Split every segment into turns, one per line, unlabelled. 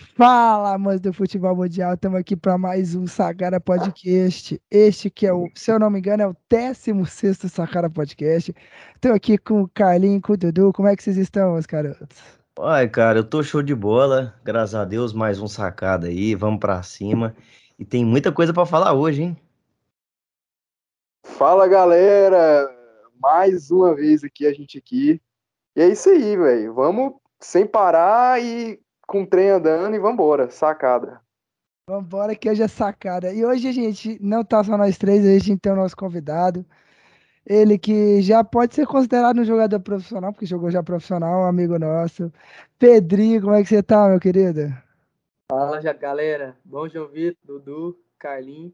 Fala, amantes do futebol mundial, estamos aqui para mais um Sacara Podcast. Este que é o, se eu não me engano, é o 16 Sacara Podcast. Estou aqui com o Carlinho com o Dudu. Como é que vocês estão, meus garotos?
Ai, cara, eu tô show de bola. Graças a Deus, mais um sacada aí. Vamos para cima. E tem muita coisa para falar hoje, hein?
Fala, galera! Mais uma vez aqui, a gente aqui. E é isso aí, velho. Vamos sem parar e com o trem andando e vambora, sacada.
Vambora que hoje é sacada. E hoje a gente não tá só nós três, a gente tem o nosso convidado. Ele que já pode ser considerado um jogador profissional, porque jogou já profissional, um amigo nosso. Pedrinho, como é que você tá, meu querido?
Fala, já, galera. Bom João Vitor, Dudu, Carlinhos.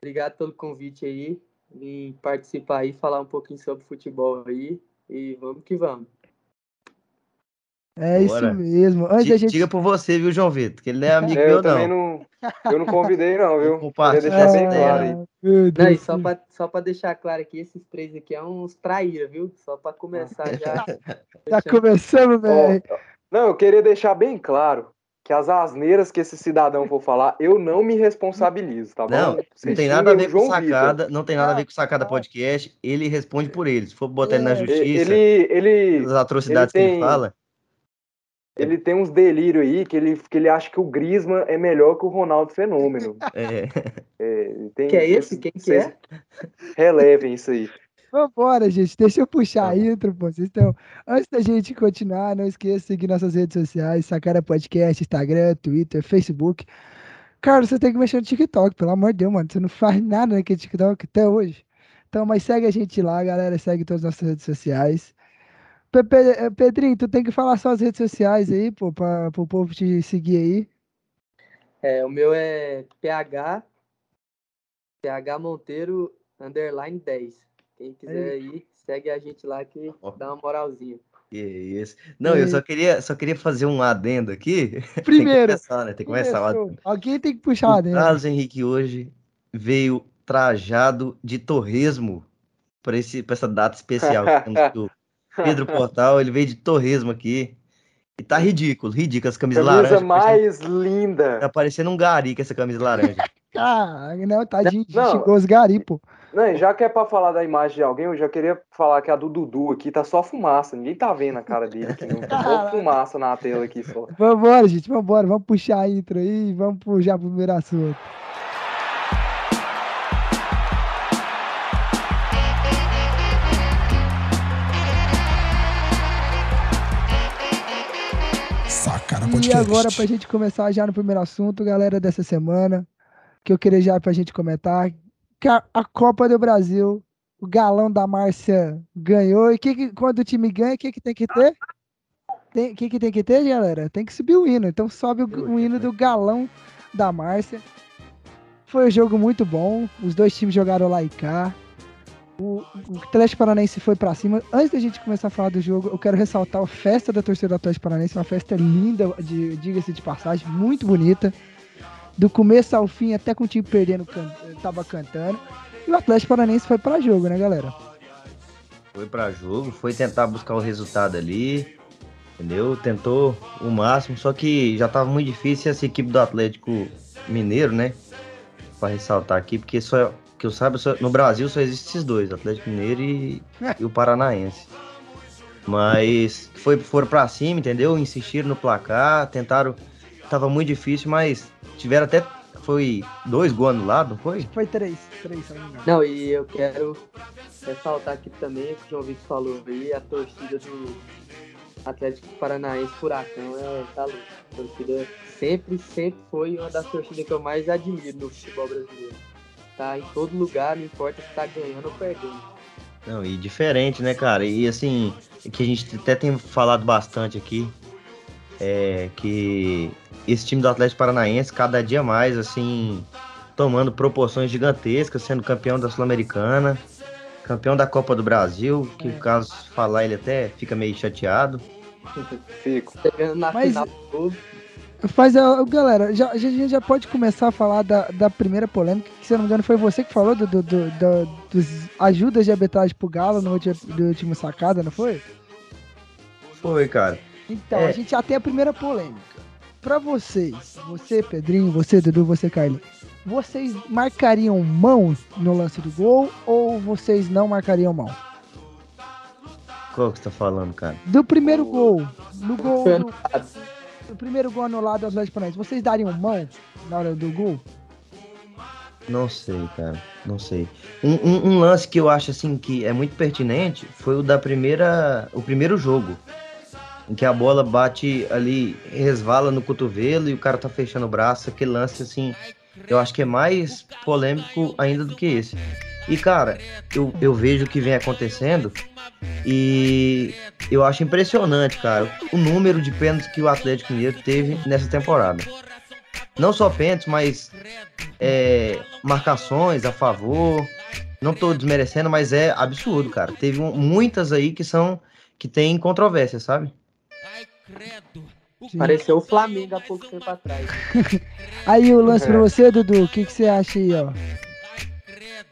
Obrigado pelo convite aí, em participar aí, falar um pouquinho sobre futebol aí. E vamos que vamos.
É Bora. isso mesmo. Antes
diga,
gente...
diga por você, viu, João Vitor? Que ele não é amigo é,
meu,
eu não.
não. Eu não convidei, não, viu?
Queria deixar bem
claro aí.
Não, e só pra, só pra deixar claro aqui, esses três aqui é uns traíra, viu? Só pra começar já.
Já começamos, velho.
Não, eu queria deixar bem claro que as asneiras que esse cidadão for falar, eu não me responsabilizo, tá bom?
Não, não tem nada a ver com sacada, não tem nada a ver com sacada podcast, ele responde por ele. Se for botar ele na justiça,
ele, ele,
as atrocidades ele tem, que ele fala.
Ele tem uns delírios aí que ele, que ele acha que o Griezmann é melhor que o Ronaldo Fenômeno.
É.
é tem,
que é esse? Quem que é?
Relevem isso aí.
Vambora, gente. Deixa eu puxar a intro, pô. Então, antes da gente continuar, não esqueça de seguir nossas redes sociais, Sacara Podcast, Instagram, Twitter, Facebook. Cara, você tem que mexer no TikTok, pelo amor de Deus, mano. Você não faz nada naquele TikTok até hoje. Então, mas segue a gente lá, galera. Segue todas as nossas redes sociais. Eh, Pedrinho, tu tem que falar suas redes sociais aí, pô, para o povo te seguir aí.
É, o meu é PH, PH Monteiro, underline 10. Quem quiser aí, segue a gente lá que dá uma moralzinha.
Que isso. Não, eu só queria, só queria fazer um adendo aqui.
Primeiro.
tem que começar, né? Tem que começar.
Alguém tem que puxar o adendo.
Carlos Henrique hoje veio trajado de torresmo para essa data especial que temos do Pedro Portal, ele veio de torresmo aqui. E tá ridículo, ridículo essa camisa, camisa laranja.
mais linda.
Tá parecendo um gari com essa camisa laranja.
ah, não, tadinho, não, xingou os gari, pô.
Não, já que é pra falar da imagem de alguém, eu já queria falar que a do Dudu aqui tá só fumaça. Ninguém tá vendo a cara dele aqui, não. Tá só fumaça na tela aqui só.
Vambora, gente, vambora. Vamos puxar a intro aí vamos puxar o primeiro assunto. E agora, para a gente começar já no primeiro assunto, galera, dessa semana, que eu queria já para a gente comentar, que a, a, Copa do Brasil, o galão da Márcia ganhou. E que, que quando o time ganha, o que, que tem que ter? O que, que tem que ter, galera? Tem que subir o hino. Então sobe o, o hino do galão da Márcia. Foi um jogo muito bom. Os dois times jogaram lá e cá. O, o Atlético Paranaense foi para cima. Antes da gente começar a falar do jogo, eu quero ressaltar a festa da torcida do Atlético Paranaense, uma festa linda, de, diga-se de passagem, muito bonita. Do começo ao fim, até com o time perdendo, can, tava cantando. E o Atlético Paranaense foi para jogo, né, galera?
Foi para jogo, foi tentar buscar o resultado ali, entendeu? Tentou o máximo, só que já tava muito difícil essa equipe do Atlético Mineiro, né? Para ressaltar aqui, porque só que eu saiba, só, no Brasil só existem esses dois, Atlético Mineiro e, é. e o Paranaense. Mas foi, foram para cima, entendeu? Insistiram no placar, tentaram. Tava muito difícil, mas tiveram até. Foi dois gols anulados, não foi?
Foi três, três, se
não me Não, e eu quero ressaltar aqui também o que o João Vitor falou aí, a torcida do Atlético Paranaense Furacão é tá louco. A torcida sempre, sempre foi uma das torcidas que eu mais admiro no futebol brasileiro tá em todo lugar, não importa se tá ganhando ou perdendo.
Não, e diferente, né, cara? E assim, que a gente até tem falado bastante aqui, é que esse time do Atlético Paranaense, cada dia mais, assim, tomando proporções gigantescas, sendo campeão da Sul-Americana, campeão da Copa do Brasil, que é. caso falar ele até fica meio chateado.
Fico.
Chegando na Mas... final do
Faz a, galera, já, a gente já pode começar a falar da, da primeira polêmica, que se eu não me engano foi você que falou do, do, do, do dos ajudas de arbitragem pro Galo no último, do último sacada, não foi?
Foi, cara.
Então, é. a gente já tem a primeira polêmica. pra vocês, você, Pedrinho, você, Dudu, você, Carly, vocês marcariam mão no lance do gol ou vocês não marcariam mão?
Qual que você tá falando, cara?
Do primeiro gol. No gol. Do, do primeiro gol anulado do Atlético Paranaense. Vocês dariam mão na hora do gol?
Não sei, cara. Não sei. Um, um, um, lance que eu acho assim que é muito pertinente foi o da primeira. o primeiro jogo. Em que a bola bate ali, resvala no cotovelo e o cara tá fechando o braço. Aquele lance assim. Eu acho que é mais polêmico ainda do que esse. E, cara, eu, eu vejo o que vem acontecendo e eu acho impressionante, cara, o número de pênaltis que o Atlético Mineiro teve nessa temporada. Não só pênaltis, mas é, marcações a favor. Não tô desmerecendo, mas é absurdo, cara. Teve muitas aí que são que tem controvérsia, sabe?
Sim. Pareceu o Flamengo há pouco tempo atrás.
aí o lance é. pra você, Dudu, o que, que você acha aí, ó?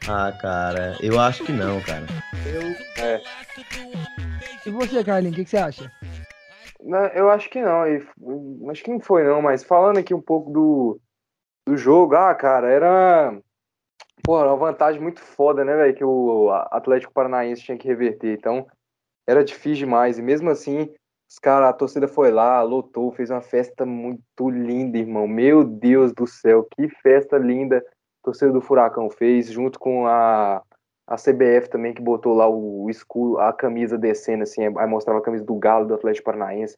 Ah, cara, eu acho que não, cara.
Eu. É.
E você, Carlinhos, o que, que, você acha?
Não, eu acho que não. Acho que não foi, não, mas falando aqui um pouco do, do jogo, ah, cara, era. Pô, era uma vantagem muito foda, né, velho? Que o Atlético Paranaense tinha que reverter. Então, era difícil demais. E mesmo assim, os caras, a torcida foi lá, lotou, fez uma festa muito linda, irmão. Meu Deus do céu, que festa linda torcida do Furacão fez, junto com a, a CBF também, que botou lá o, o escudo, a camisa descendo, assim, aí mostrava a camisa do Galo, do Atlético Paranaense.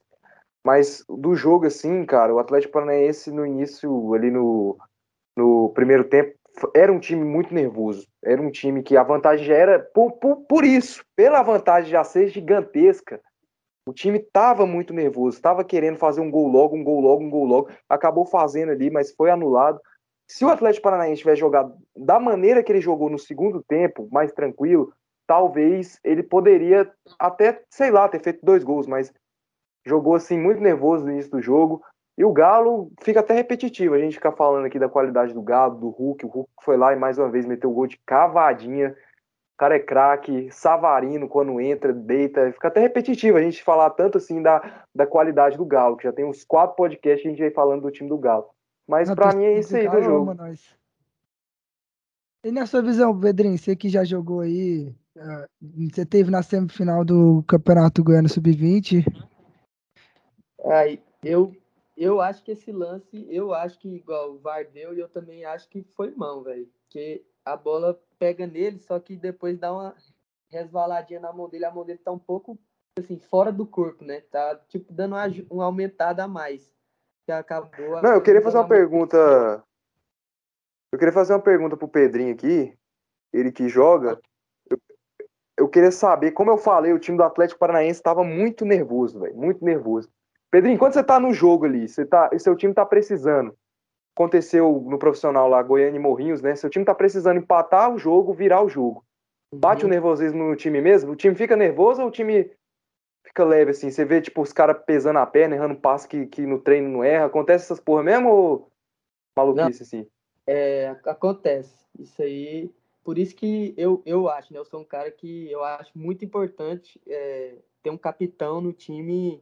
Mas do jogo, assim, cara, o Atlético Paranaense no início, ali no, no primeiro tempo, era um time muito nervoso. Era um time que a vantagem já era por, por, por isso, pela vantagem já ser gigantesca. O time estava muito nervoso, estava querendo fazer um gol logo, um gol logo, um gol logo. Acabou fazendo ali, mas foi anulado. Se o Atlético Paranaense tivesse jogado da maneira que ele jogou no segundo tempo, mais tranquilo, talvez ele poderia até, sei lá, ter feito dois gols, mas jogou assim muito nervoso no início do jogo. E o Galo fica até repetitivo. A gente fica falando aqui da qualidade do Galo, do Hulk. O Hulk foi lá e mais uma vez meteu o gol de cavadinha. O cara é craque, Savarino, quando entra, deita. Fica até repetitivo a gente falar tanto assim da, da qualidade do Galo, que já tem uns quatro podcasts que a gente vem falando do time do Galo. Mas para mim é isso aí do jogo. Nós.
E na sua visão, Pedrinho, você que já jogou aí, uh, você teve na semifinal do Campeonato Goiano Sub-20.
Aí, eu, eu acho que esse lance, eu acho que igual o VAR deu, e eu também acho que foi mão, velho. Porque a bola pega nele, só que depois dá uma resvaladinha na mão dele, a mão dele tá um pouco assim, fora do corpo, né? Tá tipo dando uma, uma aumentada a mais que acabou.
Não, eu queria fazer uma pergunta. Eu queria fazer uma pergunta pro Pedrinho aqui, ele que joga. Eu, eu queria saber, como eu falei, o time do Atlético Paranaense estava muito nervoso, velho, muito nervoso. Pedrinho, quando você tá no jogo ali, você tá, seu time tá precisando. Aconteceu no profissional lá, Goiânia e Morrinhos, né? Seu time tá precisando empatar o jogo, virar o jogo. Bate uhum. o nervosismo no time mesmo? O time fica nervoso ou o time fica leve, assim? Você vê, tipo, os caras pesando a perna, errando passo que, que no treino não erra. Acontece essas porra mesmo ou maluquice, não, assim?
É, acontece. Isso aí. Por isso que eu, eu acho, né? Eu sou um cara que eu acho muito importante é, ter um capitão no time,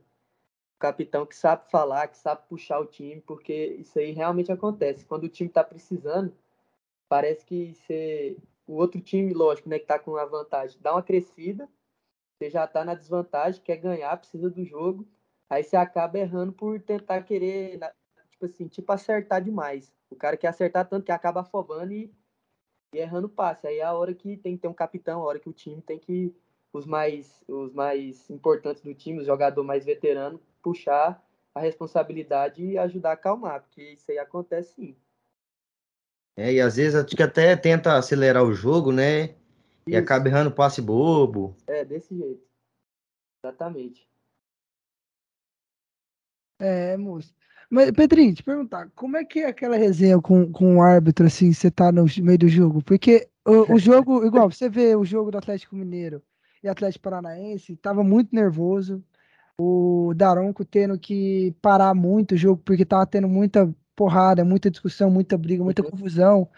capitão que sabe falar, que sabe puxar o time, porque isso aí realmente acontece. Quando o time tá precisando, parece que você, o outro time, lógico, né, que tá com a vantagem, dá uma crescida, você já está na desvantagem, quer ganhar, precisa do jogo, aí você acaba errando por tentar querer, tipo assim, tipo acertar demais. O cara quer acertar tanto que acaba afobando e, e errando passe. Aí é a hora que tem que ter um capitão, a hora que o time tem que os mais os mais importantes do time, os jogador mais veterano, puxar a responsabilidade e ajudar a acalmar, porque isso aí acontece sim.
É, e às vezes acho que até tenta acelerar o jogo, né? E acaba errando passe bobo.
É, desse jeito. Exatamente.
É, moço. Mas, Pedrinho, te perguntar, como é que é aquela resenha com, com o árbitro, assim, você tá no meio do jogo? Porque o, o jogo, igual, você vê o jogo do Atlético Mineiro e Atlético Paranaense, tava muito nervoso. O Daronco tendo que parar muito o jogo, porque tava tendo muita porrada, muita discussão, muita briga, muita uhum. confusão.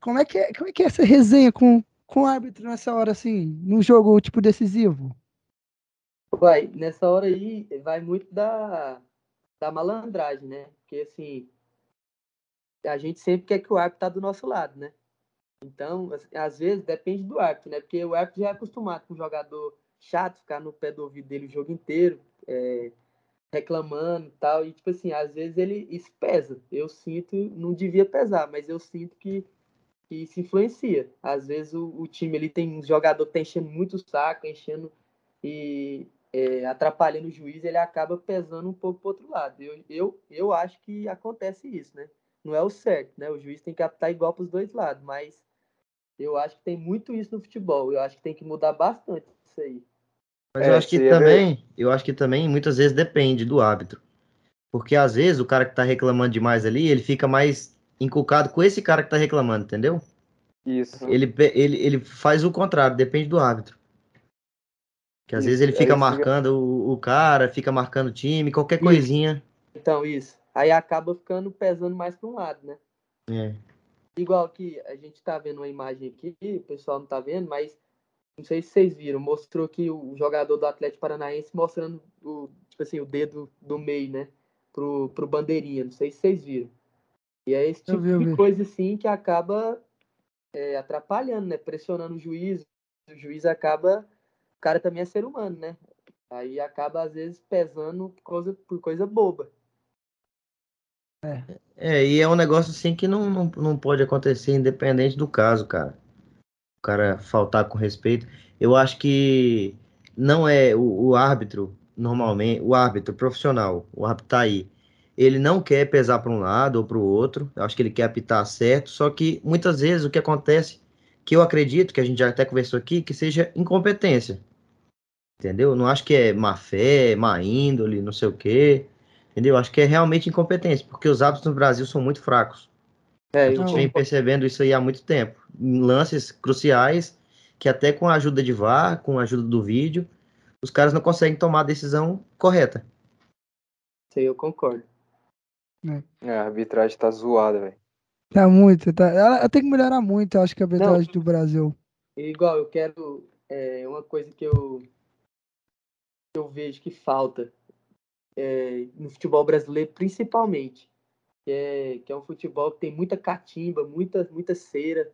Como é que é, como é, que é essa resenha com, com o árbitro nessa hora, assim, num jogo, tipo, decisivo?
Vai, nessa hora aí, vai muito da, da malandragem, né? Porque, assim, a gente sempre quer que o árbitro tá do nosso lado, né? Então, às vezes, depende do árbitro, né? Porque o árbitro já é acostumado com o jogador chato, ficar no pé do ouvido dele o jogo inteiro, é, reclamando e tal. E, tipo assim, às vezes ele isso pesa. Eu sinto, não devia pesar, mas eu sinto que, que influencia. Às vezes o, o time ele tem um jogador que tá enchendo muito o saco, enchendo e é, atrapalhando o juiz, ele acaba pesando um pouco pro outro lado. Eu, eu, eu acho que acontece isso, né? Não é o certo, né? O juiz tem que apitar igual para os dois lados, mas eu acho que tem muito isso no futebol. Eu acho que tem que mudar bastante isso aí.
Mas é, eu acho que é também, eu acho que também muitas vezes depende do árbitro. Porque às vezes o cara que tá reclamando demais ali, ele fica mais inculcado com esse cara que tá reclamando, entendeu?
Isso.
Ele, ele, ele faz o contrário, depende do árbitro. Que às isso, vezes ele fica marcando o, o, cara, fica marcando o time, qualquer isso. coisinha.
Então, isso. Aí acaba ficando pesando mais para um lado, né?
É.
Igual que a gente tá vendo uma imagem aqui, o pessoal não tá vendo, mas não sei se vocês viram, mostrou aqui o jogador do Atlético Paranaense mostrando o, tipo assim, o dedo do meio, né? Pro, pro bandeirinha. Não sei se vocês viram. E é esse tipo vi, de coisa assim que acaba é, atrapalhando, né? Pressionando o juiz. O juiz acaba. O cara também é ser humano, né? Aí acaba, às vezes, pesando coisa, por coisa boba.
É. é, e é um negócio assim que não, não, não pode acontecer independente do caso, cara. Cara faltar com respeito. Eu acho que não é o, o árbitro, normalmente, o árbitro profissional, o árbitro tá aí. Ele não quer pesar para um lado ou para o outro. Eu acho que ele quer apitar certo. Só que muitas vezes o que acontece, que eu acredito, que a gente já até conversou aqui, que seja incompetência. Entendeu? Não acho que é má fé, má índole, não sei o quê. Entendeu? Acho que é realmente incompetência, porque os hábitos no Brasil são muito fracos. É, gente vem percebendo isso aí há muito tempo. Em lances cruciais, que até com a ajuda de VAR, com a ajuda do vídeo, os caras não conseguem tomar a decisão correta.
Sim, eu concordo.
É, é a arbitragem tá zoada, velho.
Tá muito, tá. Ela tem que melhorar muito, eu acho que a arbitragem não, do Brasil.
Igual, eu quero. É, uma coisa que eu, que eu vejo que falta é, no futebol brasileiro, principalmente, que é, que é um futebol que tem muita catimba, muita, muita cera,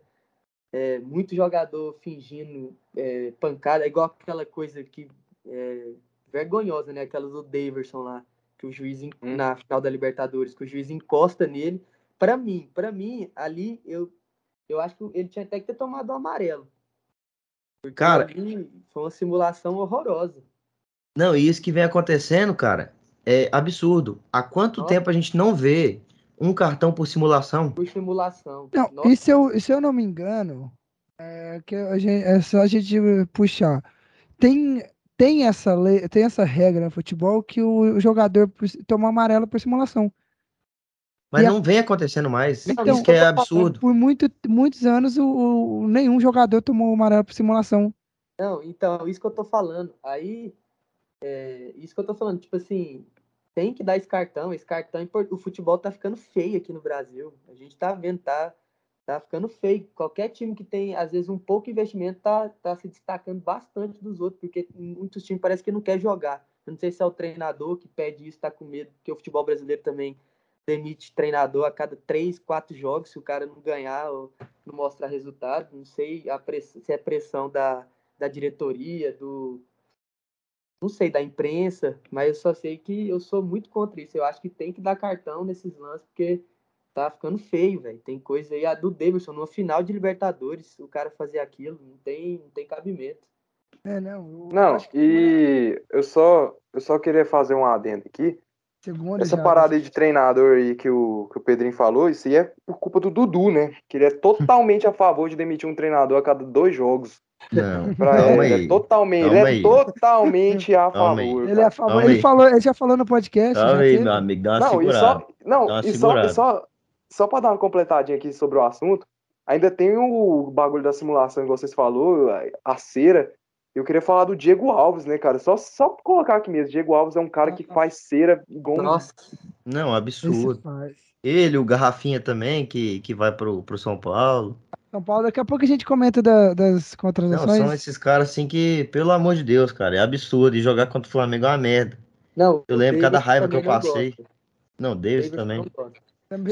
é, muito jogador fingindo é, pancada, é igual aquela coisa que é, vergonhosa, né? Aquela do Daverson lá, que o juiz hum. na final da Libertadores, que o juiz encosta nele. Para mim, para mim, ali eu eu acho que ele tinha até que ter tomado o amarelo. Porque
cara,
foi uma simulação horrorosa.
Não, e isso que vem acontecendo, cara, é absurdo. Há quanto Nossa. tempo a gente não vê um cartão por simulação?
Por simulação.
Não, e se eu, se eu não me engano, é, que a gente, é só a gente puxar. Tem, tem, essa lei, tem essa regra no futebol que o, jogador toma amarelo por simulação.
Mas e não a... vem acontecendo mais. Então, Isso que é absurdo.
Por muito, muitos anos, o, o, nenhum jogador tomou amarelo por simulação.
Não, então, isso que eu tô falando. Aí, é, isso que eu tô falando, tipo assim, tem que dar esse cartão. Esse cartão, é o futebol tá ficando feio aqui no Brasil. A gente tá vendo, tá, tá ficando feio. Qualquer time que tem, às vezes, um pouco investimento tá, tá se destacando bastante dos outros, porque muitos times parece que não quer jogar. Eu não sei se é o treinador que pede isso, tá com medo, porque o futebol brasileiro também demite treinador a cada três, quatro jogos, se o cara não ganhar ou não mostrar resultado. Não sei a se é pressão da, da diretoria, do, não sei, da imprensa, mas eu só sei que eu sou muito contra isso. Eu acho que tem que dar cartão nesses lances, porque tá ficando feio, velho. Tem coisa aí, a do Davidson, numa final de Libertadores, o cara fazer aquilo, não tem, não tem cabimento.
É, não.
Não, e eu só, eu só queria fazer um adendo aqui. Segunda Essa já, parada aí de treinador aí que o, que o Pedrinho falou, isso aí é por culpa do Dudu, né? Que ele é totalmente a favor de demitir um treinador a cada dois jogos.
Não,
ele, é totalmente, ele é totalmente a favor.
Ele é a favor. Ele, falou, ele já falou no podcast.
Calma aí, meu amigo, dá uma não, segurada. E só,
não, e só, e só, só para dar uma completadinha aqui sobre o assunto, ainda tem o bagulho da simulação que vocês falou, a cera. Eu queria falar do Diego Alves, né, cara? Só, só colocar aqui mesmo. Diego Alves é um cara que faz cera igual.
Nossa. Não, absurdo. Ele, o Garrafinha também, que, que vai pro, pro São Paulo.
São Paulo, daqui a pouco a gente comenta da, das contratações.
Não, são esses caras assim que, pelo amor de Deus, cara, é absurdo. E jogar contra o Flamengo é uma merda.
Não,
eu lembro cada raiva que eu passei. Não, Davis, também.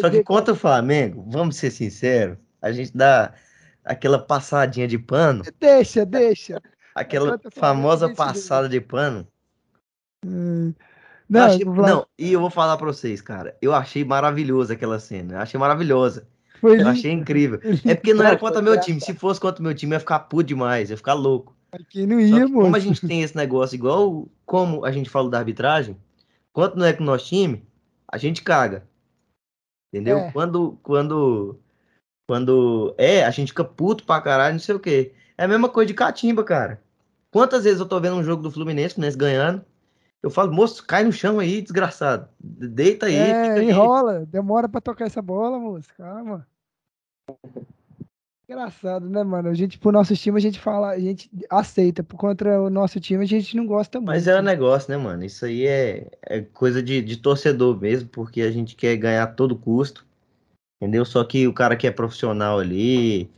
Só que contra o Flamengo, vamos ser sinceros, a gente dá aquela passadinha de pano.
Deixa, deixa.
Aquela famosa passada de pano. Hum. Não, achei, não, e eu vou falar pra vocês, cara. Eu achei maravilhosa aquela cena. Eu achei maravilhosa. Foi eu achei incrível. É porque não era contra meu time. Se fosse contra meu time, eu ia ficar puto demais, ia ficar louco.
Aqui não ia,
mano. Como a gente tem esse negócio igual como a gente falou da arbitragem, quando não é com o nosso time, a gente caga. Entendeu? É. Quando, quando, quando é, a gente fica puto pra caralho, não sei o quê. É a mesma coisa de catimba, cara. Quantas vezes eu tô vendo um jogo do Fluminense, Fluminense ganhando, eu falo, moço, cai no chão aí, desgraçado. Deita aí.
É, enrola. Aí. Demora pra tocar essa bola, moço. Calma. Engraçado, né, mano? A gente, pro nosso time, a gente fala, a gente aceita. Por contra o nosso time, a gente não gosta muito.
Mas é um negócio, né, mano? Isso aí é, é coisa de, de torcedor mesmo, porque a gente quer ganhar a todo custo. Entendeu? Só que o cara que é profissional ali,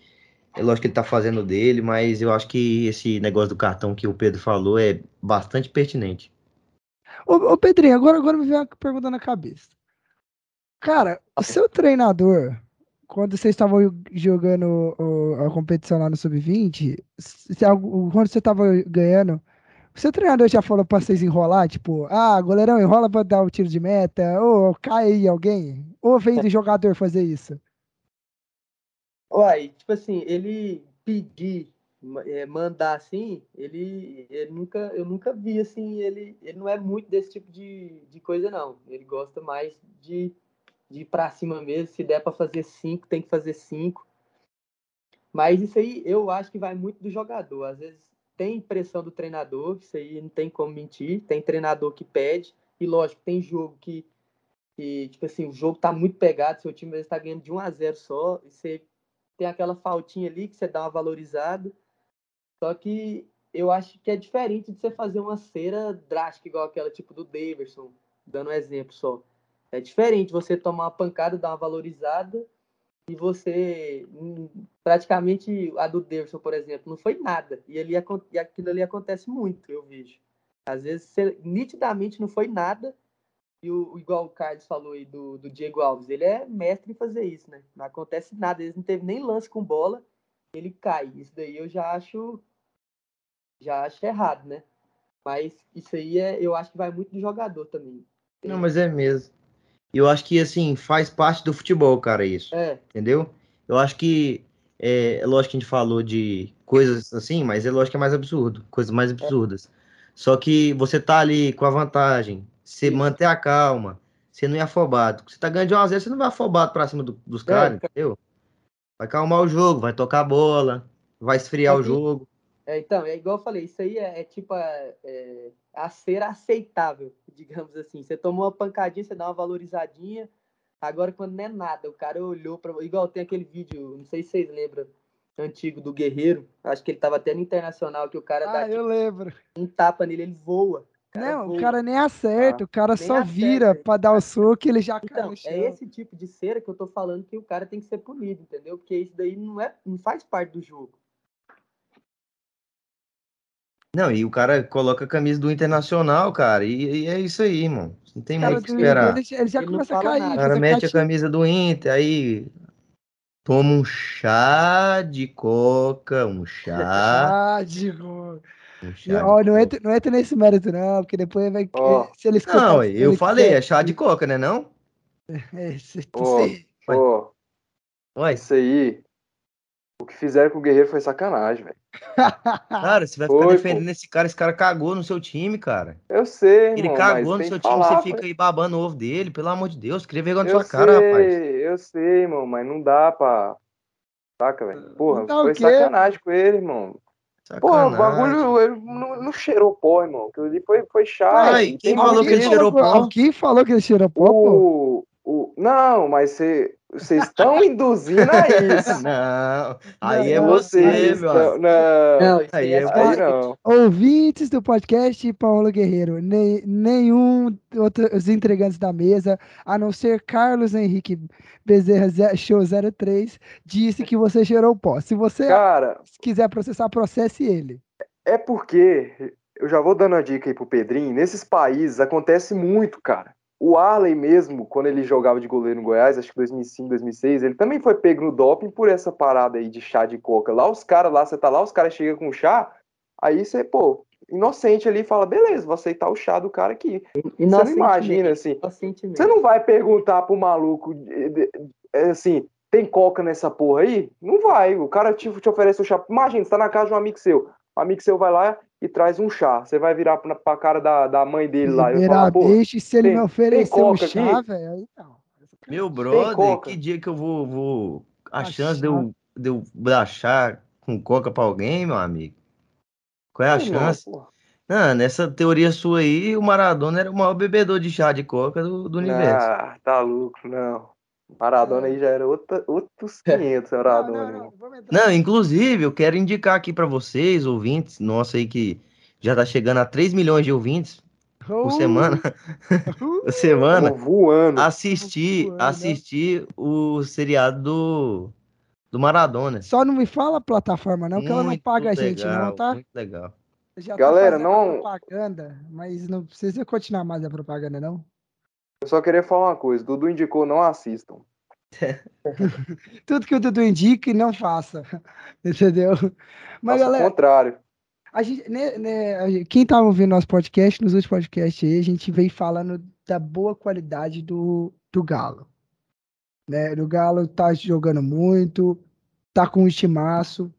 é lógico que ele tá fazendo dele, mas eu acho que esse negócio do cartão que o Pedro falou é bastante pertinente.
Ô, ô Pedrinho, agora, agora me veio uma pergunta na cabeça. Cara, o seu treinador, quando vocês estavam jogando a competição lá no Sub-20, quando você estava ganhando, o seu treinador já falou pra vocês enrolar? Tipo, ah, goleirão, enrola pra dar o tiro de meta, ou cai aí alguém? Ou vem do jogador fazer isso?
Uai, tipo assim, ele pedir, é, mandar assim, ele, ele nunca, eu nunca vi assim, ele, ele não é muito desse tipo de, de coisa, não. Ele gosta mais de de ir para cima mesmo. Se der para fazer cinco, tem que fazer cinco. Mas isso aí eu acho que vai muito do jogador. Às vezes tem pressão do treinador, isso aí não tem como mentir. Tem treinador que pede. E lógico, tem jogo que, que tipo assim, o jogo tá muito pegado, seu time está ganhando de 1 a 0 só, e você tem aquela faltinha ali que você dá uma valorizada. Só que eu acho que é diferente de você fazer uma cera drástica, igual aquela tipo do Davidson, dando um exemplo só. É diferente você tomar uma pancada, dar uma valorizada e você hum, praticamente a do Davidson, por exemplo, não foi nada. E, ali, e aquilo ali acontece muito, eu vejo. Às vezes, você, nitidamente não foi nada. E o, igual o Carlos falou aí do, do Diego Alves, ele é mestre em fazer isso, né? Não acontece nada, ele não teve nem lance com bola, ele cai. Isso daí eu já acho já acho errado, né? Mas isso aí é, eu acho que vai muito do jogador também.
Não, mas é mesmo. E eu acho que, assim, faz parte do futebol, cara, isso.
É.
Entendeu? Eu acho que, é, é, lógico que a gente falou de coisas assim, mas é lógico que é mais absurdo, coisas mais é. absurdas. É. Só que você tá ali com a vantagem, você isso. manter a calma, você não é afobado. Você tá ganhando de 1 a 0 você não vai afobado pra cima do, dos é, caras, entendeu? Vai calmar o jogo, vai tocar a bola, vai esfriar o jogo.
É, então, é igual eu falei, isso aí é, é tipo é, é, a ser aceitável, digamos assim. Você tomou uma pancadinha, você dá uma valorizadinha. Agora, quando não é nada, o cara olhou para. Igual tem aquele vídeo, não sei se vocês lembram, antigo do Guerreiro. Acho que ele tava até no internacional, que o cara
ah,
dá
eu tipo, lembro.
um tapa nele, ele voa.
não, voa. o cara nem acerta, ah, o cara só acerta. vira para dar o soco e ele já
então, cai no chão. É esse tipo de cera que eu tô falando que o cara tem que ser punido, entendeu? Porque isso daí não, é, não faz parte do jogo.
Não, e o cara coloca a camisa do Internacional, cara, e, e é isso aí, mano. Não tem muito o que esperar.
Ele, ele já ele começa a cair.
O cara mete a camisa do Inter, aí toma um chá de coca, um chá.
chá de coca. Um chá não, de não, entra, não entra nesse mérito, não, porque depois vai.
Oh. Se eles não, eu falei, é chá de coca, né? Não?
É, se,
oh, oh. Isso aí o que fizeram com o Guerreiro foi sacanagem, velho.
Cara, você vai ficar foi, defendendo pô. esse cara, esse cara cagou no seu time, cara.
Eu sei,
Ele
irmão,
cagou no seu time, falar, você fica aí babando o ovo dele, pelo amor de Deus, queria vergonha na sua sei, cara, rapaz.
Eu sei, irmão, mas não dá pra. Saca, velho? Porra, foi sacanagem com ele, irmão. Sacanagem. Porra, o bagulho ele não, não cheirou pó, irmão. Aquilo ali foi, foi chato.
Ai, quem falou que ele cheirou pó?
Quem falou que ele cheirou pó?
O, o, não, mas você. Vocês estão induzindo a isso.
Não, aí é não, é você, meu
Não, não,
aí, é, aí não. Ouvintes do podcast Paulo Guerreiro, nem, nenhum outros entregantes da mesa, a não ser Carlos Henrique Bezerra Show 03, disse que você cheirou pó. Se você
Cara,
quiser processar, processe ele.
É porque, eu já vou dando a dica aí pro Pedrinho, nesses países acontece muito, cara o Arley mesmo, quando ele jogava de goleiro no Goiás, acho que 2005, 2006, ele também foi pego no doping por essa parada aí de chá de coca. Lá os caras, lá você tá lá, os caras chegam com chá, aí você, pô, inocente ali fala, beleza, vou aceitar o chá do cara aqui. Você não imagina, assim, você não vai perguntar pro maluco, assim, tem coca nessa porra aí? Não vai, o cara te, te oferece o chá. Imagina, você tá na casa de um amigo seu, o amigo seu vai lá e traz um chá. Você vai virar pra, pra cara da, da mãe dele lá.
e falar, bicho, se ele tem, me oferecer um chá, velho, aí não.
Meu brother, que dia que eu vou. vou... A, a chance de eu, de eu dar chá com coca pra alguém, meu amigo? Qual é a chance? Não, não, nessa teoria sua aí, o Maradona era o maior bebedor de chá de coca do, do universo.
Ah, tá louco, não. Maradona aí já era outra, outros 500, Maradona. Não, não,
não, não, inclusive, eu quero indicar aqui para vocês, ouvintes, nossa aí que já tá chegando a 3 milhões de ouvintes por semana. por semana.
voando.
Assistir, voando, assistir o seriado do, do Maradona.
Só não me fala a plataforma, não, que ela não paga
legal,
a gente, não, tá?
Muito legal.
Já tá Galera, tá não.
propaganda, mas não precisa continuar mais a propaganda, não.
Eu só queria falar uma coisa: Dudu indicou, não assistam.
Tudo que o Dudu indica e não faça. Entendeu?
Mas, Nossa, galera. contrário.
A gente, né, né, quem tava ouvindo nosso podcast, nos últimos podcasts aí, a gente veio falando da boa qualidade do, do Galo. Né? O Galo tá jogando muito, tá com um estimaço.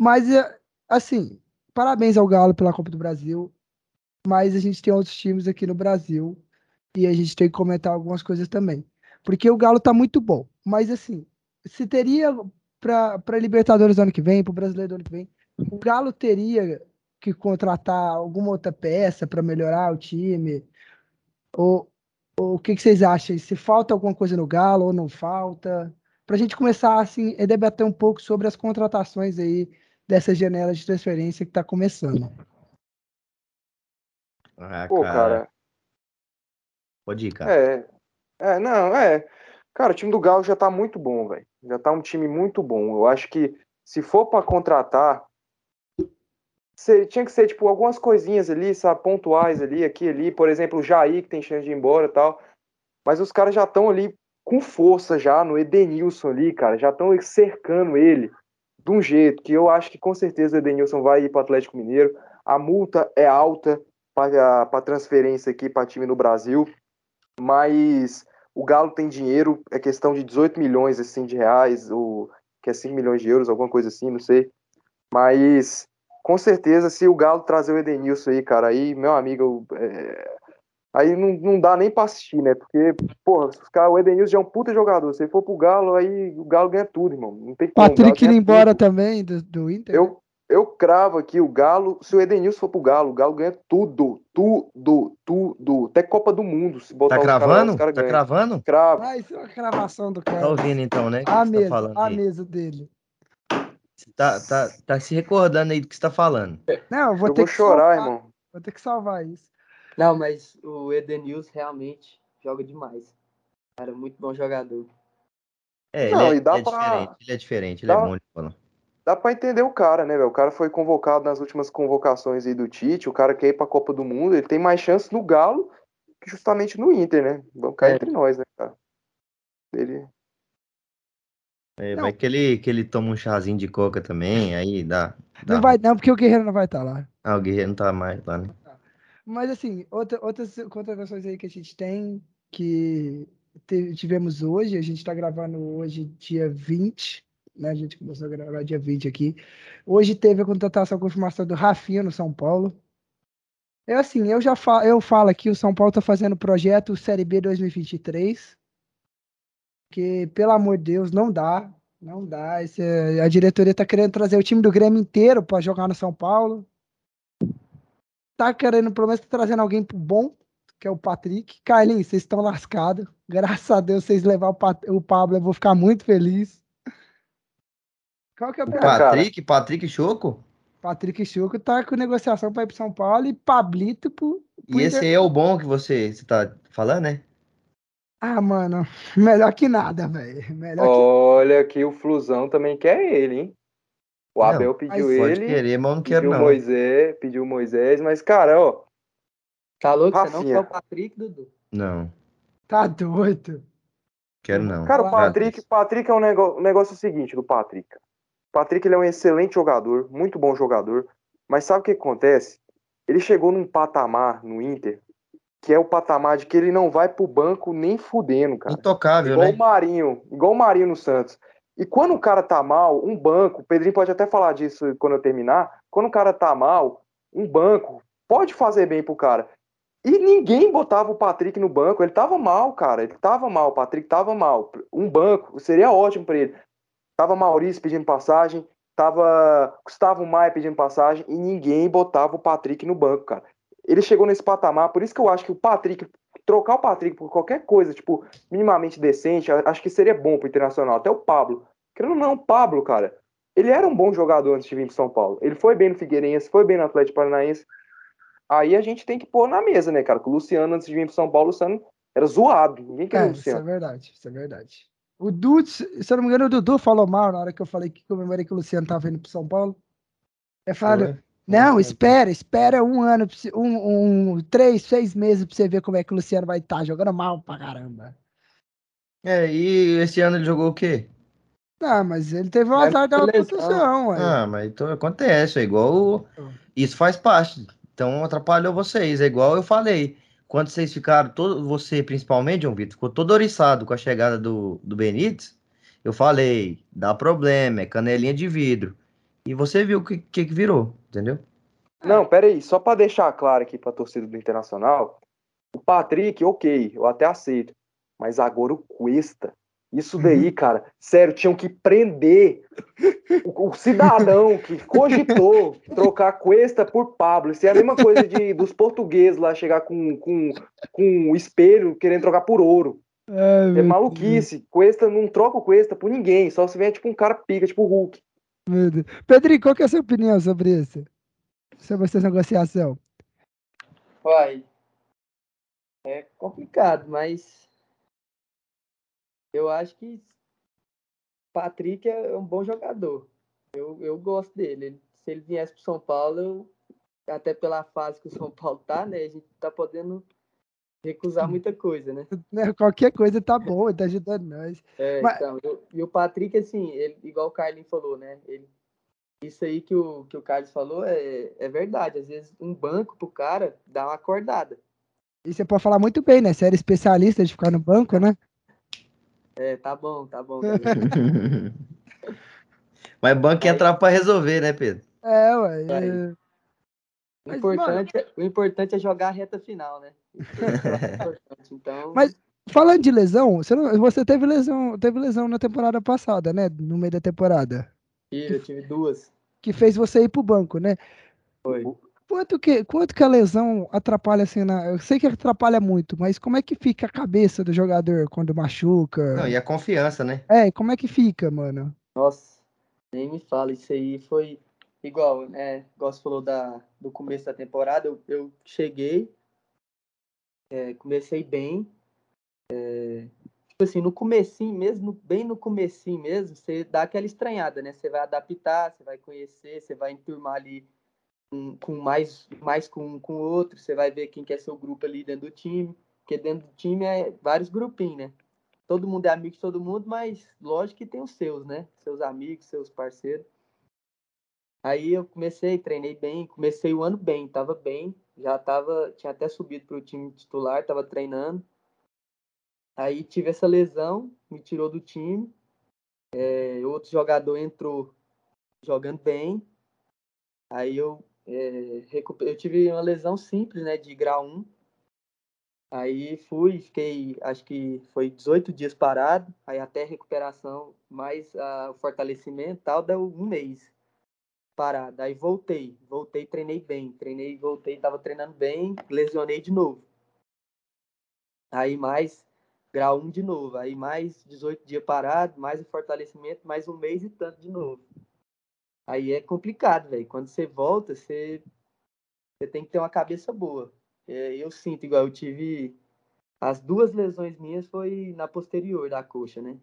Mas, é, assim, parabéns ao Galo pela Copa do Brasil. Mas a gente tem outros times aqui no Brasil e a gente tem que comentar algumas coisas também. Porque o Galo tá muito bom. Mas assim, se teria para Libertadores do ano que vem, para o Brasileiro do ano que vem, o Galo teria que contratar alguma outra peça para melhorar o time? Ou, ou o que, que, vocês acham? Se falta alguma coisa no Galo ou não falta? Para a gente começar assim, a debater um pouco sobre as contratações aí dessa janela de transferência que está começando.
Ah, Pô, cara, Pode ir, cara.
É, é, não, é. Cara, o time do Galo já tá muito bom, velho. Já tá um time muito bom. Eu acho que se for para contratar, tinha que ser, tipo, algumas coisinhas ali, sabe, pontuais ali, aqui ali. Por exemplo, o Jair, que tem chance de ir embora e tal. Mas os caras já estão ali com força já no Edenilson ali, cara. Já estão cercando ele de um jeito que eu acho que com certeza o Edenilson vai ir para Atlético Mineiro. A multa é alta para transferência aqui para time no Brasil mas o Galo tem dinheiro, é questão de 18 milhões assim, de reais, ou que é 5 milhões de euros, alguma coisa assim, não sei. Mas com certeza, se o Galo trazer o Edenilson aí, cara, aí, meu amigo, é... aí não, não dá nem pra assistir, né? Porque, porra, cara, o Edenilson já é um puta jogador. Se ele for pro Galo, aí o Galo ganha tudo, irmão. Não tem
como. Patrick indo embora tudo. também do, do Inter.
Eu? Eu cravo aqui o Galo. Se o Edenilson for pro Galo, o Galo ganha tudo. Tudo, tudo. Até Copa do Mundo. Se
botar tá cravando? Cara, tá ganha. cravando?
Cravo.
Ah, isso é uma cravação do cara.
Tá ouvindo então, né?
A mesa, tá a mesa dele.
Tá, tá, tá se recordando aí do que você tá falando.
Não, eu vou
eu
ter
vou
que
chorar,
salvar.
irmão.
Vou ter que salvar isso.
Não, mas o Edenilson realmente joga demais. Cara, muito bom jogador.
É, Não, ele, é, é pra... diferente, ele é diferente, ele é bom de bola
dá para entender o cara, né, velho? O cara foi convocado nas últimas convocações aí do Tite, o cara quer ir pra Copa do Mundo, ele tem mais chance no Galo que justamente no Inter, né? Vamos cair é. entre nós, né, cara? Ele.
É, vai que ele, que ele toma um chazinho de coca também, aí dá. dá.
Não vai, não, porque o Guerreiro não vai estar tá lá.
Ah, o Guerreiro não tá mais lá, né?
Mas assim, outra, outras contratações aí que a gente tem, que tivemos hoje, a gente tá gravando hoje, dia 20 né? A gente começou a gravar dia 20 aqui. Hoje teve a contratação, a confirmação do Rafinha no São Paulo. É assim, eu já falo, eu falo aqui, o São Paulo está fazendo o projeto Série B 2023. Que, pelo amor de Deus, não dá. Não dá. Esse, a diretoria está querendo trazer o time do Grêmio inteiro para jogar no São Paulo. Tá querendo, pelo menos, tá trazendo alguém bom, que é o Patrick. Carlinhos, vocês estão lascados. Graças a Deus, vocês levar o, o Pablo, eu vou ficar muito feliz.
Qual que é o Patrick, cara? Patrick Choco?
Patrick Choco tá com negociação para ir para São Paulo e Pablito pro,
pro E esse aí é o bom que você, você tá falando, né?
Ah, mano, melhor que nada, velho.
Olha que... que o Flusão também quer ele, hein? O não, Abel pediu ele.
Pode querer, mas não quero
pediu
não.
Moisés, pediu Moisés, mas cara, ó.
Tá louco? Rafinha. Você não quer o Patrick, Dudu?
Não.
Tá doido.
Quero não.
Cara, o Patrick, Patrick é um negócio, o negócio seguinte do Patrick. Patrick ele é um excelente jogador, muito bom jogador, mas sabe o que acontece? Ele chegou num patamar no Inter que é o patamar de que ele não vai pro banco nem fudendo, cara.
Intocável,
igual
né?
o Marinho, igual o Marinho no Santos. E quando o cara tá mal, um banco, o Pedrinho pode até falar disso quando eu terminar, quando o cara tá mal, um banco pode fazer bem pro cara. E ninguém botava o Patrick no banco, ele tava mal, cara, ele tava mal, o Patrick tava mal. Um banco seria ótimo para ele. Tava Maurício pedindo passagem, tava Gustavo Maia pedindo passagem e ninguém botava o Patrick no banco, cara ele chegou nesse patamar, por isso que eu acho que o Patrick, trocar o Patrick por qualquer coisa, tipo, minimamente decente, acho que seria bom pro Internacional. Até o Pablo. Querendo ou não, o Pablo, cara, ele era um bom jogador antes de vir pro São Paulo. Ele foi bem no Figueirense, foi bem no Atlético Paranaense. Aí a gente tem que pôr na mesa, né, cara? Que o Luciano, antes de vir pro São Paulo, o Luciano era zoado. Ninguém queria
é,
o Luciano.
Isso é verdade, isso é verdade. O Dudu, se eu não me engano, o Dudu falou mal na hora que eu falei que comemorei que o Luciano tava indo pro São Paulo. É falha. Não, espera, espera um ano, um, um, três, seis meses pra você ver como é que o Luciano vai estar, tá, jogando mal pra caramba.
É, e esse ano ele jogou o quê?
Ah, mas ele teve um azar da posição,
ué. Ah, mas então acontece, é igual. Isso faz parte. Então atrapalhou vocês. É igual eu falei. Quando vocês ficaram, todo, você principalmente, João Vitor, ficou todo oriçado com a chegada do, do Benítez, eu falei, dá problema, é canelinha de vidro. E você viu o que, que, que virou, entendeu?
Não, pera aí, só para deixar claro aqui para a torcida do Internacional, o Patrick, ok, eu até aceito, mas agora o Cuesta, isso daí, uhum. cara, sério, tinham que prender o, o cidadão que cogitou trocar Cuesta por Pablo. Isso é a mesma coisa de, dos portugueses lá chegar com, com, com um espelho querendo trocar por ouro. Ai, é maluquice. Deus. Cuesta não troca o Cuesta por ninguém, só se vier tipo um cara pica, tipo o Hulk.
Meu Deus. Pedrinho, qual que é a sua opinião sobre isso? Sobre essa negociação?
Uai, é complicado, mas eu acho que Patrick é um bom jogador. Eu, eu gosto dele. Ele, se ele viesse para São Paulo, eu, até pela fase que o São Paulo tá, né? A gente tá podendo recusar muita coisa, né?
né? Qualquer coisa tá bom, tá ajudando nós.
É, Mas... então, eu, e o Patrick, assim, ele, igual o Carlinhos falou, né? Ele, isso aí que o, que o Carlos falou é, é verdade. Às vezes um banco pro cara dá uma acordada.
E você pode falar muito bem, né? Você era especialista de ficar no banco, né?
É, tá bom, tá bom.
Mas banco entra pra resolver, né, Pedro?
É, ué. É...
O, importante, Mas, é, o importante é jogar a reta final, né? É então...
Mas falando de lesão, você, não, você teve lesão, teve lesão na temporada passada, né? No meio da temporada.
Tive, eu tive duas.
Que fez você ir pro banco, né?
Foi.
Quanto que, quanto que a lesão atrapalha assim na. Eu sei que atrapalha muito, mas como é que fica a cabeça do jogador quando machuca?
Não, e a confiança, né?
É, como é que fica, mano?
Nossa, nem me fala, isso aí foi igual, né? Igual você falou da, do começo da temporada, eu, eu cheguei, é, comecei bem. É, tipo assim, no comecinho mesmo, bem no comecinho mesmo, você dá aquela estranhada, né? Você vai adaptar, você vai conhecer, você vai enturmar ali com, mais, mais com, com outro, você vai ver quem quer ser o grupo ali dentro do time, porque dentro do time é vários grupinhos, né? Todo mundo é amigo de todo mundo, mas lógico que tem os seus, né? Seus amigos, seus parceiros. Aí eu comecei, treinei bem, comecei o ano bem, tava bem, já tava, tinha até subido para o time titular, tava treinando. Aí tive essa lesão, me tirou do time. É, outro jogador entrou jogando bem. Aí eu, é, eu tive uma lesão simples, né, de grau 1. Aí fui, fiquei, acho que foi 18 dias parado, aí até recuperação, mais uh, o fortalecimento tal, deu um mês parado. Aí voltei, voltei, treinei bem, treinei, voltei, tava treinando bem, lesionei de novo. Aí mais grau 1 de novo, aí mais 18 dias parado, mais o fortalecimento, mais um mês e tanto de novo. Aí é complicado, velho. Quando você volta, você, você tem que ter uma cabeça boa. Eu sinto igual eu tive as duas lesões minhas foi na posterior da coxa, né?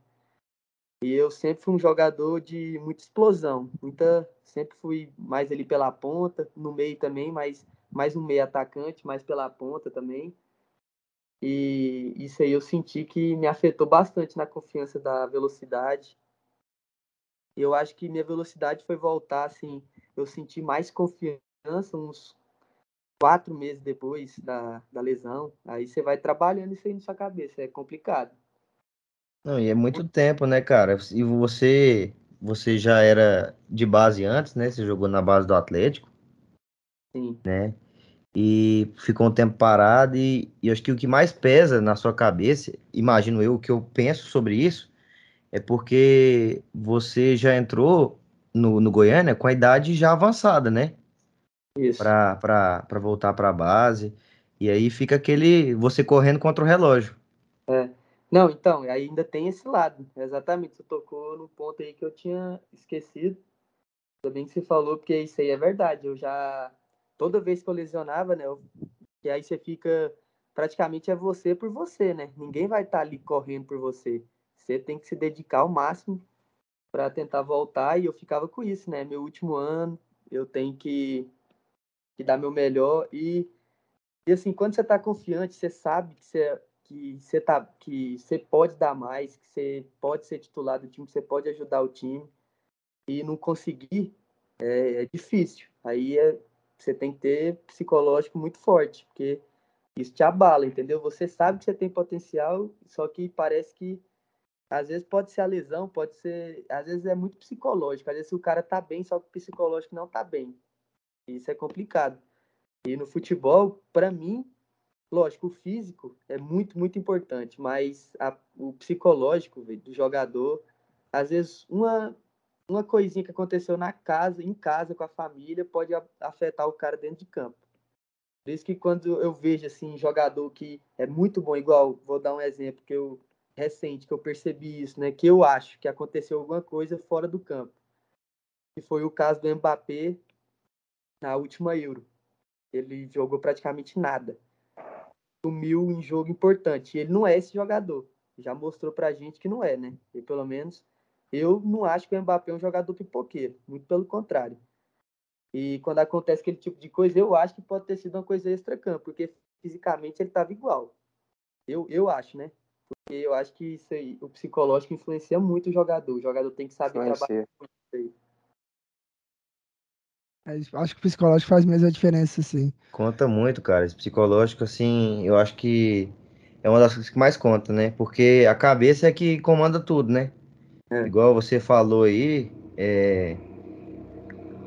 E eu sempre fui um jogador de muita explosão, muita, sempre fui mais ali pela ponta, no meio também, mas mais um meio atacante, mais pela ponta também. E isso aí eu senti que me afetou bastante na confiança da velocidade. Eu acho que minha velocidade foi voltar, assim, eu senti mais confiança uns quatro meses depois da, da lesão. Aí você vai trabalhando isso aí na sua cabeça, é complicado.
Não, e é muito tempo, né, cara? E você, você já era de base antes, né? Você jogou na base do Atlético.
Sim.
Né? E ficou um tempo parado e, e acho que o que mais pesa na sua cabeça, imagino eu, o que eu penso sobre isso, é porque você já entrou no, no Goiânia com a idade já avançada, né?
Isso.
Para voltar para a base. E aí fica aquele. você correndo contra o relógio.
É. Não, então, ainda tem esse lado. Exatamente, você tocou no ponto aí que eu tinha esquecido. Também que você falou, porque isso aí é verdade. Eu já. Toda vez que eu lesionava, né? Eu, e aí você fica. Praticamente é você por você, né? Ninguém vai estar tá ali correndo por você. Você tem que se dedicar ao máximo para tentar voltar. E eu ficava com isso, né? Meu último ano, eu tenho que, que dar meu melhor. E, e assim, quando você está confiante, você sabe que você que você tá, que você pode dar mais, que você pode ser titular do time, que você pode ajudar o time e não conseguir é, é difícil. Aí é, você tem que ter psicológico muito forte, porque isso te abala, entendeu? Você sabe que você tem potencial, só que parece que às vezes pode ser a lesão, pode ser, às vezes é muito psicológico, às vezes o cara tá bem, só que o psicológico não tá bem. Isso é complicado. E no futebol, para mim, Lógico, o físico é muito, muito importante, mas a, o psicológico do jogador, às vezes uma, uma coisinha que aconteceu na casa, em casa, com a família, pode afetar o cara dentro de campo. Por isso que quando eu vejo assim, jogador que é muito bom, igual, vou dar um exemplo que eu recente que eu percebi isso, né? Que eu acho que aconteceu alguma coisa fora do campo. Que foi o caso do Mbappé na última Euro. Ele jogou praticamente nada sumiu em jogo importante. Ele não é esse jogador. Já mostrou pra gente que não é, né? E pelo menos eu não acho que o Mbappé é um jogador pipoqueiro. Muito pelo contrário. E quando acontece aquele tipo de coisa, eu acho que pode ter sido uma coisa extra-campo, porque fisicamente ele estava igual. Eu, eu acho, né? Porque eu acho que isso aí, o psicológico influencia muito o jogador. O jogador tem que saber trabalhar com isso aí.
Acho que o psicológico faz mesmo a diferença, sim.
Conta muito, cara. Esse psicológico, assim, eu acho que é uma das coisas que mais conta, né? Porque a cabeça é que comanda tudo, né? É. Igual você falou aí, é...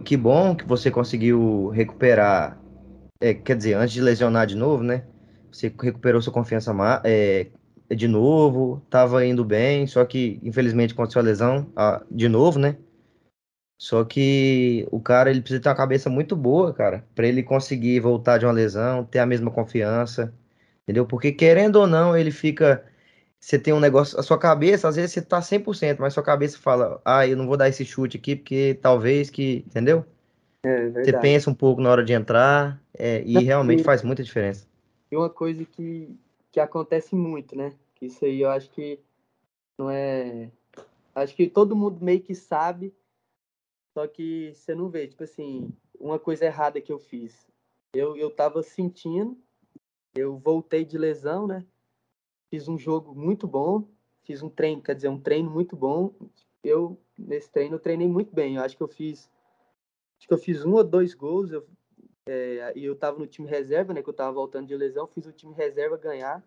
que bom que você conseguiu recuperar, é, quer dizer, antes de lesionar de novo, né? Você recuperou sua confiança é, de novo, tava indo bem, só que infelizmente aconteceu a lesão ah, de novo, né? Só que o cara ele precisa ter uma cabeça muito boa, cara, para ele conseguir voltar de uma lesão, ter a mesma confiança, entendeu? Porque querendo ou não, ele fica. Você tem um negócio, a sua cabeça, às vezes você tá 100%, mas sua cabeça fala, ah, eu não vou dar esse chute aqui porque talvez que, entendeu?
É,
você pensa um pouco na hora de entrar é, e realmente faz muita diferença.
E uma coisa que, que acontece muito, né? Isso aí eu acho que não é. Acho que todo mundo meio que sabe, só que você não vê, tipo assim, uma coisa errada que eu fiz. Eu, eu tava sentindo, eu voltei de lesão, né? Fiz um jogo muito bom, fiz um treino, quer dizer, um treino muito bom. Eu, nesse treino, eu treinei muito bem. Eu acho que eu fiz, acho que eu fiz um ou dois gols. Eu, é, e eu tava no time reserva, né? Que eu tava voltando de lesão, fiz o time reserva ganhar.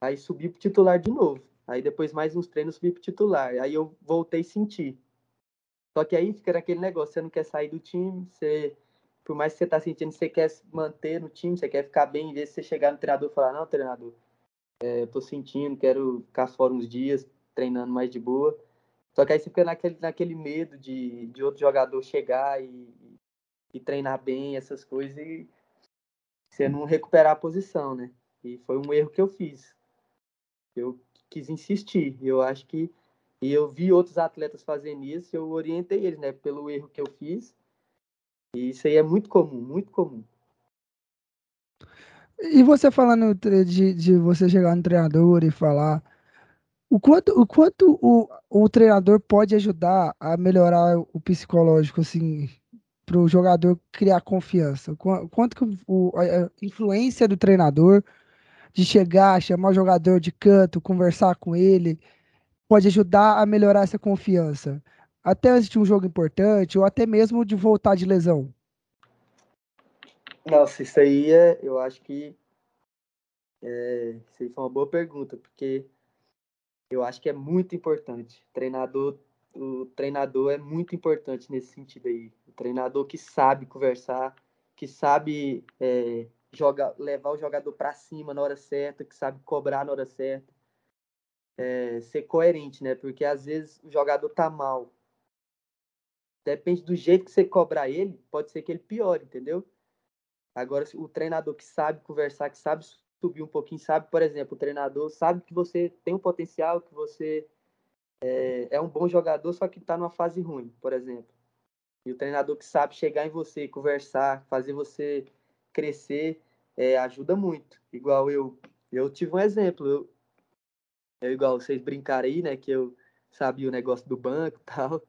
Aí subi pro titular de novo. Aí depois mais uns treinos subi pro titular. Aí eu voltei a sentir. Só que aí fica naquele negócio, você não quer sair do time, você, por mais que você tá sentindo, você quer se manter no time, você quer ficar bem, em vez de você chegar no treinador e falar, não, treinador, é, eu tô sentindo, quero ficar fora uns dias, treinando mais de boa. Só que aí você fica naquele, naquele medo de, de outro jogador chegar e, e treinar bem, essas coisas, e você não recuperar a posição, né? E foi um erro que eu fiz. Eu quis insistir. Eu acho que e eu vi outros atletas fazendo isso, eu orientei eles, né, pelo erro que eu fiz. E isso aí é muito comum, muito comum.
E você falando de, de você chegar no treinador e falar o quanto, o, quanto o, o treinador pode ajudar a melhorar o psicológico, assim, para o jogador criar confiança? Quanto que o, a influência do treinador de chegar, chamar o jogador de canto, conversar com ele, pode ajudar a melhorar essa confiança? Até antes de um jogo importante, ou até mesmo de voltar de lesão?
Nossa, isso aí é, eu acho que é, isso aí foi uma boa pergunta, porque eu acho que é muito importante. Treinador, o treinador é muito importante nesse sentido aí. O treinador que sabe conversar, que sabe é, levar o jogador para cima na hora certa, que sabe cobrar na hora certa. É, ser coerente, né? Porque às vezes o jogador tá mal. Depende do jeito que você cobrar ele, pode ser que ele piore, entendeu? Agora, o treinador que sabe conversar, que sabe subir um pouquinho, sabe, por exemplo, o treinador sabe que você tem um potencial, que você é, é um bom jogador, só que está numa fase ruim, por exemplo. E o treinador que sabe chegar em você, conversar, fazer você crescer, é, ajuda muito. Igual eu, eu tive um exemplo. Eu, eu, igual vocês brincaram aí, né? Que eu sabia o negócio do banco e tal.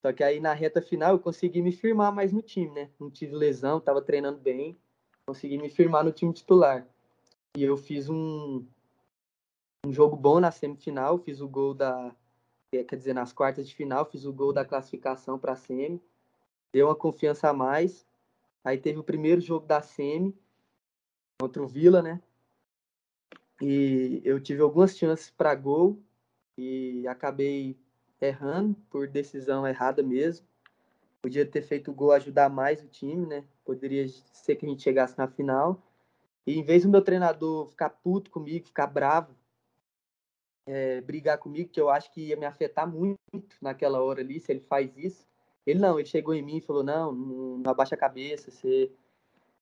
Só que aí na reta final eu consegui me firmar mais no time, né? Não tive lesão, tava treinando bem. Consegui me firmar no time titular. E eu fiz um, um jogo bom na semifinal, fiz o gol da. Quer dizer, nas quartas de final, fiz o gol da classificação para a semi. Deu uma confiança a mais. Aí teve o primeiro jogo da semi contra o Vila, né? E eu tive algumas chances para gol e acabei errando por decisão errada mesmo. Podia ter feito o gol ajudar mais o time, né? Poderia ser que a gente chegasse na final. E em vez do meu treinador ficar puto comigo, ficar bravo, é, brigar comigo, que eu acho que ia me afetar muito naquela hora ali, se ele faz isso. Ele não, ele chegou em mim e falou: Não, não abaixa a cabeça, você,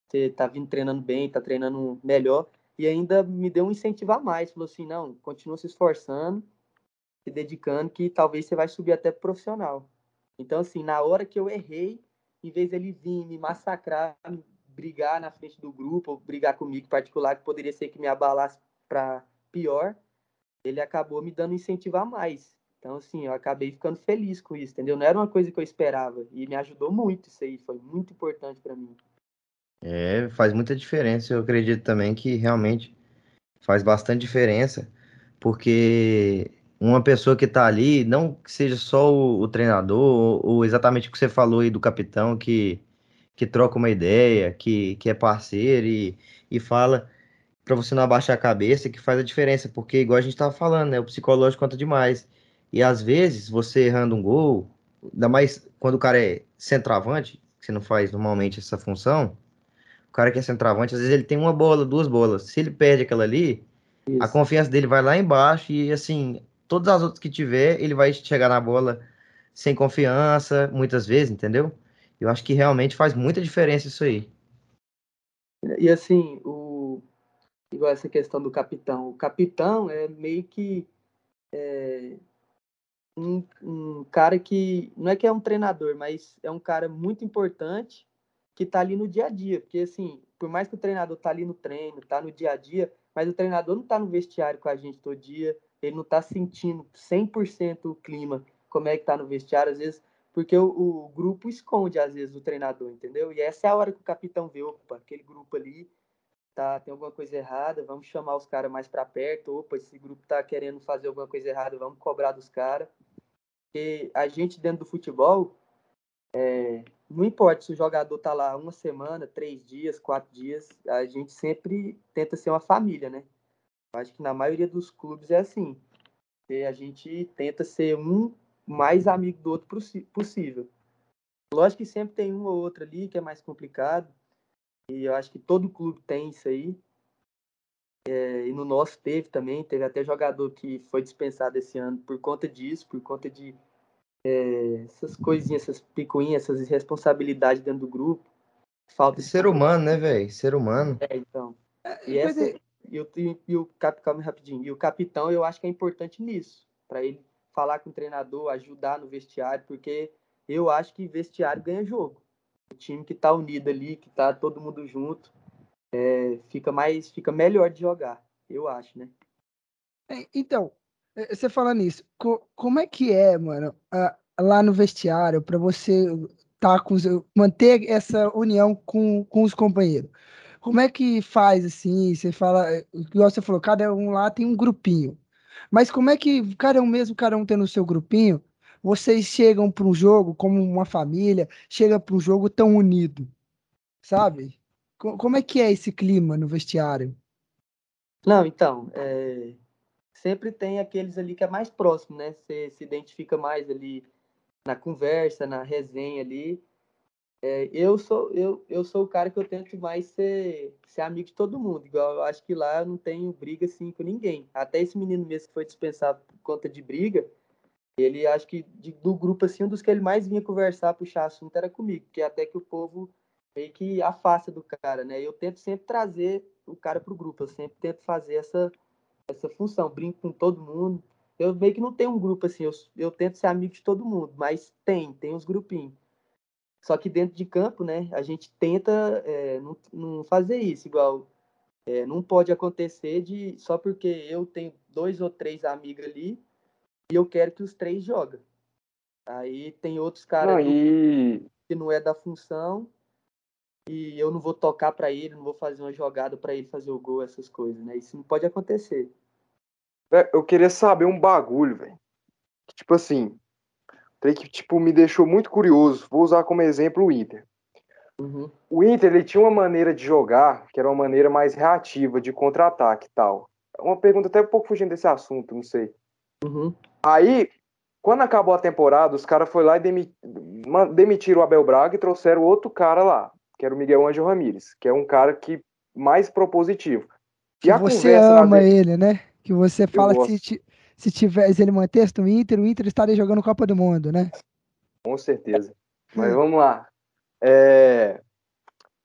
você tá vindo treinando bem, tá treinando melhor. E ainda me deu um incentivo a mais. Falou assim: Não, continua se esforçando, se dedicando, que talvez você vai subir até pro profissional. Então, assim, na hora que eu errei, em vez dele vir me massacrar, brigar na frente do grupo, ou brigar comigo particular, que poderia ser que me abalasse para pior, ele acabou me dando incentivo a mais. Então, assim, eu acabei ficando feliz com isso, entendeu? Não era uma coisa que eu esperava. E me ajudou muito isso aí, foi muito importante para mim.
É, faz muita diferença. Eu acredito também que realmente faz bastante diferença, porque uma pessoa que está ali, não que seja só o, o treinador, ou, ou, exatamente o que você falou aí do capitão, que, que troca uma ideia, que, que é parceiro e, e fala para você não abaixar a cabeça, que faz a diferença, porque igual a gente estava falando, né, o psicológico conta demais. E às vezes, você errando um gol, ainda mais quando o cara é centroavante, que você não faz normalmente essa função, o cara que é centroavante, às vezes ele tem uma bola, duas bolas. Se ele perde aquela ali, Isso. a confiança dele vai lá embaixo e assim, todas as outras que tiver, ele vai chegar na bola sem confiança, muitas vezes, entendeu? Eu acho que realmente faz muita diferença isso aí.
E assim, o igual essa questão do capitão. O capitão é meio que é, um, um, cara que não é que é um treinador, mas é um cara muito importante que está ali no dia a dia, porque assim, por mais que o treinador tá ali no treino, tá no dia a dia, mas o treinador não tá no vestiário com a gente todo dia, ele não tá sentindo 100% o clima, como é que tá no vestiário, às vezes, porque o, o, grupo esconde às vezes o treinador, entendeu? E essa é a hora que o capitão vê, opa, aquele grupo ali tá, tem alguma coisa errada, vamos chamar os caras mais para perto, opa, esse grupo tá querendo fazer alguma coisa errada, vamos cobrar dos caras. Porque a gente dentro do futebol, é, não importa se o jogador tá lá uma semana, três dias, quatro dias, a gente sempre tenta ser uma família, né? Acho que na maioria dos clubes é assim. E a gente tenta ser um mais amigo do outro possível. Lógico que sempre tem um ou outro ali que é mais complicado, e eu acho que todo clube tem isso aí. É, e no nosso teve também, teve até jogador que foi dispensado esse ano por conta disso, por conta de é, essas coisinhas, essas picuinhas, essas irresponsabilidades dentro do grupo.
Falta de ser humano, né, velho? Ser humano.
É, então. É, e, essa, é... e, o, e o capitão, rapidinho, e o capitão eu acho que é importante nisso, para ele falar com o treinador, ajudar no vestiário, porque eu acho que vestiário ganha jogo o time que está unido ali, que está todo mundo junto, é, fica mais, fica melhor de jogar, eu acho, né?
É, então, é, você fala nisso, co como é que é, mano, lá no vestiário, para você tá com manter essa união com, com os companheiros? como é que faz assim? Você fala, igual você falou, cada um lá tem um grupinho. Mas como é que cada um mesmo, cada um tendo o seu grupinho, vocês chegam para um jogo como uma família, chega para um jogo tão unido, sabe? Como é que é esse clima no vestiário?
Não, então, é... sempre tem aqueles ali que é mais próximo, né? Você se identifica mais ali na conversa, na resenha ali. É, eu sou eu, eu sou o cara que eu tento mais ser, ser amigo de todo mundo. Igual eu acho que lá eu não tenho briga assim com ninguém. Até esse menino mesmo que foi dispensado por conta de briga, ele acho que de, do grupo assim, um dos que ele mais vinha conversar, puxar assunto era comigo, porque até que o povo meio que afasta do cara, né? Eu tento sempre trazer o cara pro grupo, eu sempre tento fazer essa essa função, brinco com todo mundo. Eu meio que não tenho um grupo assim, eu, eu tento ser amigo de todo mundo, mas tem, tem uns grupinhos. Só que dentro de campo, né, a gente tenta é, não, não, fazer isso, igual é, não pode acontecer de só porque eu tenho dois ou três amigos ali e eu quero que os três joguem. Aí tem outros caras e... que não é da função e eu não vou tocar para ele, não vou fazer uma jogada para ele fazer o gol, essas coisas, né? Isso não pode acontecer.
Eu queria saber um bagulho, velho. Tipo assim, Trem que, tipo, me deixou muito curioso. Vou usar como exemplo o Inter. Uhum. O Inter, ele tinha uma maneira de jogar que era uma maneira mais reativa, de contra-ataque e tal. Uma pergunta até um pouco fugindo desse assunto, não sei. Uhum. Aí, quando acabou a temporada, os caras foram lá e demit... demitiram o Abel Braga e trouxeram outro cara lá, que era o Miguel Angel Ramírez, que é um cara que mais propositivo.
E que você ama ele, né? Que você fala que se tivesse ele mantesse no Inter, o Inter estaria jogando Copa do Mundo, né?
Com certeza. Mas vamos lá. É...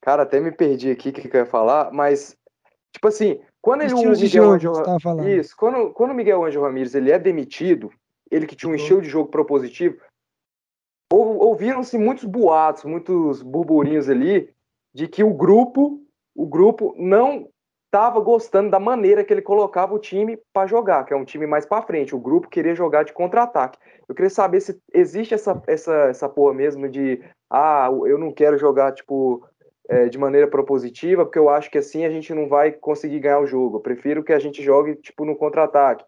Cara, até me perdi aqui o que, que eu ia falar, mas, tipo assim, quando ele, o Miguel Angel, Isso, quando, quando o Miguel Angel Ramírez ele é demitido, ele que tinha um uhum. estilo de jogo propositivo, ouviram-se muitos boatos, muitos burburinhos ali, de que o grupo, o grupo não estava gostando da maneira que ele colocava o time para jogar, que é um time mais para frente. O grupo queria jogar de contra-ataque. Eu queria saber se existe essa, essa, essa porra mesmo de ah, eu não quero jogar tipo é, de maneira propositiva, porque eu acho que assim a gente não vai conseguir ganhar o jogo. Eu prefiro que a gente jogue tipo no contra-ataque.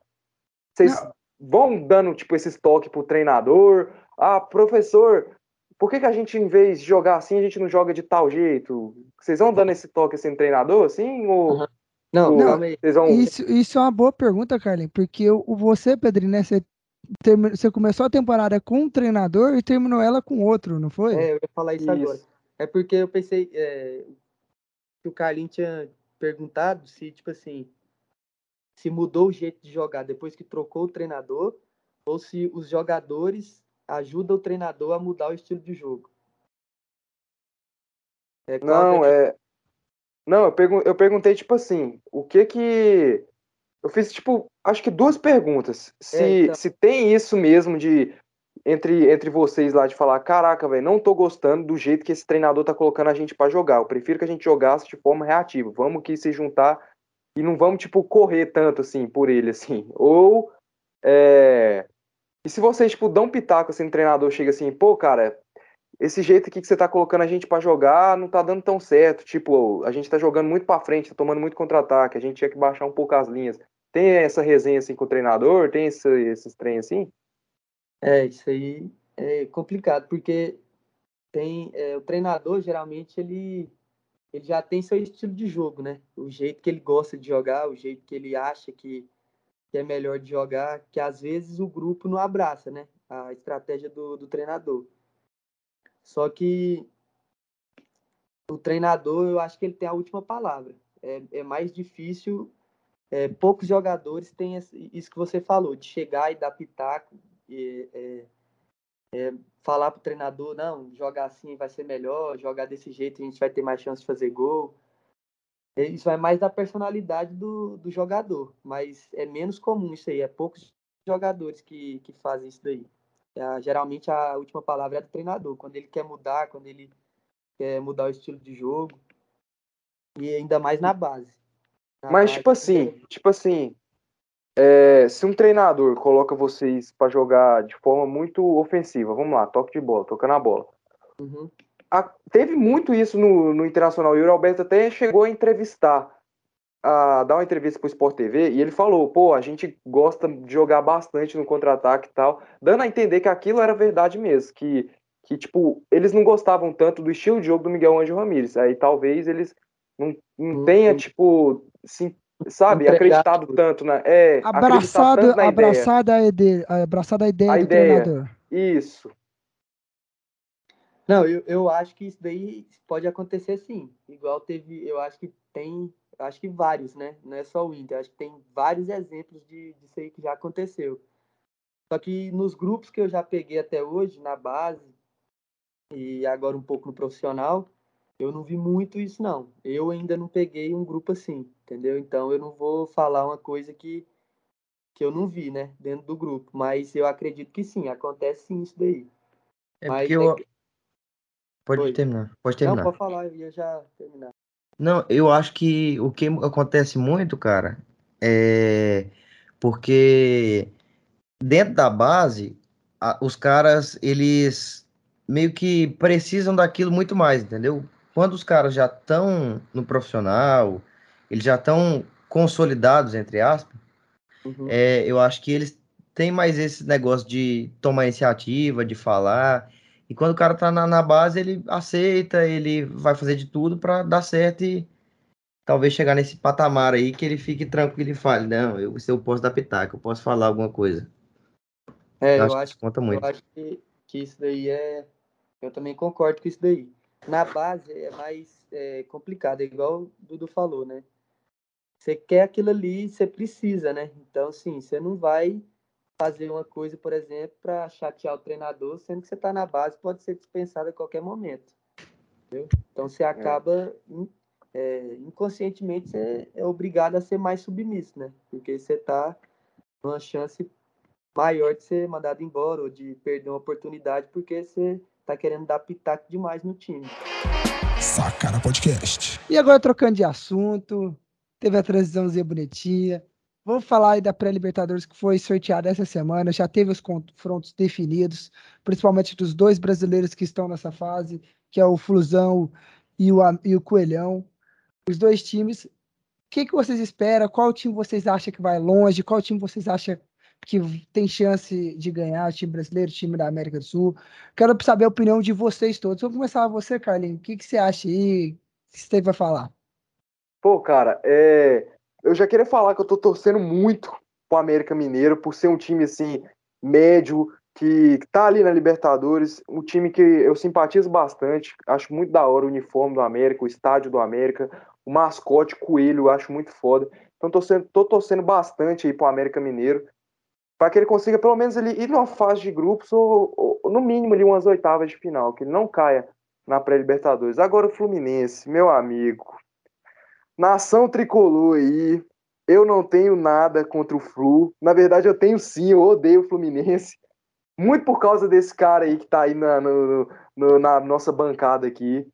Vocês não. vão dando tipo esses toques pro treinador? Ah, professor, por que, que a gente, em vez de jogar assim, a gente não joga de tal jeito? Vocês vão dando esse toque assim no treinador, assim? Ou, uhum.
Não, não vão... isso, isso é uma boa pergunta, Carlin, porque o, você, Pedrinho, né, você, você começou a temporada com um treinador e terminou ela com outro, não foi?
É, eu ia falar isso, isso. agora. É porque eu pensei é, que o Carlinhos tinha perguntado se, tipo assim, se mudou o jeito de jogar depois que trocou o treinador ou se os jogadores ajudam o treinador a mudar o estilo de jogo.
É, não, é, não, eu, pergun eu perguntei, tipo assim, o que que. Eu fiz, tipo, acho que duas perguntas. Se, é, então... se tem isso mesmo de. Entre, entre vocês lá de falar, caraca, velho, não tô gostando do jeito que esse treinador tá colocando a gente para jogar. Eu prefiro que a gente jogasse de forma reativa. Vamos aqui se juntar e não vamos, tipo, correr tanto assim por ele, assim. Ou. É... E se vocês, tipo, dão pitaco assim, o treinador chega assim, pô, cara, esse jeito aqui que você tá colocando a gente para jogar não tá dando tão certo. Tipo, a gente tá jogando muito para frente, tá tomando muito contra-ataque, a gente tinha que baixar um pouco as linhas. Tem essa resenha assim com o treinador? Tem esse, esses treinos assim?
É, isso aí é complicado, porque tem é, o treinador geralmente ele ele já tem seu estilo de jogo, né? O jeito que ele gosta de jogar, o jeito que ele acha que, que é melhor de jogar, que às vezes o grupo não abraça, né? A estratégia do, do treinador. Só que o treinador, eu acho que ele tem a última palavra. É, é mais difícil, é, poucos jogadores têm isso que você falou, de chegar e dar pitaco, e, é, é falar para o treinador, não, jogar assim vai ser melhor, jogar desse jeito a gente vai ter mais chance de fazer gol. É, isso é mais da personalidade do, do jogador, mas é menos comum isso aí, é poucos jogadores que, que fazem isso daí. É, geralmente a última palavra é do treinador, quando ele quer mudar, quando ele quer mudar o estilo de jogo. E ainda mais na base.
Na Mas, base, tipo assim, é... tipo assim, é, se um treinador coloca vocês para jogar de forma muito ofensiva, vamos lá, toque de bola, tocando a bola. Uhum. a, teve muito isso no, no Internacional e o Alberto até chegou a entrevistar, a dar uma entrevista para o Sport TV e ele falou: pô, a gente gosta de jogar bastante no contra-ataque e tal, dando a entender que aquilo era verdade mesmo, que, que tipo, eles não gostavam tanto do estilo de jogo do Miguel Ângelo Ramírez. Aí talvez eles não, não tenha, tipo, se, sabe, acreditado tanto na. É,
abraçado, na abraçada, a ideia, abraçada a ideia
a
do
ideia.
treinador.
Isso.
Não, eu, eu acho que isso daí pode acontecer sim. Igual teve, eu acho que tem, acho que vários, né? Não é só o Inter, acho que tem vários exemplos de, disso aí que já aconteceu. Só que nos grupos que eu já peguei até hoje, na base, e agora um pouco no profissional, eu não vi muito isso, não. Eu ainda não peguei um grupo assim, entendeu? Então eu não vou falar uma coisa que, que eu não vi, né? Dentro do grupo. Mas eu acredito que sim, acontece sim isso daí.
É Mas porque eu, é Pode Oi. terminar, pode terminar.
Não, pode falar, eu ia já terminar.
Não, eu acho que o que acontece muito, cara, é porque dentro da base, a, os caras, eles meio que precisam daquilo muito mais, entendeu? Quando os caras já estão no profissional, eles já estão consolidados, entre aspas, uhum. é, eu acho que eles têm mais esse negócio de tomar iniciativa, de falar, e quando o cara tá na, na base, ele aceita, ele vai fazer de tudo para dar certo e talvez chegar nesse patamar aí que ele fique tranquilo e fale, não, eu, eu posso dar pitaco, eu posso falar alguma coisa.
É, eu, eu acho, que conta muito. Eu acho que, que isso daí é. Eu também concordo com isso daí. Na base é mais é, complicado, é igual o Dudu falou, né? Você quer aquilo ali, você precisa, né? Então, sim, você não vai fazer uma coisa, por exemplo, para chatear o treinador, sendo que você está na base, pode ser dispensado a qualquer momento. Entendeu? Então você é. acaba é, inconscientemente você é obrigado a ser mais submisso, né? Porque você está numa chance maior de ser mandado embora ou de perder uma oportunidade porque você está querendo dar pitaco demais no time.
Sacana Podcast. E agora trocando de assunto, teve a transiçãozinha bonitinha. Vamos falar aí da pré-Libertadores que foi sorteada essa semana. Já teve os confrontos definidos, principalmente dos dois brasileiros que estão nessa fase, que é o Flusão e o, e o Coelhão. Os dois times. O que, que vocês esperam? Qual time vocês acham que vai longe? Qual time vocês acham que tem chance de ganhar? Time brasileiro, time da América do Sul? Quero saber a opinião de vocês todos. Vou começar com você, Carlinhos. O que, que você acha aí? O que você vai falar?
Pô, cara, é eu já queria falar que eu tô torcendo muito pro América Mineiro, por ser um time assim, médio, que tá ali na Libertadores, um time que eu simpatizo bastante, acho muito da hora o uniforme do América, o estádio do América, o mascote Coelho, eu acho muito foda. Então tô, sendo, tô torcendo bastante aí pro América Mineiro, para que ele consiga pelo menos ele ir numa fase de grupos ou, ou, no mínimo ali umas oitavas de final, que ele não caia na pré-Libertadores. Agora o Fluminense, meu amigo, Nação tricolor aí. Eu não tenho nada contra o Flu. Na verdade, eu tenho sim, eu odeio o Fluminense. Muito por causa desse cara aí que tá aí na, no, no, na nossa bancada aqui.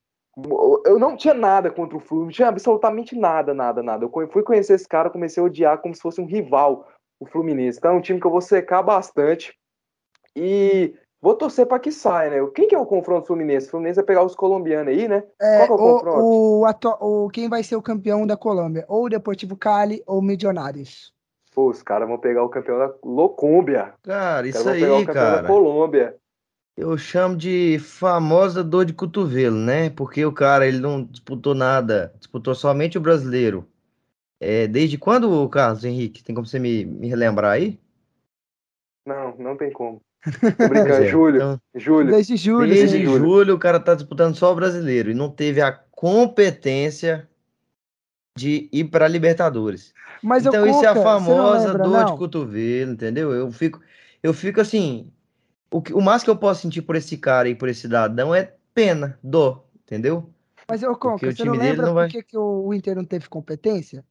Eu não tinha nada contra o Flu, não tinha absolutamente nada, nada, nada. Eu fui conhecer esse cara, comecei a odiar como se fosse um rival, o Fluminense. Então é um time que eu vou secar bastante. E Vou torcer para que saia, né? Quem que é o confronto Fluminense? O Fluminense vai pegar os colombianos aí, né?
É, Qual é o, o confronto? O, o, quem vai ser o campeão da Colômbia? Ou o Deportivo Cali ou o Milionários.
Pô, os caras vão pegar o campeão da Locúmbia.
Cara, isso aí, pegar o campeão cara.
Da Colômbia.
Eu chamo de famosa dor de cotovelo, né? Porque o cara ele não disputou nada, disputou somente o brasileiro. É, desde quando, Carlos Henrique? Tem como você me, me relembrar aí?
Não, não tem como. Tô brincando, é, julho, então, julho.
Desde julho.
Desde julho. julho o cara tá disputando só o brasileiro e não teve a competência de ir para Libertadores. Mas então isso é a famosa lembra, dor não. de cotovelo, entendeu? Eu fico, eu fico assim, o, que, o mais que eu posso sentir por esse cara e por esse cidadão é pena, dor, entendeu?
Mas eu Conca, você não lembra não vai... por que, que o Inter não teve competência?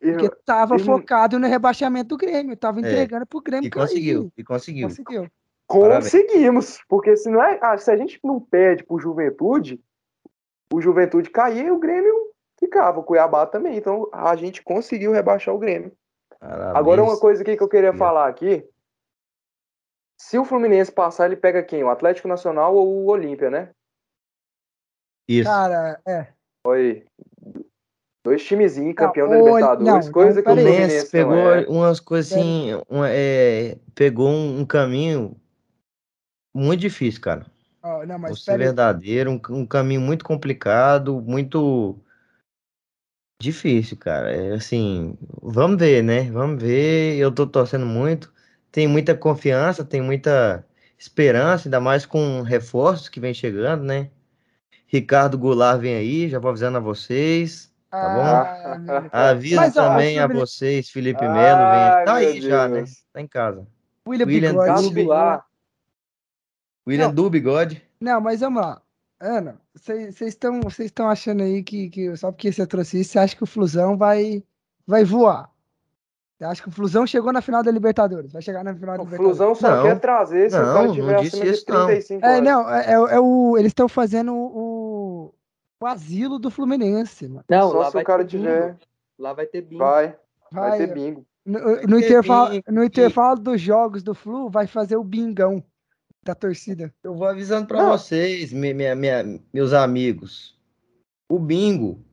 Porque tava focado no rebaixamento do Grêmio, tava é. entregando é, pro Grêmio.
E conseguiu, e conseguiu.
Conseguiu.
Conseguimos, porque se, não é, ah, se a gente não perde pro Juventude, o Juventude caía e o Grêmio ficava, o Cuiabá também. Então a gente conseguiu rebaixar o Grêmio. Parabéns. Agora uma coisa aqui que eu queria falar aqui. Se o Fluminense passar, ele pega quem? O Atlético Nacional ou o Olímpia, né?
Isso. Cara, é.
Foi dois timezinhos campeão não, da Libertadores, não, coisa
que o Fluminense pegou é. umas coisas assim, uma, é, pegou um, caminho muito difícil, cara.
Oh, não, mas
Vou verdadeiro, um, um, caminho muito complicado, muito difícil, cara. É assim, vamos ver, né? Vamos ver. Eu tô torcendo muito. Tem muita confiança, tem muita esperança, ainda mais com reforços que vem chegando, né? Ricardo Goulart vem aí, já vou avisando a vocês, tá ah, bom? Avisa Mas, também ó, a vocês, Felipe Melo, vem. Tá aí Deus. já, né? Tá em casa.
William, William Bigode.
William do Bigode.
Não, mas vamos lá. Ana, vocês estão vocês estão achando aí que, que só porque você trouxe isso, você acha que o Flusão vai vai voar? Você acha que o Flusão chegou na final da Libertadores? Vai chegar na final da Libertadores?
O Flusão só não, quer trazer se não, o cara tiver acima de 35
não. É, não, é, é, é o, eles estão fazendo o, o asilo do Fluminense. Mano.
Não, só se o cara tiver.
Bingo. Lá vai ter bingo.
Vai, vai, vai ter bingo.
No, no, intervalo, bingo. no intervalo dos jogos do Flu, vai fazer o bingão da torcida.
Eu vou avisando para vocês, minha, minha, meus amigos. O bingo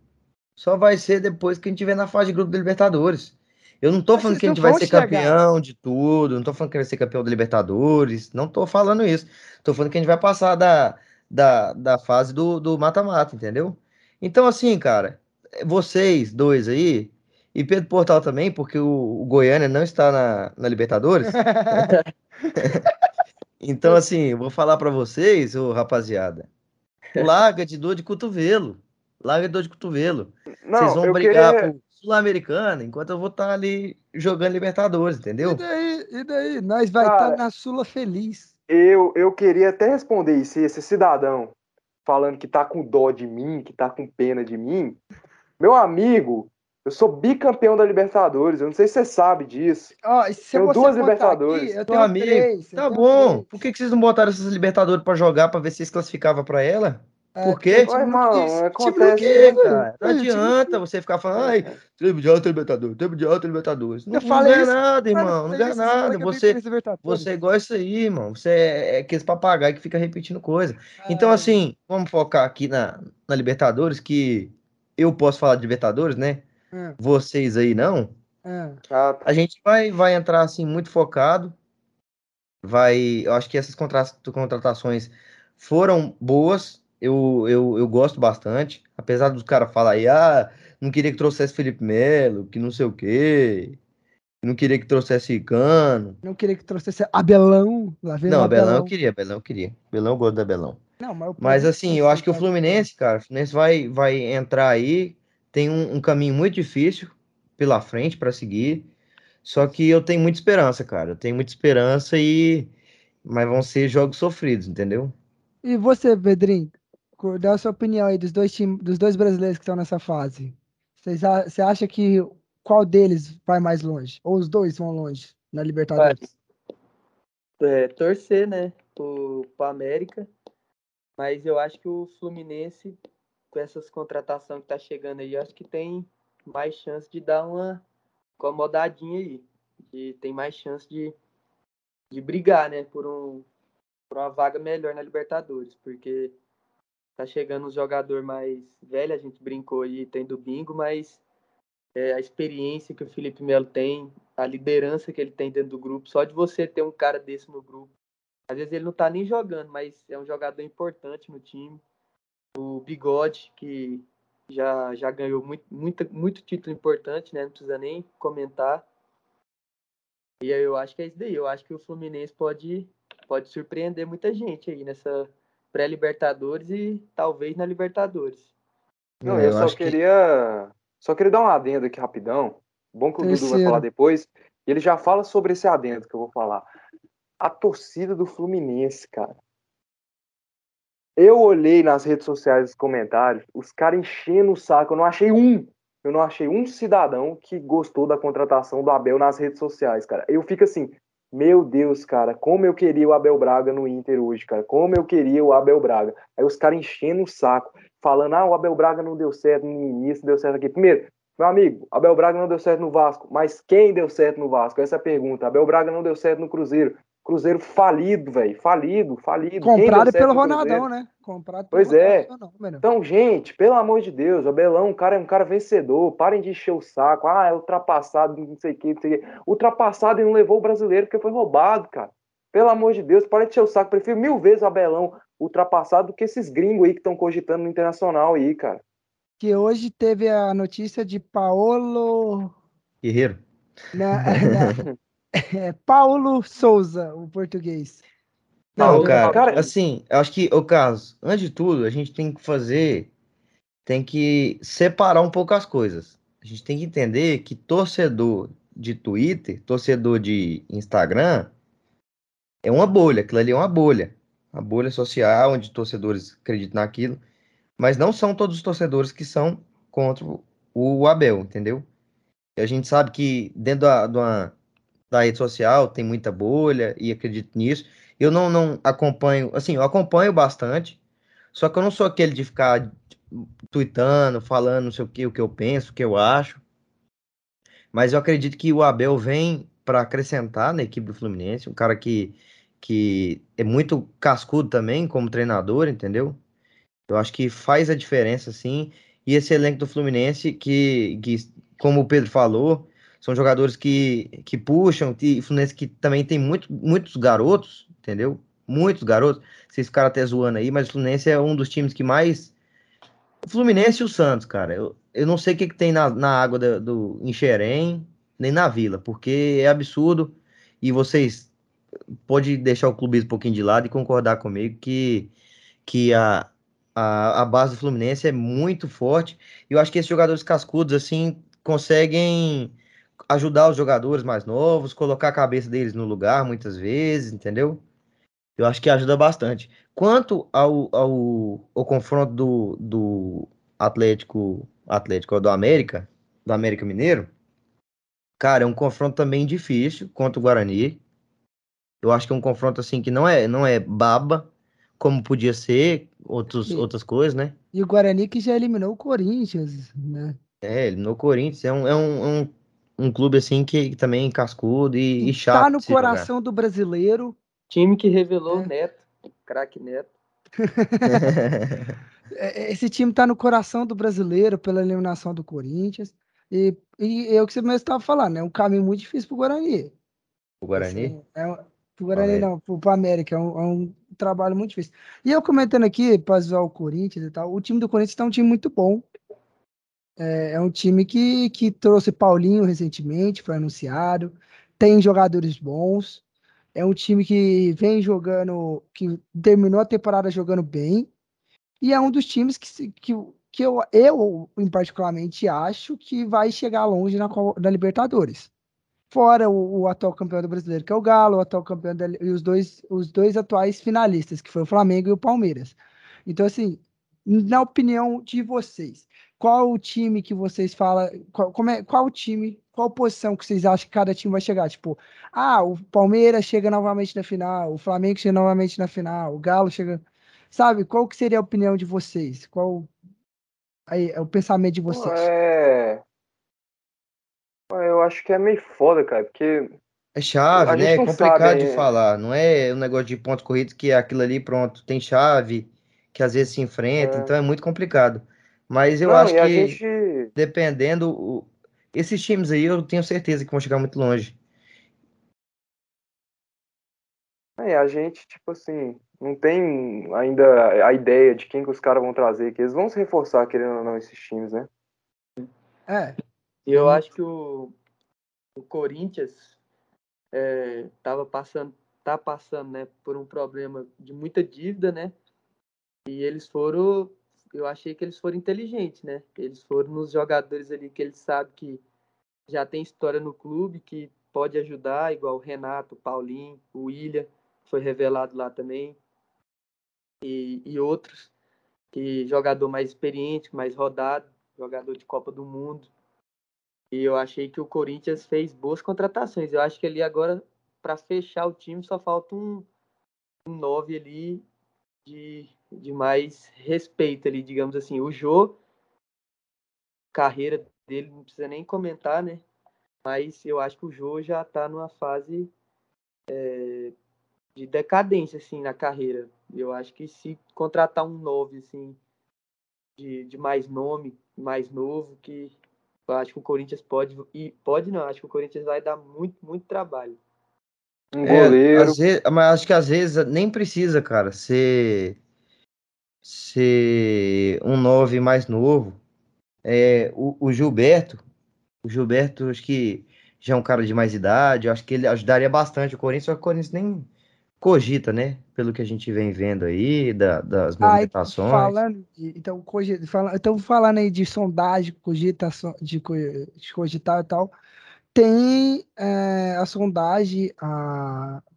só vai ser depois que a gente tiver na fase de grupo da Libertadores. Eu não tô falando que a gente vai ser chegar. campeão de tudo, não tô falando que vai ser campeão da Libertadores, não tô falando isso. Tô falando que a gente vai passar da, da, da fase do mata-mata, entendeu? Então, assim, cara, vocês dois aí, e Pedro Portal também, porque o, o Goiânia não está na, na Libertadores. então, assim, vou falar para vocês, ô, rapaziada, larga de dor de cotovelo. Larga de dor de cotovelo. Não, Vocês vão brigar queria... por Sul-Americana, enquanto eu vou estar tá ali jogando Libertadores, entendeu?
E daí? E daí? Nós vai estar tá na Sula feliz.
Eu, eu queria até responder isso, esse cidadão falando que tá com dó de mim, que tá com pena de mim. Meu amigo, eu sou bicampeão da Libertadores, eu não sei se você sabe disso.
Oh, tenho duas Libertadores. Aqui, eu tenho
amigo. Três, tá bom. Três. Por que, que vocês não botaram essas Libertadores para jogar para ver se vocês classificavam para ela? É, Por quê?
Tipo, irmão, tipo, acontece, quê,
cara? Não adianta você ficar falando, ai, tempo de alta Libertadores, tempo de alta Libertadores. Não, não ganha nada, irmão, não ganha nada. Você, você é igual isso aí, irmão. Você é, é aqueles papagaio que fica repetindo coisa. Então, assim, vamos focar aqui na, na Libertadores, que eu posso falar de Libertadores, né? Hum. Vocês aí não. Hum. A gente vai, vai entrar, assim, muito focado. Vai, eu acho que essas contratações foram boas, eu, eu, eu gosto bastante. Apesar dos caras falarem, ah, não queria que trouxesse Felipe Melo, que não sei o quê. Não queria que trouxesse Cano.
Não queria que trouxesse Abelão.
Lá não, Abelão, Abelão eu queria, Abelão eu queria. Abelão eu gosto do Abelão. Não, mas, mas assim, eu acho que o Fluminense, cara, o Fluminense vai, vai entrar aí, tem um, um caminho muito difícil pela frente para seguir. Só que eu tenho muita esperança, cara. Eu tenho muita esperança e. Mas vão ser jogos sofridos, entendeu?
E você, Pedrinho? Dá a sua opinião aí dos dois, time, dos dois brasileiros que estão nessa fase. Você acha que qual deles vai mais longe? Ou os dois vão longe na Libertadores?
É, torcer, né? Pro, pro América. Mas eu acho que o Fluminense, com essas contratações que tá chegando aí, acho que tem mais chance de dar uma incomodadinha aí. E tem mais chance de, de brigar, né? Por, um, por uma vaga melhor na Libertadores. Porque tá chegando um jogador mais velho, a gente brincou aí, tem do bingo, mas é, a experiência que o Felipe Melo tem, a liderança que ele tem dentro do grupo, só de você ter um cara desse no grupo. Às vezes ele não tá nem jogando, mas é um jogador importante no time. O Bigode, que já, já ganhou muito, muito, muito título importante, né? Não precisa nem comentar. E aí eu acho que é isso daí. Eu acho que o Fluminense pode, pode surpreender muita gente aí nessa, pré-Libertadores e talvez na Libertadores.
Não, eu, eu só queria que... só queria dar um adendo aqui rapidão. Bom que o Terceiro. Dudu vai falar depois. E ele já fala sobre esse adendo que eu vou falar. A torcida do Fluminense, cara. Eu olhei nas redes sociais os comentários, os caras enchendo o saco. Eu não achei um. Eu não achei um cidadão que gostou da contratação do Abel nas redes sociais, cara. Eu fico assim, meu Deus, cara, como eu queria o Abel Braga no Inter hoje, cara. Como eu queria o Abel Braga. Aí os caras enchendo o saco, falando: ah, o Abel Braga não deu certo no início, deu certo aqui. Primeiro, meu amigo, Abel Braga não deu certo no Vasco, mas quem deu certo no Vasco? Essa é a pergunta. Abel Braga não deu certo no Cruzeiro, Cruzeiro falido, velho. Falido, falido.
Comprado pelo Ronaldão, né?
Comprado pelo pois é. então, gente, pelo amor de Deus, o Abelão, o cara é um cara vencedor. Parem de encher o saco. Ah, é ultrapassado, não sei o que, não sei o que. Ultrapassado e não levou o brasileiro porque foi roubado, cara. Pelo amor de Deus, parem de encher o saco. Prefiro mil vezes o Abelão ultrapassado do que esses gringos aí que estão cogitando no internacional aí, cara.
Que hoje teve a notícia de Paulo.
Guerreiro.
Na, na, é, Paulo Souza, o português.
Não, cara, cara, assim, eu acho que, o Carlos, antes de tudo, a gente tem que fazer, tem que separar um pouco as coisas. A gente tem que entender que torcedor de Twitter, torcedor de Instagram, é uma bolha, aquilo ali é uma bolha. Uma bolha social, onde torcedores acreditam naquilo, mas não são todos os torcedores que são contra o Abel, entendeu? E a gente sabe que dentro da, da, da rede social tem muita bolha e acredito nisso. Eu não, não acompanho, assim, eu acompanho bastante, só que eu não sou aquele de ficar tweetando, falando não sei o que, o que eu penso, o que eu acho. Mas eu acredito que o Abel vem para acrescentar na equipe do Fluminense, um cara que, que é muito cascudo também como treinador, entendeu? Eu acho que faz a diferença, sim. E esse elenco do Fluminense, que, que como o Pedro falou, são jogadores que, que puxam, e Fluminense que também tem muito, muitos garotos, entendeu? Muitos garotos. Vocês ficaram até zoando aí, mas o Fluminense é um dos times que mais. O Fluminense e o Santos, cara. Eu, eu não sei o que, que tem na, na água do, do em nem na Vila, porque é absurdo. E vocês pode deixar o clube um pouquinho de lado e concordar comigo que, que a, a, a base do Fluminense é muito forte. E eu acho que esses jogadores cascudos, assim, conseguem ajudar os jogadores mais novos, colocar a cabeça deles no lugar muitas vezes, entendeu? Eu acho que ajuda bastante. Quanto ao, ao, ao confronto do, do Atlético, Atlético do América, do América Mineiro, cara, é um confronto também difícil contra o Guarani. Eu acho que é um confronto assim que não é, não é baba, como podia ser outros, outras coisas, né?
E o Guarani que já eliminou o Corinthians, né?
É, eliminou o Corinthians. É um, é um, é um, um clube assim que, também é cascudo e, e chato.
Tá no coração jogar. do brasileiro.
Time que revelou é. Neto, craque Neto.
É, esse time tá no coração do brasileiro pela eliminação do Corinthians. E, e é o que você mesmo estava falando, é um caminho muito difícil pro Guarani.
O Guarani? Assim,
é, pro Guarani América. não, pro, pro América. É um, é um, trabalho muito difícil. E eu comentando aqui, para zoar o Corinthians e tal, o time do Corinthians tá um time muito bom. É, é um time que, que trouxe Paulinho recentemente, foi anunciado. Tem jogadores bons. É um time que vem jogando, que terminou a temporada jogando bem. E é um dos times que, que, que eu, eu, em particularmente, acho que vai chegar longe na, na Libertadores. Fora o, o, atual campeão do brasileiro, que é o Galo, o atual campeão da, e os dois, os dois atuais finalistas, que foi o Flamengo e o Palmeiras. Então, assim, na opinião de vocês, qual o time que vocês falam, qual, como é, qual o time, qual posição que vocês acham que cada time vai chegar? Tipo, ah, o Palmeiras chega novamente na final, o Flamengo chega novamente na final, o Galo chega, sabe? Qual que seria a opinião de vocês? Qual aí, é o pensamento de vocês?
É... Eu acho que é meio foda, cara, porque
é chave, né? É complicado sabe, de é... falar. Não é um negócio de pontos corridos que é aquilo ali, pronto, tem chave, que às vezes se enfrenta, é. então é muito complicado. Mas eu Não, acho que gente... dependendo, esses times aí eu tenho certeza que vão chegar muito longe.
É, a gente, tipo assim, não tem ainda a ideia de quem que os caras vão trazer, que eles vão se reforçar, querendo ou não, esses times, né?
É. E eu acho que o, o Corinthians é, tava passando, tá passando, né, por um problema de muita dívida, né? E eles foram eu achei que eles foram inteligentes, né? Eles foram nos jogadores ali que eles sabem que já tem história no clube, que pode ajudar, igual o Renato, o Paulinho, o William, foi revelado lá também, e, e outros, que jogador mais experiente, mais rodado, jogador de Copa do Mundo. E eu achei que o Corinthians fez boas contratações. Eu acho que ali agora, para fechar o time, só falta um, um ali de de mais respeito ali, digamos assim. O Jô, carreira dele, não precisa nem comentar, né? Mas eu acho que o Jô já está numa fase é, de decadência, assim, na carreira. Eu acho que se contratar um novo, assim, de, de mais nome, mais novo, que eu acho que o Corinthians pode, e pode não, acho que o Corinthians vai dar muito, muito trabalho.
Um goleiro. É, vezes, mas acho que às vezes nem precisa, cara, ser, ser um 9 mais novo. É, o, o Gilberto, o Gilberto, acho que já é um cara de mais idade, eu acho que ele ajudaria bastante o Corinthians, só que o Corinthians nem cogita, né? Pelo que a gente vem vendo aí, da, das movimentações.
Ah, falando de, então, cogita, fala, então, falando aí de sondagem, cogitação, de, de cogitar e tal, tem é, a sondagem, a, a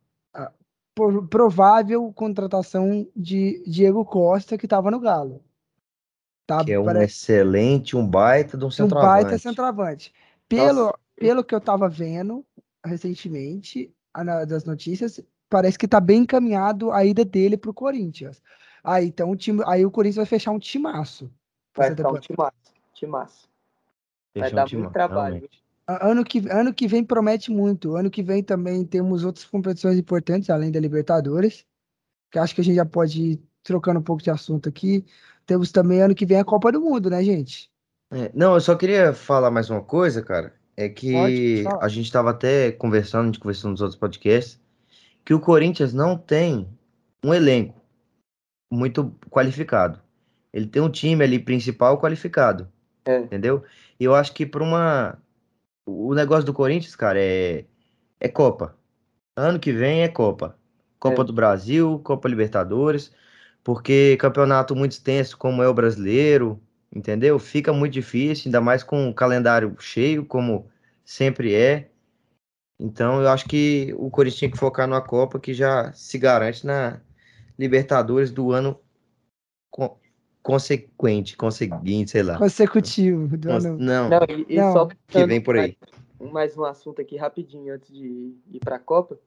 provável contratação de Diego Costa, que estava no Galo.
Tá, que é um parece... excelente, um baita de um centroavante. Um baita
centroavante. Pelo, pelo que eu estava vendo recentemente das notícias, parece que está bem encaminhado a ida dele para o Corinthians. Aí, então, o time, aí o Corinthians vai fechar um timaço.
Vai fechar um timaço. timaço. Vai dar um muito trabalho. Realmente.
Ano que, ano que vem promete muito. Ano que vem também temos outras competições importantes, além da Libertadores. Que acho que a gente já pode ir trocando um pouco de assunto aqui. Temos também ano que vem a Copa do Mundo, né, gente?
É, não, eu só queria falar mais uma coisa, cara. É que a gente estava até conversando, a gente conversou nos outros podcasts, que o Corinthians não tem um elenco muito qualificado. Ele tem um time ali principal qualificado. É. Entendeu? E eu acho que para uma o negócio do Corinthians, cara, é, é Copa. Ano que vem é Copa. Copa é. do Brasil, Copa Libertadores, porque campeonato muito extenso, como é o brasileiro, entendeu? Fica muito difícil, ainda mais com o calendário cheio, como sempre é. Então, eu acho que o Corinthians tinha que focar numa Copa que já se garante na Libertadores do ano consequente, conseguinte, sei lá.
Consecutivo. Do
ano... Não, não, e, e não. Só que vem por aí.
Mais, mais um assunto aqui rapidinho antes de ir para a Copa.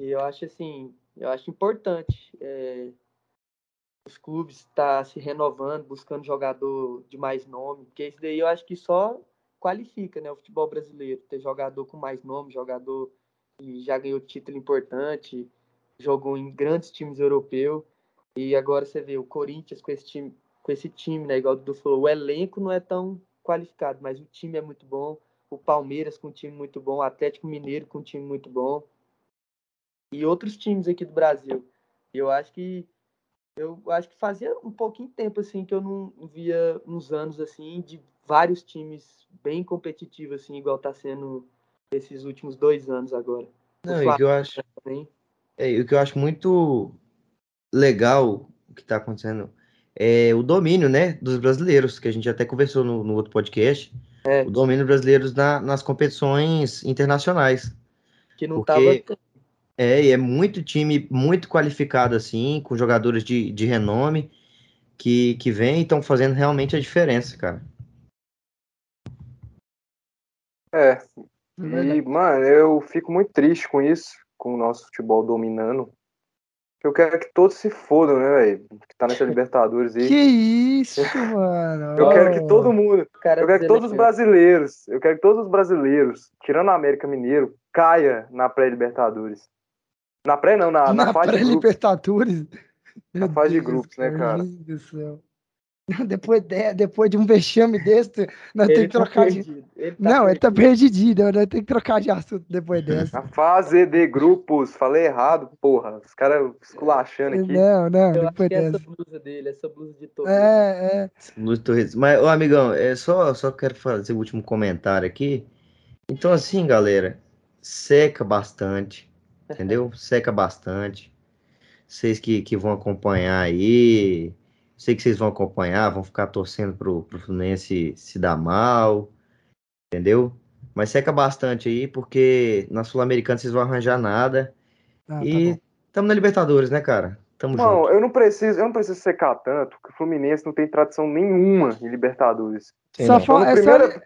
E eu acho assim, eu acho importante é, os clubes estar tá se renovando, buscando jogador de mais nome, porque isso daí eu acho que só qualifica, né, o futebol brasileiro, ter jogador com mais nome, jogador que já ganhou título importante, jogou em grandes times europeus. E agora você vê o Corinthians com esse time, com esse time, né? Igual o Dudu falou, o elenco não é tão qualificado, mas o time é muito bom. O Palmeiras com um time muito bom, o Atlético Mineiro com um time muito bom. E outros times aqui do Brasil. Eu acho que eu acho que fazia um pouquinho tempo assim que eu não via uns anos assim de vários times bem competitivos assim, igual tá sendo esses últimos dois anos agora.
Não, o que eu acho é, o que eu acho muito legal o que está acontecendo é o domínio, né, dos brasileiros, que a gente até conversou no, no outro podcast, é. o domínio brasileiros na, nas competições internacionais.
Que não porque, tava...
É, e é muito time muito qualificado, assim, com jogadores de, de renome, que, que vem e estão fazendo realmente a diferença, cara.
É, e, mano, eu fico muito triste com isso, com o nosso futebol dominando eu quero que todos se fodam, né, velho? Que tá nessa Libertadores aí.
Que isso, mano.
Eu quero que todo mundo. eu quero que todos os brasileiros. Eu quero que todos os brasileiros, tirando o América Mineiro, caia na pré-Libertadores. Na pré, não, na, na, na fase de grupos.
Libertadores.
Na fase de grupos, né, cara? Meu Deus do céu.
Depois de, depois de um vexame desse, nós temos que tá trocar tá de. Ele tá não, ele tá perdidinho, nós temos que trocar de assunto depois dessa.
A fase de grupos, falei errado, porra. Os caras esculachando aqui.
Não, não,
Eu
depois
acho que é essa blusa dele, essa blusa de Torres.
É, é.
Blusa de Torres. Mas, ô, amigão, é só, só quero fazer o último comentário aqui. Então, assim, galera, seca bastante, entendeu? seca bastante. Vocês que, que vão acompanhar aí Sei que vocês vão acompanhar, vão ficar torcendo pro, pro Fluminense se dar mal, entendeu? Mas seca bastante aí, porque na Sul-Americana vocês vão arranjar nada. Ah, e tá estamos na Libertadores, né, cara? Tamo
não, junto. eu não preciso, eu não preciso secar tanto, porque o Fluminense não tem tradição nenhuma em Libertadores.
Só então, é, primeira, só,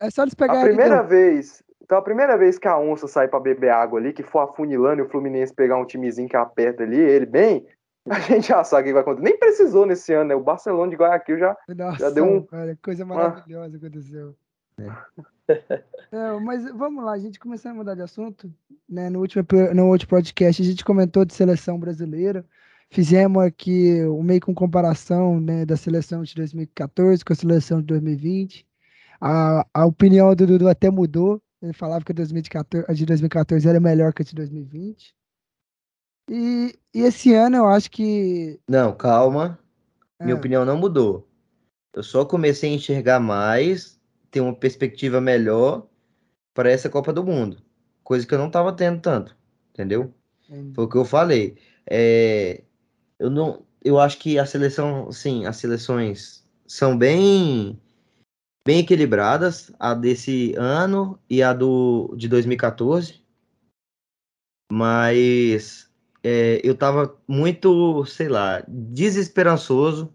é só eles pegarem.
A primeira então. vez, então a primeira vez que a onça sai para beber água ali, que for afunilando e o Fluminense pegar um timezinho que aperta ali, ele bem, a gente já sabe o que vai acontecer. Nem precisou nesse ano, né? O Barcelona de Guayaquil já, Nossa, já deu um.
Cara, coisa maravilhosa uma... aconteceu. É. É, mas vamos lá, a gente começou a mudar de assunto. Né? No, último, no último podcast, a gente comentou de seleção brasileira. Fizemos aqui um meio com comparação né, da seleção de 2014 com a seleção de 2020. A, a opinião do Dudu até mudou. Ele falava que a, 2014, a de 2014 era melhor que a de 2020. E, e esse ano eu acho que.
Não, calma. Minha é. opinião não mudou. Eu só comecei a enxergar mais, ter uma perspectiva melhor para essa Copa do Mundo. Coisa que eu não estava tendo tanto. Entendeu? Entendi. Foi o que eu falei. É, eu não. Eu acho que a seleção, sim, as seleções são bem bem equilibradas, a desse ano e a do de 2014. Mas é, eu tava muito, sei lá, desesperançoso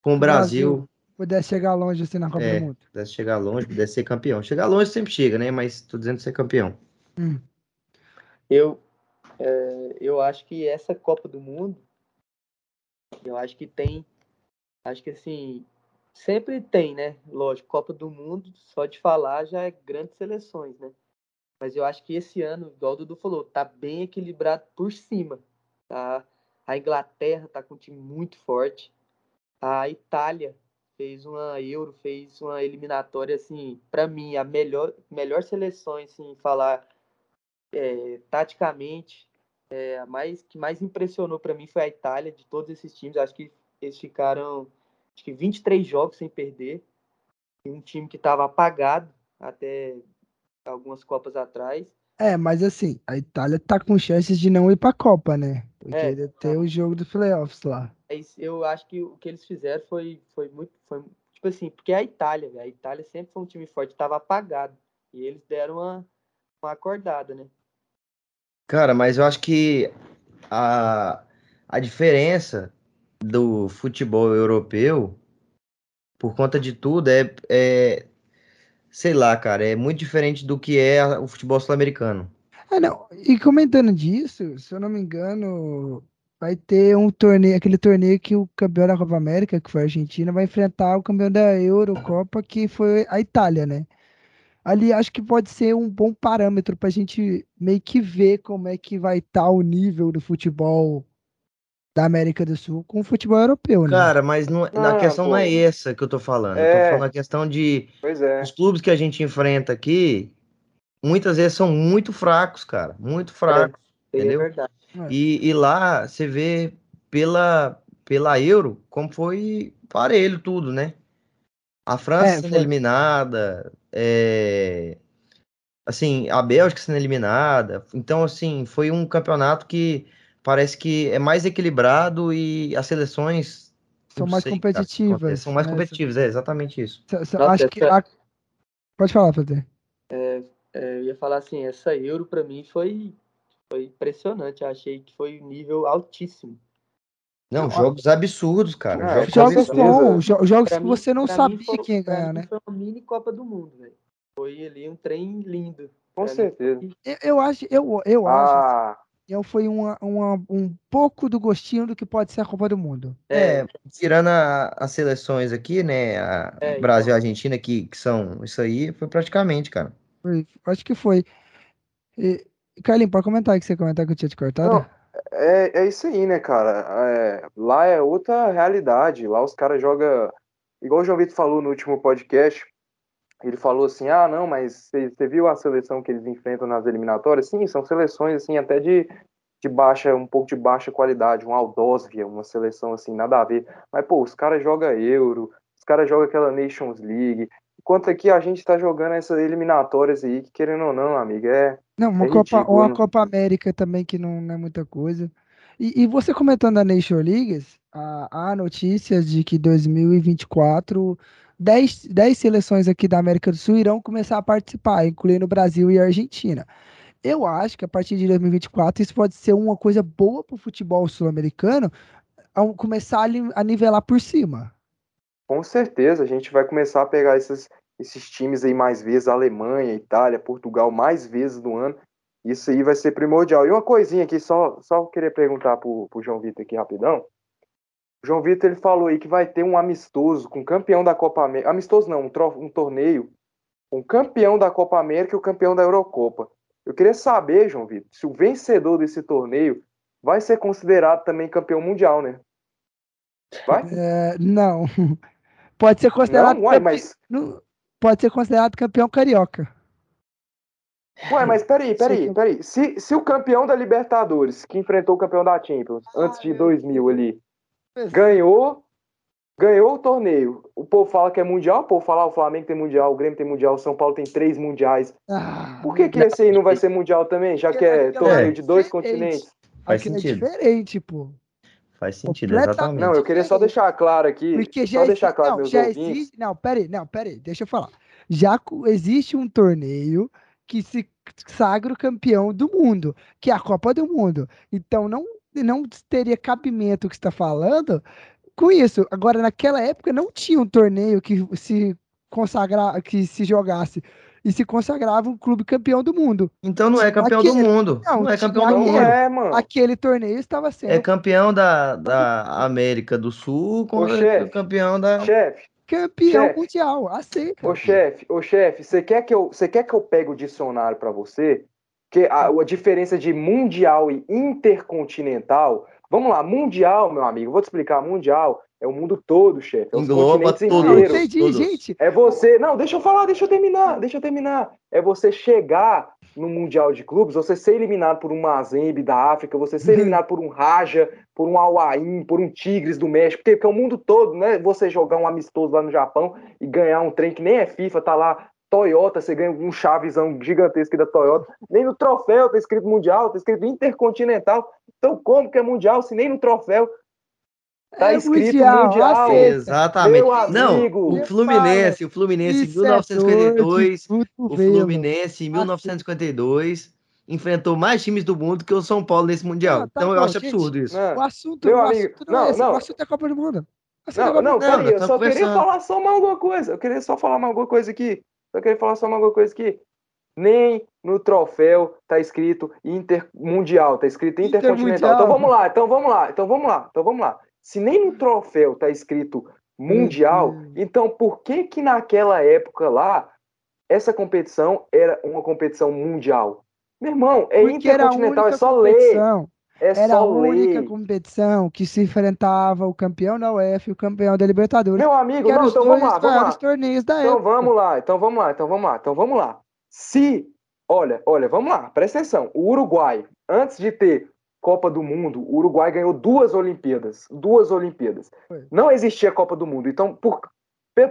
com o Brasil. Brasil
pudesse chegar longe assim na Copa é, do Mundo.
Pudesse chegar longe, pudesse ser campeão. Chegar longe sempre chega, né? Mas tô dizendo ser campeão. Hum.
Eu, é, eu acho que essa Copa do Mundo, eu acho que tem, acho que assim, sempre tem, né? Lógico, Copa do Mundo, só de falar já é grandes seleções, né? Mas eu acho que esse ano, igual o Dudu falou, tá bem equilibrado por cima. Tá? A Inglaterra tá com um time muito forte. A Itália fez uma Euro, fez uma eliminatória, assim, para mim, a melhor, melhor seleção, assim, falar é, taticamente, é, a mais, que mais impressionou para mim foi a Itália, de todos esses times. Acho que eles ficaram acho que 23 jogos sem perder. E um time que estava apagado até algumas Copas atrás.
É, mas assim, a Itália tá com chances de não ir pra Copa, né? Porque é, ter tá. o jogo dos playoffs lá.
É eu acho que o que eles fizeram foi, foi muito. Foi, tipo assim, porque a Itália, a Itália sempre foi um time forte, tava apagado. E eles deram uma, uma acordada, né?
Cara, mas eu acho que a, a diferença do futebol europeu, por conta de tudo, é, é sei lá, cara, é muito diferente do que é o futebol sul-americano.
Ah, não. E comentando disso, se eu não me engano, vai ter um torneio, aquele torneio que o campeão da Copa América, que foi a Argentina, vai enfrentar o campeão da Eurocopa, que foi a Itália, né? Ali acho que pode ser um bom parâmetro para a gente meio que ver como é que vai estar tá o nível do futebol da América do Sul com o futebol europeu, né?
Cara, mas não, é, ah, questão pô. não é essa que eu tô falando. É. Eu tô é. falando a questão de é. os clubes que a gente enfrenta aqui, muitas vezes são muito fracos, cara. Muito fracos. É, entendeu? É verdade. E, e lá você vê pela, pela Euro como foi parelho tudo, né? A França é, sendo foi... eliminada, é... assim, a Bélgica sendo eliminada. Então, assim, foi um campeonato que parece que é mais equilibrado e as seleções
são mais sei, competitivas. Cara,
são mais né? competitivas, é exatamente isso.
Nossa, acho que a... pode falar, Pedro.
É, é, eu ia falar assim, essa Euro para mim foi foi impressionante. Eu achei que foi um nível altíssimo.
Não, jogos absurdos, cara.
É, jogos bons, jogos que mim, você não sabia foi, quem ia ganhar, né?
Foi uma mini Copa do Mundo, velho. Foi ali um trem lindo.
Com certeza.
Eu, eu, acho, eu, eu ah. acho eu foi uma, uma, um pouco do gostinho do que pode ser a Copa do Mundo.
É, tirando a, as seleções aqui, né? A é, Brasil e então. Argentina, que, que são isso aí, foi praticamente, cara.
Foi, acho que foi. E, Carlinhos, pode comentar aí que você comentar que eu tinha te cortado? Não,
é, é isso aí, né, cara? É, lá é outra realidade. Lá os caras jogam. Igual o João Vitor falou no último podcast, ele falou assim: ah, não, mas você viu a seleção que eles enfrentam nas eliminatórias? Sim, são seleções assim até de, de baixa, um pouco de baixa qualidade, um Aldosvia, uma seleção assim, nada a ver. Mas, pô, os caras jogam Euro, os caras jogam aquela Nations League. Enquanto aqui a gente tá jogando essas eliminatórias aí, que querendo ou não, amiga, é.
Não, uma,
é
Copa, uma Copa América também que não, não é muita coisa. E, e, você comentando a Nation League, há notícias de que 2024 10, 10 seleções aqui da América do Sul irão começar a participar, incluindo o Brasil e a Argentina. Eu acho que a partir de 2024 isso pode ser uma coisa boa para o futebol sul-americano começar a nivelar por cima.
Com certeza, a gente vai começar a pegar esses, esses times aí mais vezes, Alemanha, Itália, Portugal, mais vezes no ano. Isso aí vai ser primordial. E uma coisinha aqui, só, só queria perguntar para o João Vitor aqui rapidão. O João Vitor ele falou aí que vai ter um amistoso com o campeão da Copa América. Amistoso não, um, um torneio um campeão da Copa América e o campeão da Eurocopa. Eu queria saber, João Vitor, se o vencedor desse torneio vai ser considerado também campeão mundial, né?
Vai? É, não. Pode ser considerado.
Não, uai, mas...
Pode ser considerado campeão carioca.
Ué, mas peraí, peraí, peraí. Se, se o campeão da Libertadores, que enfrentou o campeão da Champions, ah, antes de 2000 ali, ganhou ganhou o torneio. O povo fala que é mundial, o povo fala ah, o Flamengo tem mundial, o Grêmio tem mundial, o São Paulo tem três mundiais. Ah, Por que, que esse aí não vai ser mundial também, já que é torneio de dois continentes?
Faz Aqui é sentido. É diferente, pô.
Faz sentido, exatamente.
Não, eu queria só deixar claro aqui. Porque já só deixar claro, não, meus já ouvintes.
Existe, não, peraí, não, peraí, deixa eu falar. Já existe um torneio que se sagra o campeão do mundo, que é a Copa do Mundo. Então não, não teria cabimento o que está falando com isso. Agora, naquela época, não tinha um torneio que se consagra, que se jogasse e se consagrava um clube campeão do mundo.
Então não é campeão aquele, do mundo. Não, não é campeão do mundo. É,
mano. Aquele torneio estava sendo.
É campeão da, da América do Sul com o campeão da.
Chefe.
Campeão chef, mundial, aceita.
Ô chefe, ô chefe, você quer que eu, você quer que eu pegue o dicionário para você? Que a, a diferença de mundial e intercontinental Vamos lá, mundial, meu amigo, vou te explicar. Mundial é o mundo todo, chefe. É
Engloba
tudo.
Entendi, gente.
É você. Não, deixa eu falar, deixa eu terminar, deixa eu terminar. É você chegar no Mundial de Clubes, você ser eliminado por um Mazembe da África, você ser eliminado por um Raja, por um Awain, por um Tigres do México, porque, porque é o mundo todo, né? Você jogar um amistoso lá no Japão e ganhar um trem que nem é FIFA, tá lá Toyota, você ganha um chavizão gigantesco da Toyota. Nem no troféu tá escrito Mundial, tá escrito Intercontinental. Então, como que é Mundial se nem no troféu tá é escrito Mundial? mundial.
Exatamente. Não, o Fluminense, o Fluminense em 1952, é o Fluminense em 1952 enfrentou mais times do mundo que o São Paulo nesse Mundial. Não, tá então bom, eu acho gente, absurdo isso.
O assunto, o assunto não, não, é esse, não. o assunto é a Copa do Mundo.
Não, não, peraí, eu só queria falar só mais alguma coisa. Eu queria só falar mais alguma coisa aqui. Eu queria falar só uma coisa aqui. Nem no troféu tá escrito intermundial, tá escrito intercontinental. Então vamos lá, então vamos lá, então vamos lá, então vamos lá. Se nem no troféu tá escrito mundial, uhum. então por que que naquela época lá essa competição era uma competição mundial? Meu irmão, é Porque intercontinental, é só competição. ler. É
era a única competição que se enfrentava o campeão da UEFA e o campeão da Libertadores.
Meu amigo, não, então vamos lá, vamos lá.
torneios da
então
época.
vamos lá, então vamos lá, então vamos lá, então vamos lá. Se, olha, olha, vamos lá, presta atenção. O Uruguai, antes de ter Copa do Mundo, o Uruguai ganhou duas Olimpíadas, duas Olimpíadas. Foi. Não existia Copa do Mundo. Então, por,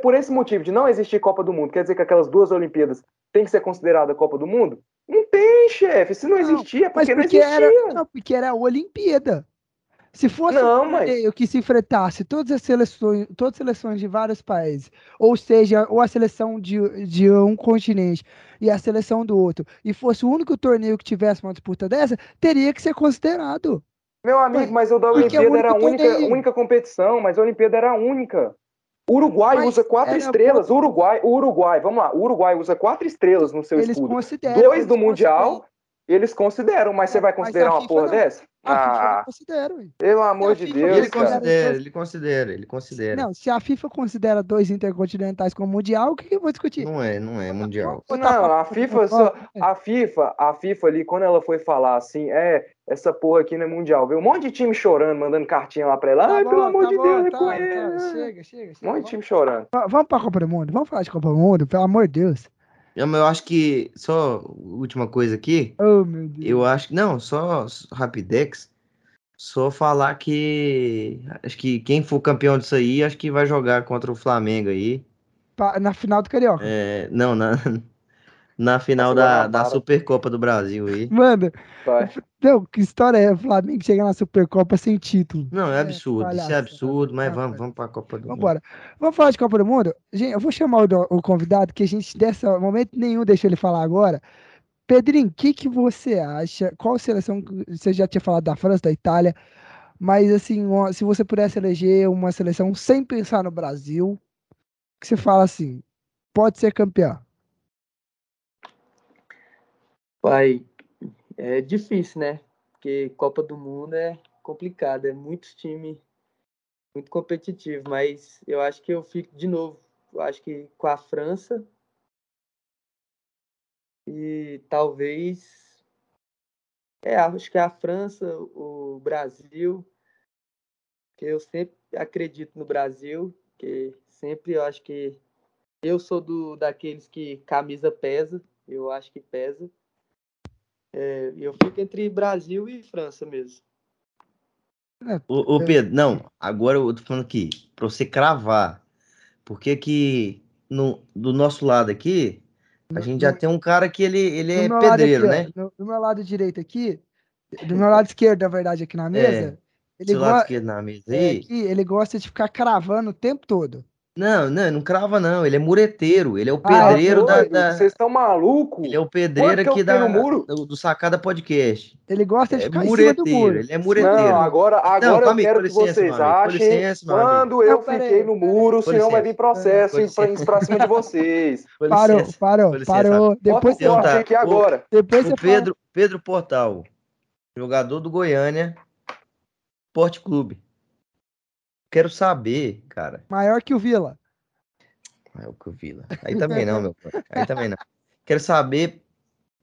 por esse motivo de não existir Copa do Mundo, quer dizer que aquelas duas Olimpíadas têm que ser considerada Copa do Mundo? Não tem, chefe. Se não, existia, porque,
porque
não existia.
Era, não, porque era a Olimpíada. Se fosse
não,
um mas... que se enfrentasse todas as seleções, todas as seleções de vários países, ou seja, ou a seleção de, de um continente e a seleção do outro, e fosse o único torneio que tivesse uma disputa dessa, teria que ser considerado.
Meu amigo, mas o da Olimpíada é era a única, única competição, mas a Olimpíada era a única. O Uruguai Mas usa quatro estrelas. O Uruguai, o Uruguai, vamos lá. O Uruguai usa quatro estrelas no seu eles escudo. Consideram, Dois do Mundial, eles consideram. Mas você vai considerar uma porra não. dessa?
Ah, considera,
pelo amor de Deus.
Ele considera, ele considera, ele considera.
Não, se a FIFA considera dois intercontinentais como mundial, o que, que eu vou discutir?
Não é, não é mundial.
Não, a FIFA só, a FIFA, a FIFA ali quando ela foi falar assim, é, essa porra aqui não é mundial. Viu um monte de time chorando, mandando cartinha lá pra ela. Tá Ai, bom, pelo amor tá de bom, Deus, tá, tá, chega, chega, chega. Um monte de time chorando.
Vamos pra Copa do Mundo, vamos falar de Copa do Mundo, pelo amor de Deus.
Eu, eu acho que, só última coisa aqui.
Oh, meu Deus.
Eu acho que, não, só Rapidex. Só falar que acho que quem for campeão disso aí, acho que vai jogar contra o Flamengo aí.
Na final do Carioca.
É, não, na, na final da, da Supercopa do Brasil aí.
Mano, não, que história é o Flamengo chegar na Supercopa sem título?
Não, é absurdo, é, isso é absurdo, mas vamos, vamos pra Copa do
Vambora. Mundo. Vamos falar de Copa do Mundo? Gente, eu vou chamar o, o convidado, que a gente, dessa momento nenhum, deixou ele falar agora. Pedrinho, o que, que você acha? Qual seleção? Você já tinha falado da França, da Itália, mas assim, se você pudesse eleger uma seleção sem pensar no Brasil, que você fala assim, pode ser campeão.
Pai, é difícil, né? Porque Copa do Mundo é complicado, é muitos times muito competitivo, mas eu acho que eu fico de novo, eu acho que com a França E talvez. É, acho que a França, o Brasil, que eu sempre acredito no Brasil, que sempre eu acho que eu sou do daqueles que camisa pesa, eu acho que pesa. É, eu fico entre Brasil e França mesmo.
É, ô, ô, Pedro, não, agora eu tô falando aqui, para você cravar, porque que no, do nosso lado aqui, a gente já tem um cara que ele, ele é pedreiro,
aqui,
né?
No, do meu lado direito aqui, do meu lado esquerdo, na verdade, aqui na é, mesa.
É, ele, go... lado esquerdo na mesa
é. Aqui, ele gosta de ficar cravando o tempo todo.
Não, não, não crava não, ele é mureteiro, ele é o ah, pedreiro ah, da, da...
Vocês estão malucos?
Ele é o pedreiro aqui da, do, do, Sacada Podcast.
Ele gosta de é ficar mureteiro, em cima do muro.
Ele é mureteiro. Não,
agora, agora não, eu quero que licença, vocês achem licença, quando eu fiquei no muro, senão vai vir processo pra, pra cima de vocês.
Parou, parou, parou. Depois
eu tá. aqui agora.
Depois o Pedro, Pedro Portal, jogador do Goiânia, Porte Clube. Quero saber, cara.
Maior que o Vila.
Maior que o Vila. Aí também não, meu pai. Aí também não. Quero saber,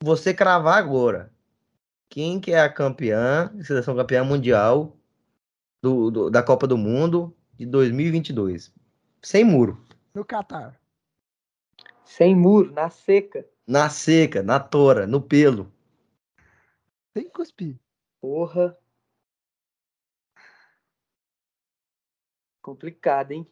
você cravar agora. Quem que é a campeã, seleção campeã mundial do, do, da Copa do Mundo de 2022? Sem muro.
No Catar.
Sem muro, na seca.
Na seca, na tora, no pelo.
Sem cuspir.
Porra. Complicado, hein?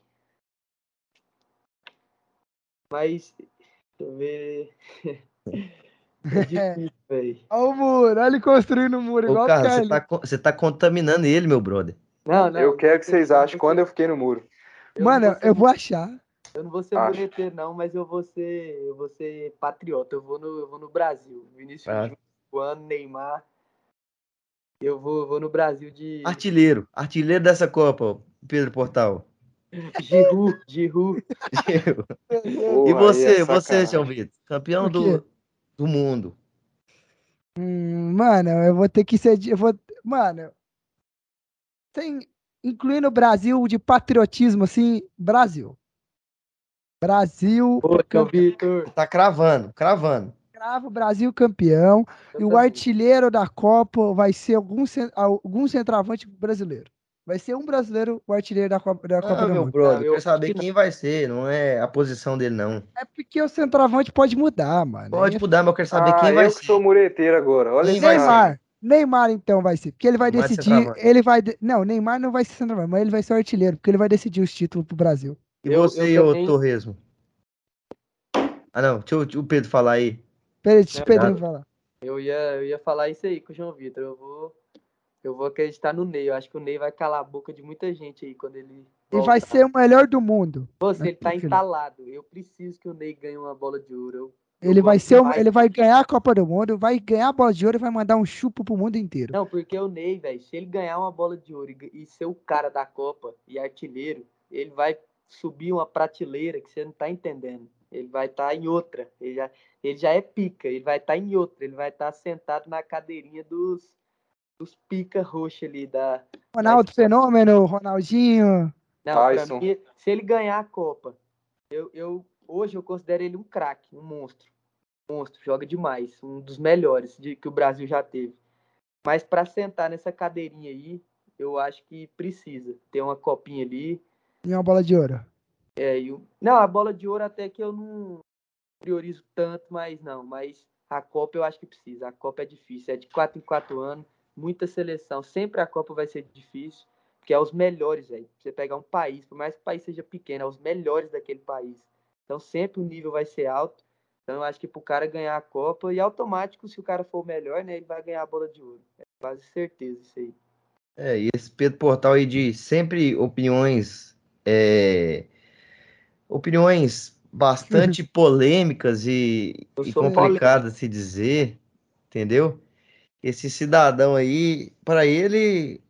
Mas, deixa eu ver. É difícil, velho.
Olha o muro, olha ele construindo o muro
Ô,
igual
cara, você tá, você tá contaminando ele, meu brother.
Não, não. Eu quero que vocês achem quando eu fiquei no muro.
Eu Mano, vou eu vou achar.
Eu não vou ser mureteiro, não, mas eu vou ser, eu vou ser patriota. Eu vou no, eu vou no Brasil. Vinícius ah. Juan, Neymar. Eu vou, vou no Brasil de.
Artilheiro. Artilheiro dessa Copa. Pedro Portal?
Giru, Giru.
e você, é você, João Vitor? Campeão do, do mundo.
Hum, mano, eu vou ter que ser. Eu vou, mano, tem, incluindo o Brasil de patriotismo, assim, Brasil. Brasil.
Ô, Vitor.
Tá cravando, cravando.
Cravo Brasil campeão. Eu e o artilheiro da Copa vai ser algum, algum centroavante brasileiro. Vai ser um brasileiro o artilheiro da Copa, da Copa
do
meu
Mundo. brother, eu quero saber quem vai ser, não é a posição dele, não.
É porque o centroavante pode mudar, mano.
Pode mudar, mas eu quero saber ah, quem vai ser.
Eu sou mureteiro agora, olha
quem Neymar. Neymar, então, vai ser. Porque ele vai decidir. Ele vai. Não, Neymar não vai ser centroavante, mas ele vai ser o artilheiro, porque ele vai decidir os títulos pro Brasil.
E você e o Torresmo? Ah, não, deixa, o Pedro falar aí.
Peraí, deixa o Pedro falar.
Eu ia, eu ia falar isso aí com o João Vitor. Eu vou eu vou acreditar no Ney. Eu acho que o Ney vai calar a boca de muita gente aí quando ele.
E vai ser o melhor do mundo.
Você, ele tá entalado. Eu preciso que o Ney ganhe uma bola de ouro. Eu,
ele vai ser, um, ele vai ganhar a Copa do Mundo, vai ganhar a bola de ouro e vai mandar um chupo pro mundo inteiro.
Não, porque o Ney, velho, se ele ganhar uma bola de ouro e, e ser o cara da Copa e artilheiro, ele vai subir uma prateleira que você não tá entendendo. Ele vai estar tá em outra. Ele já, ele já é pica, ele vai estar tá em outra. Ele vai estar tá sentado na cadeirinha dos, os pica roxa ali da.
Ronaldo da... Fenômeno, Ronaldinho.
Não, mim, se ele ganhar a Copa, eu, eu hoje eu considero ele um craque, um monstro. Um monstro, joga demais, um dos melhores de, que o Brasil já teve. Mas para sentar nessa cadeirinha aí, eu acho que precisa ter uma copinha ali.
E uma bola de ouro.
É, eu... não, a bola de ouro até que eu não priorizo tanto, mas não, mas a Copa eu acho que precisa. A Copa é difícil, é de 4 em 4 anos muita seleção. Sempre a Copa vai ser difícil, porque é os melhores, velho. Você pegar um país, por mais que o país seja pequeno, é os melhores daquele país. Então sempre o nível vai ser alto. Então eu acho que pro cara ganhar a Copa, e automático, se o cara for o melhor, né, ele vai ganhar a bola de ouro. É quase certeza isso aí.
É, e esse Pedro Portal aí de sempre opiniões. É, opiniões bastante polêmicas e, e complicadas se dizer, entendeu? Esse cidadão aí, para ele,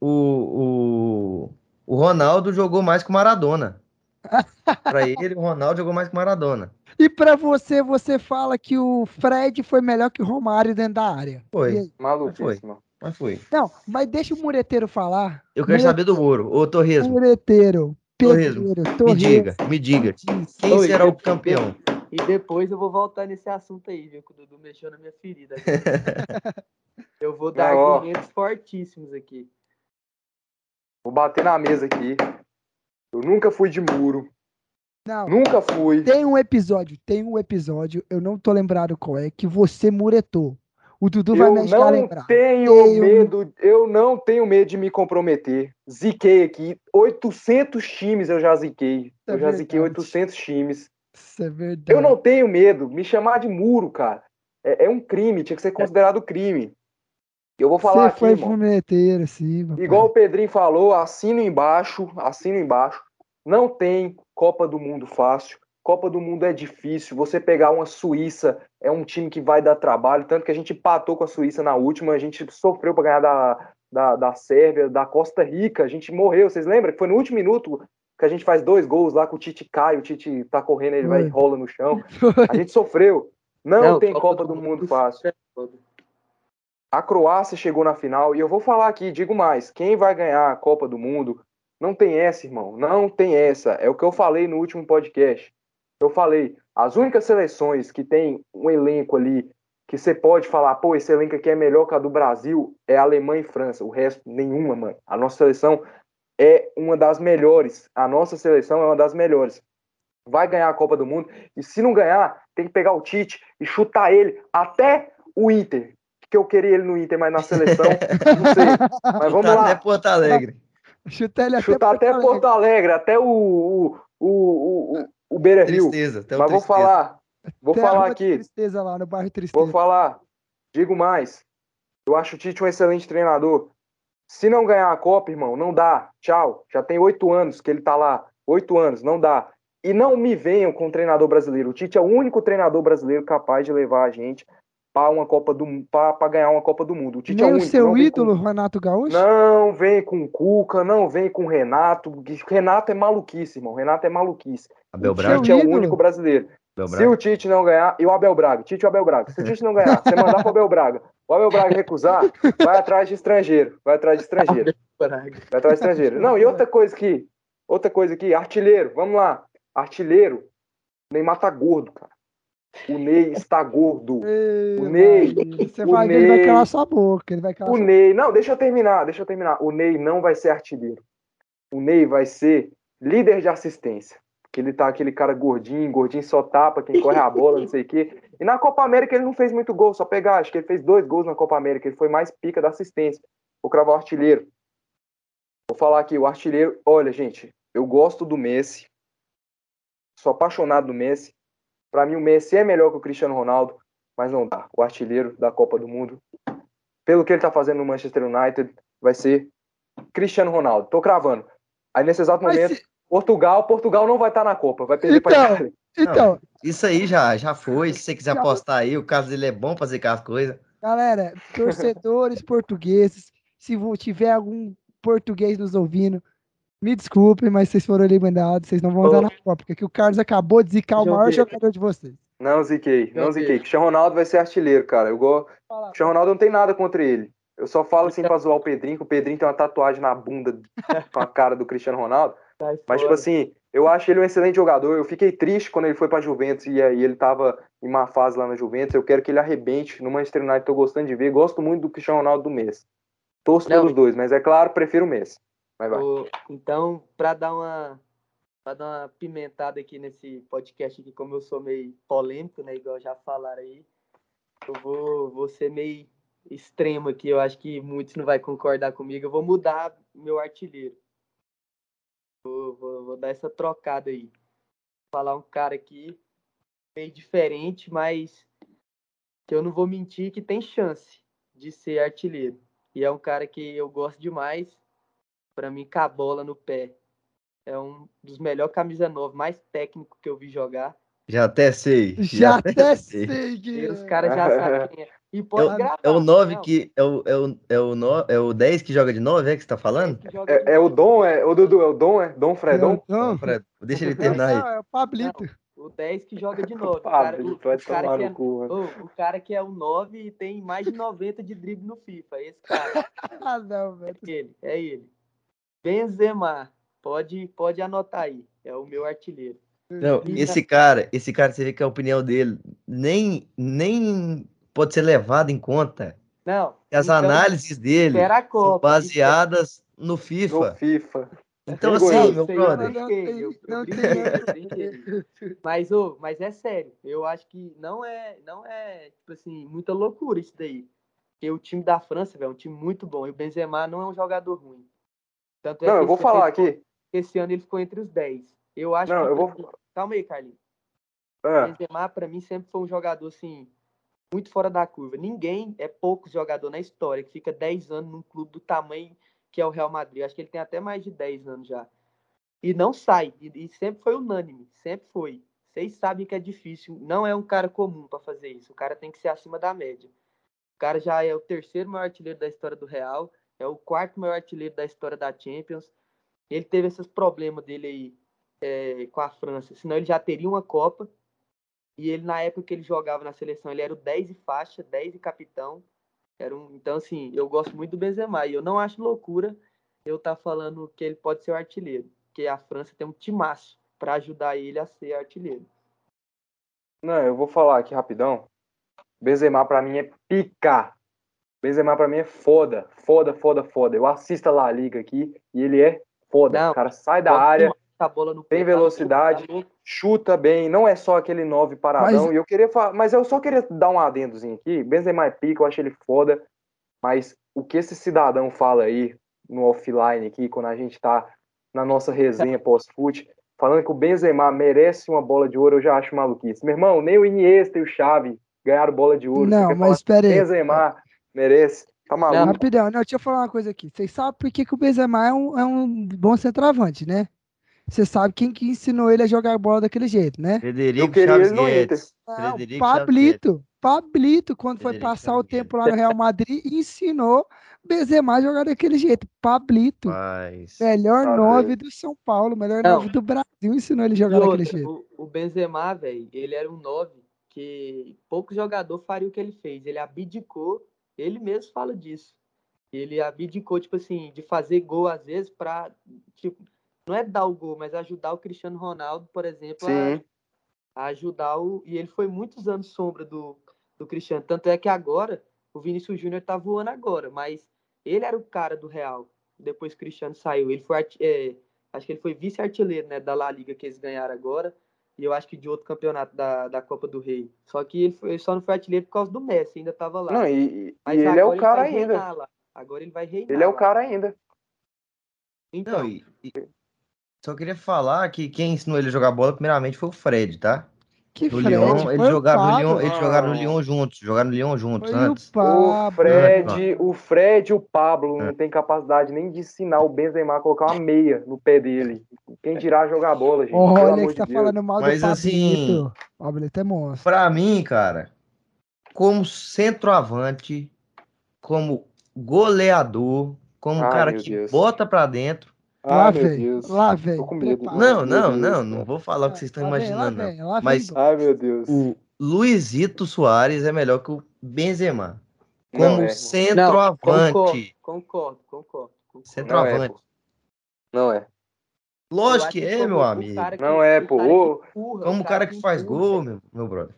o, o, o Ronaldo jogou mais que o Maradona. para ele, o Ronaldo jogou mais que o Maradona.
E para você, você fala que o Fred foi melhor que o Romário dentro da área.
Foi. Maluco, foi. Mas foi.
Não, mas deixa o Mureteiro falar.
Eu quero
Mureteiro.
saber do Muro. Ô, Torresmo.
Mureteiro.
Torresmo. Me diga, me diga. Quem será o campeão?
E depois eu vou voltar nesse assunto aí, viu? Que o Dudu mexeu na minha ferida. eu vou dar Não, argumentos fortíssimos aqui.
Vou bater na mesa aqui. Eu nunca fui de muro.
Não.
Nunca fui.
Tem um episódio, tem um episódio, eu não tô lembrado qual é, que você muretou. O Dudu vai me ajudar a lembrar.
Tenho eu... medo, eu não tenho medo de me comprometer. Ziquei aqui. 800 times eu já ziquei. Isso eu é já verdade. ziquei 800 times.
Isso é verdade.
Eu não tenho medo. Me chamar de muro, cara. É, é um crime, tinha que ser considerado crime. Eu vou falar Você aqui,
foi fumeteiro, sim. Papai.
Igual o Pedrinho falou, assino embaixo, assino embaixo. Não tem Copa do Mundo fácil. Copa do Mundo é difícil. Você pegar uma Suíça é um time que vai dar trabalho. Tanto que a gente empatou com a Suíça na última, a gente sofreu para ganhar da, da, da Sérvia, da Costa Rica. A gente morreu. Vocês lembram? Foi no último minuto que a gente faz dois gols lá com o Tite cai, o Tite tá correndo, ele vai e rola no chão. A gente sofreu. Não, Não tem Copa, Copa do, do Mundo fácil. A Croácia chegou na final e eu vou falar aqui, digo mais, quem vai ganhar a Copa do Mundo não tem essa, irmão. Não tem essa. É o que eu falei no último podcast. Eu falei, as únicas seleções que tem um elenco ali que você pode falar, pô, esse elenco aqui é melhor que a do Brasil, é a Alemanha e França. O resto, nenhuma, mano. A nossa seleção é uma das melhores. A nossa seleção é uma das melhores. Vai ganhar a Copa do Mundo. E se não ganhar, tem que pegar o Tite e chutar ele até o Inter. Que eu queria ele no Inter, mas na seleção, não sei. Mas vamos lá.
Até Porto Alegre.
Chutar ele
até, Chutar Porto, até Alegre. Porto Alegre, até o, o, o, o, o Beira Rio.
Tristeza,
Mas vou falar, vou Tem falar aqui.
Tristeza lá no bairro Tristeza.
Vou falar, digo mais. Eu acho o Tite um excelente treinador. Se não ganhar a Copa, irmão, não dá. Tchau. Já tem oito anos que ele tá lá. Oito anos, não dá. E não me venham com o treinador brasileiro. O Tite é o único treinador brasileiro capaz de levar a gente para uma Copa do para ganhar uma Copa do Mundo. O Tite
Nem
é o,
único, seu ídolo, com... Renato Gaúcho?
Não vem com o Cuca, não vem com o Renato. Renato é maluquice, irmão. Renato é maluquice.
Abel.
O Tite é o único brasileiro. Se o Tite não ganhar, e o Abel Braga, Tite e o Abel Braga. Se o Tite não ganhar, você mandar pro Abel Braga, o Abel Braga recusar, vai atrás de estrangeiro. Vai atrás de estrangeiro. Vai atrás de estrangeiro. Não, e outra coisa aqui, outra coisa aqui, artilheiro, vamos lá. Artilheiro, Neymar tá gordo, cara. O Ney está gordo.
Ei, o Ney. Você o vai Ney, ele vai calar sua boca. Ele vai calar
o Ney. Não, deixa eu terminar, deixa eu terminar. O Ney não vai ser artilheiro. O Ney vai ser líder de assistência. Que ele tá aquele cara gordinho, gordinho só tapa, quem corre a bola, não sei o quê. E na Copa América ele não fez muito gol, só pegar. Acho que ele fez dois gols na Copa América. Ele foi mais pica da assistência. Vou cravar o artilheiro. Vou falar aqui, o artilheiro. Olha, gente, eu gosto do Messi. Sou apaixonado do Messi. Para mim, o Messi é melhor que o Cristiano Ronaldo, mas não dá. O artilheiro da Copa do Mundo, pelo que ele tá fazendo no Manchester United, vai ser Cristiano Ronaldo. Tô cravando. Aí, nesse exato momento, se... Portugal, Portugal não vai estar tá na Copa, vai perder então, para Itália.
Então,
não, isso aí já, já foi. Se você quiser já... apostar aí, o caso dele é bom fazer aquelas coisas.
Galera, torcedores portugueses, se tiver algum português nos ouvindo, me desculpem, mas vocês foram eliminados, vocês não vão usar oh. na Copa, porque o Carlos acabou de zicar o maior jogador de vocês.
Não ziquei, não ziquei. Cristiano Ronaldo vai ser artilheiro, cara. Eu gosto. Cristiano Ronaldo não tem nada contra ele. Eu só falo assim pra zoar o Pedrinho, que o Pedrinho tem uma tatuagem na bunda com a cara do Cristiano Ronaldo. Mas, tipo assim, eu acho ele um excelente jogador. Eu fiquei triste quando ele foi pra Juventus e aí ele tava em uma fase lá na Juventus. Eu quero que ele arrebente no Manchester United. Tô gostando de ver. Gosto muito do Cristiano Ronaldo do Messi. Torço pelos dois, mas é claro, prefiro o Messi. Vai, vai.
Então, para dar uma para dar uma pimentada aqui nesse podcast aqui, como eu sou meio polêmico, né, igual já falaram aí, eu vou, vou ser meio extremo aqui, eu acho que muitos não vai concordar comigo, eu vou mudar meu artilheiro. Vou, vou, vou dar essa trocada aí. Vou falar um cara aqui meio diferente, mas que eu não vou mentir que tem chance de ser artilheiro. E é um cara que eu gosto demais, para mim, Cabola no pé. É um dos melhores camisa 9, mais técnico que eu vi jogar.
Já até sei.
Já, já até sei, sei
Os caras já sabem quem é. E
pode é, gravar, é o 9 não. que. É o, é, o, é, o no, é o 10 que joga de 9, é que você tá falando?
É, é, o Dom, é o Dudu, é o Dom, é? Dom Fredon?
É Dom.
Fred, deixa ele terminar aí.
É o Pablito.
Não, o 10 que joga de 9. o, cara, o, o, cara que é, o, o cara que é o 9 e tem mais de 90 de drible no FIFA. Esse cara.
ah, não, velho.
É ele, é ele. Benzema, pode, pode anotar aí, é o meu artilheiro.
Não, esse cara, esse cara, você vê que a opinião dele nem, nem pode ser levada em conta.
Não.
As então, análises dele são baseadas no FIFA.
No FIFA.
Então, assim, meu brother.
Mas, ô, mas é sério. Eu acho que não é, não é, tipo assim, muita loucura isso daí. Porque o time da França, velho, é um time muito bom. E o Benzema não é um jogador ruim.
Tanto é não, eu vou falar aqui.
Esse ano ele ficou entre os 10. Eu acho
não,
que.
Eu vou...
Calma aí, Carlinhos. É. O Benzema, pra mim, sempre foi um jogador, assim, muito fora da curva. Ninguém, é poucos jogador na história que fica 10 anos num clube do tamanho que é o Real Madrid. Acho que ele tem até mais de 10 anos já. E não sai. E, e sempre foi unânime. Sempre foi. Vocês sabem que é difícil. Não é um cara comum para fazer isso. O cara tem que ser acima da média. O cara já é o terceiro maior artilheiro da história do Real. É o quarto maior artilheiro da história da Champions. Ele teve esses problemas dele aí é, com a França. Senão ele já teria uma Copa. E ele, na época que ele jogava na seleção, ele era o 10 e faixa, 10 e capitão. Era um, então, assim, eu gosto muito do Benzema e eu não acho loucura eu estar tá falando que ele pode ser o artilheiro, porque a França tem um timaço para ajudar ele a ser artilheiro.
Não, eu vou falar aqui rapidão. Benzema para mim é pica. Benzema para mim é foda, foda, foda, foda. Eu assisto a La Liga aqui e ele é foda. Não, o cara sai da área,
a bola no
tem velocidade, chuta bem, não é só aquele 9 paradão. Mas... E eu queria falar, mas eu só queria dar um adendozinho aqui. Benzema é pica, eu acho ele foda, mas o que esse cidadão fala aí no offline aqui, quando a gente tá na nossa resenha pós-fute, falando que o Benzema merece uma bola de ouro, eu já acho maluquice. Meu irmão, nem o Iniesta e o Xavi ganharam bola de ouro.
Não, mas espera aí.
Benzema merece. Tá maluco.
Não, rapidão, não, deixa eu falar uma coisa aqui. Vocês sabem por que, que o Benzema é um, é um bom centroavante, né? Você sabe quem que ensinou ele a jogar bola daquele jeito, né?
Frederico Chaves Guedes.
Não, Frederico Pablito. Pablito, quando Frederico foi passar Chaves o tempo lá no Real Madrid, ensinou Benzema a jogar daquele jeito. Pablito. Mas... Melhor nove do São Paulo, melhor não. nove do Brasil, ensinou ele a jogar daquele jeito.
O, o Benzema, velho, ele era um nove que pouco jogador faria o que ele fez. Ele abdicou, ele mesmo fala disso. Ele abdicou, tipo assim, de fazer gol às vezes pra, tipo, não é dar o gol, mas ajudar o Cristiano Ronaldo, por exemplo, a, a, ajudar o. E ele foi muitos anos sombra do, do Cristiano. Tanto é que agora o Vinícius Júnior tá voando agora, mas ele era o cara do Real. Depois que o Cristiano saiu. Ele foi. É, acho que ele foi vice-artilheiro né, da La Liga que eles ganharam agora. E eu acho que de outro campeonato da, da Copa do Rei. Só que ele, foi, ele só não foi artilheiro por causa do Messi, ainda tava lá.
Não, e, e ele é o cara ainda.
Lá. Agora ele vai reinar.
Ele é o cara ainda.
Então, não, e, e, só queria falar que quem ensinou ele a jogar bola, primeiramente, foi o Fred, tá? Que no Fred? Lyon, eles jogaram no Lyon, eles jogaram no Lyon juntos, jogaram no Lyon juntos foi antes.
O, o Fred, o Fred e o Pablo é. não tem capacidade nem de ensinar o Benzema a colocar uma meia no pé dele. Quem dirá jogar bola, gente?
Olha que tá Deus. falando mal Mas, do assim, Pablito é monstro.
Pra mim, cara, como centroavante, como goleador, como Ai, cara que Deus. bota pra dentro,
ah, lá vem, lá vem.
Não, não, não, não vou falar o que vocês estão imaginando, vem, vem, Mas
Ai, meu Deus.
o Luizito Soares é melhor que o Benzema. Como é. centroavante.
concordo, concordo, concordo,
Centroavante.
Não é.
Lógico que é, meu amigo.
Que, não é, pô.
Como o cara que faz gol, meu, meu brother.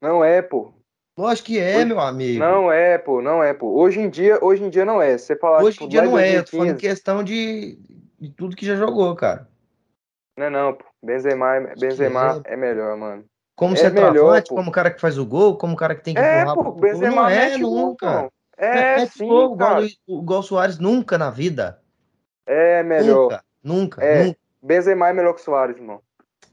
Não é, pô.
Lógico que é, hoje, meu amigo.
Não é, pô, não é, pô. Hoje em dia, hoje em dia não é. Você fala,
hoje em dia não é, eu tô falando questão de, de tudo que já jogou, cara.
Não, não, pô. Benzema, é, Benzema é. é melhor, mano.
Como é centroavante, como o cara que faz o gol, como o cara que tem que
é, empurrar pô, Benzema
Não é, nunca.
é, é sim, gol,
cara. Igual o Soares, nunca na vida.
É melhor.
Nunca, nunca.
É.
nunca.
Benzema é melhor que o Soares, irmão.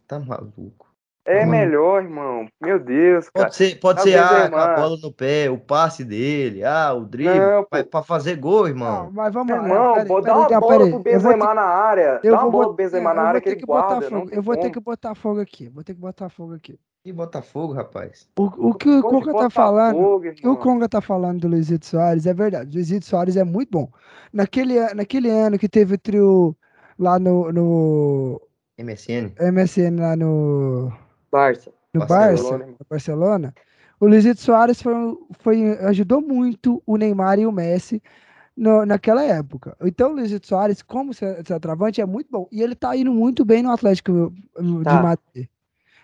Tá maluco.
É hum. melhor, irmão. Meu Deus,
cara. Pode ser, pode ser ah, com a bola no pé, o passe dele, ah, o drible, para fazer gol, irmão.
Não, mas vamos lá.
Irmão, peraí, peraí, dá uma bola pro Benzema ter... na área.
Eu
dá uma bola pro Benzema na área que ele guarda.
Eu vou ter que botar fogo aqui. Vou ter que botar fogo aqui.
E Botafogo, rapaz?
O, o que o Conga tá falando, o que o Conga tá falando do Luizito Soares é verdade. O Luizito Soares é muito bom. Naquele, naquele ano que teve o trio lá no, no
MSN.
MSN lá no
Barça
no Barça, Barcelona, o Luizito Soares foi, foi, ajudou muito o Neymar e o Messi no, naquela época. Então, o Luiz Soares, como centroavante, é muito bom. E ele tá indo muito bem no Atlético tá. de Madrid.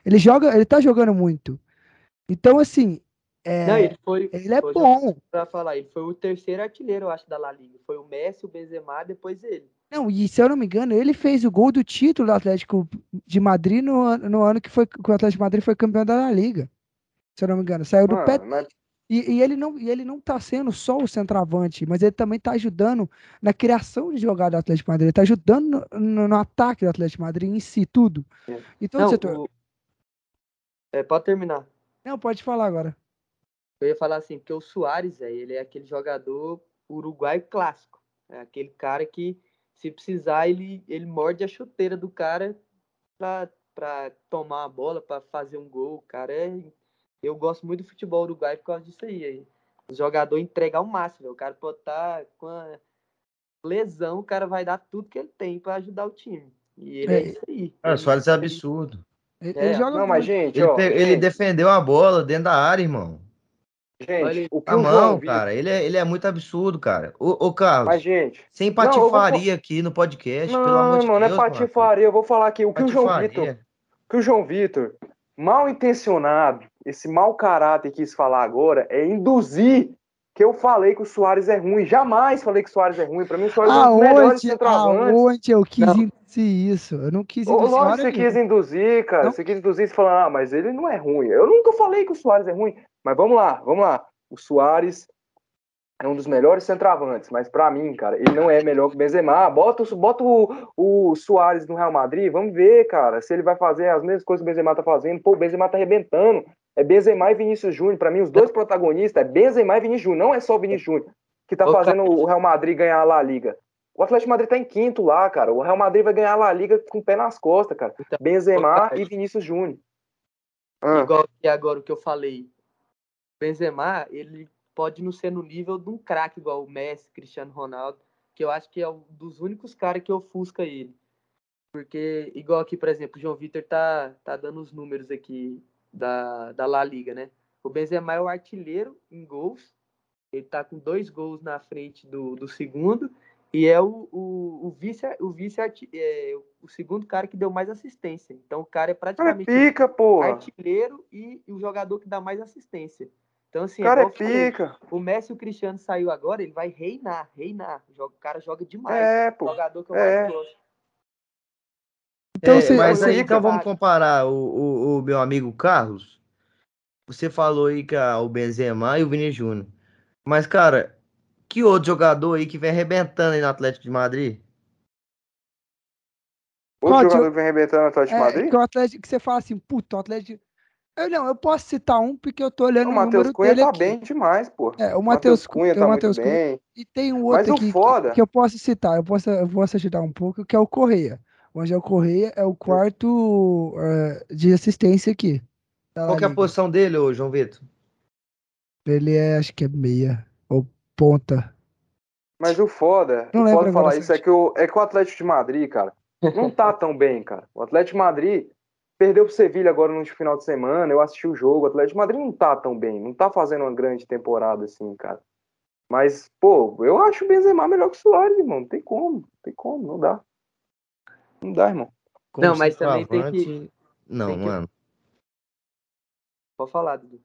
Ele joga, ele tá jogando muito. Então, assim. É, Não, ele foi, ele é bom.
Pra falar, ele foi o terceiro artilheiro, eu acho, da La Liga. Foi o Messi, o Benzema, depois ele.
Não, e se eu não me engano, ele fez o gol do título do Atlético de Madrid no, no ano que, foi, que o Atlético de Madrid foi campeão da Liga. Se eu não me engano. Saiu do pé. Mas... E, e, ele não, e ele não tá sendo só o centroavante, mas ele também tá ajudando na criação de jogada do Atlético de Madrid. Ele tá ajudando no, no, no ataque do Atlético de Madrid em si, tudo.
É. Então, não, setor... o... é, pode terminar.
Não, pode falar agora.
Eu ia falar assim, porque o Soares, é, ele é aquele jogador uruguaio clássico. É aquele cara que, se precisar, ele, ele morde a chuteira do cara pra, pra tomar a bola, pra fazer um gol. O cara é eu gosto muito do futebol uruguaio por causa disso aí. aí. O jogador entregar o máximo, o cara pode estar tá com a lesão, o cara vai dar tudo que ele tem para ajudar o time. E ele é, é isso aí.
Cara, o Soares é absurdo.
Ele, é. joga não, mas gente,
ele,
ó,
ele gente. defendeu a bola dentro da área, irmão. Gente, o que a mão, cara, ele é, ele é muito absurdo, cara. Ô, ô Carlos,
mas, gente,
sem patifaria vou... aqui no podcast,
não,
pelo amor de
não, Deus. Não, não é patifaria, mano. eu vou falar aqui. O que patifaria. o João Vitor, que o João Vitor, mal intencionado, esse mau caráter quis falar agora é induzir que eu falei que o Soares é ruim. Jamais falei que o Soares é ruim. Para mim, o Soares
aonde, é um dos melhores centroavantes. Aonde eu quis não. induzir isso? Eu não quis induzir.
Lógico você quis induzir, cara. Não. Você quis induzir e falar, ah, mas ele não é ruim. Eu nunca falei que o Soares é ruim. Mas vamos lá, vamos lá. O Soares é um dos melhores centroavantes, mas para mim, cara, ele não é melhor que o Benzema. Bota, bota o, o Soares no Real Madrid, vamos ver, cara, se ele vai fazer as mesmas coisas que o Benzema tá fazendo. Pô, o Benzema tá arrebentando. É Benzema e Vinícius Júnior. Para mim, os dois protagonistas é Benzema e Vinícius Júnior. Não é só o Vinícius Júnior que tá fazendo o Real Madrid ganhar a La Liga. O Atlético Madrid tá em quinto lá, cara. O Real Madrid vai ganhar a La Liga com o pé nas costas, cara. Então, Benzema e Vinícius Júnior.
Ah. Igual que agora o que eu falei. Benzema, ele pode não ser no nível de um craque igual o Messi, Cristiano Ronaldo, que eu acho que é um dos únicos caras que ofusca ele. Porque, igual aqui, por exemplo, o João Vitor tá, tá dando os números aqui da, da La Liga, né? O Benzema é o artilheiro em gols, ele tá com dois gols na frente do, do segundo, e é o, o, o vice, o, vice é, o segundo cara que deu mais assistência. Então o cara é praticamente
cara é pica,
artilheiro e, e, o jogador que dá mais assistência. Então, assim,
cara é pica.
o Messi e o Cristiano saiu agora, ele vai reinar, reinar. O cara joga demais.
É, pô.
O jogador que eu é. mais gosto.
Então, é, mas aí, então vamos comparar o, o, o, meu amigo Carlos. Você falou aí que o Benzema e o Vini Júnior. Mas, cara, que outro jogador aí que vem arrebentando aí no Atlético de Madrid?
Outro Pode, jogador que vem arrebentando no Atlético de é, Madrid?
Que, o Atlético, que você fala assim, puta, o Atlético. Eu não, eu posso citar um porque eu tô olhando o,
o Matheus Cunha tá aqui. bem demais, pô.
É, o Matheus Cunha tá muito Cunha. bem. E tem um outro aqui que, que, eu posso citar, eu posso, eu posso citar um pouco, que é o Correia. O Angel Correia é o quarto uh, de assistência aqui.
Qual é a posição dele, ô João Vitor?
Ele é, acho que é meia, ou ponta.
Mas o foda, não o foda falar isso é que, o, é que o Atlético de Madrid, cara, não tá tão bem, cara. O Atlético de Madrid perdeu pro Sevilha agora no final de semana, eu assisti o jogo, o Atlético de Madrid não tá tão bem, não tá fazendo uma grande temporada assim, cara. Mas, pô, eu acho o Benzema melhor que o Soares, irmão. Não tem como, não tem como, não dá. Não dá, irmão.
Como não, mas também tem que.
Não, tem que... mano.
Pode falar, Dudu.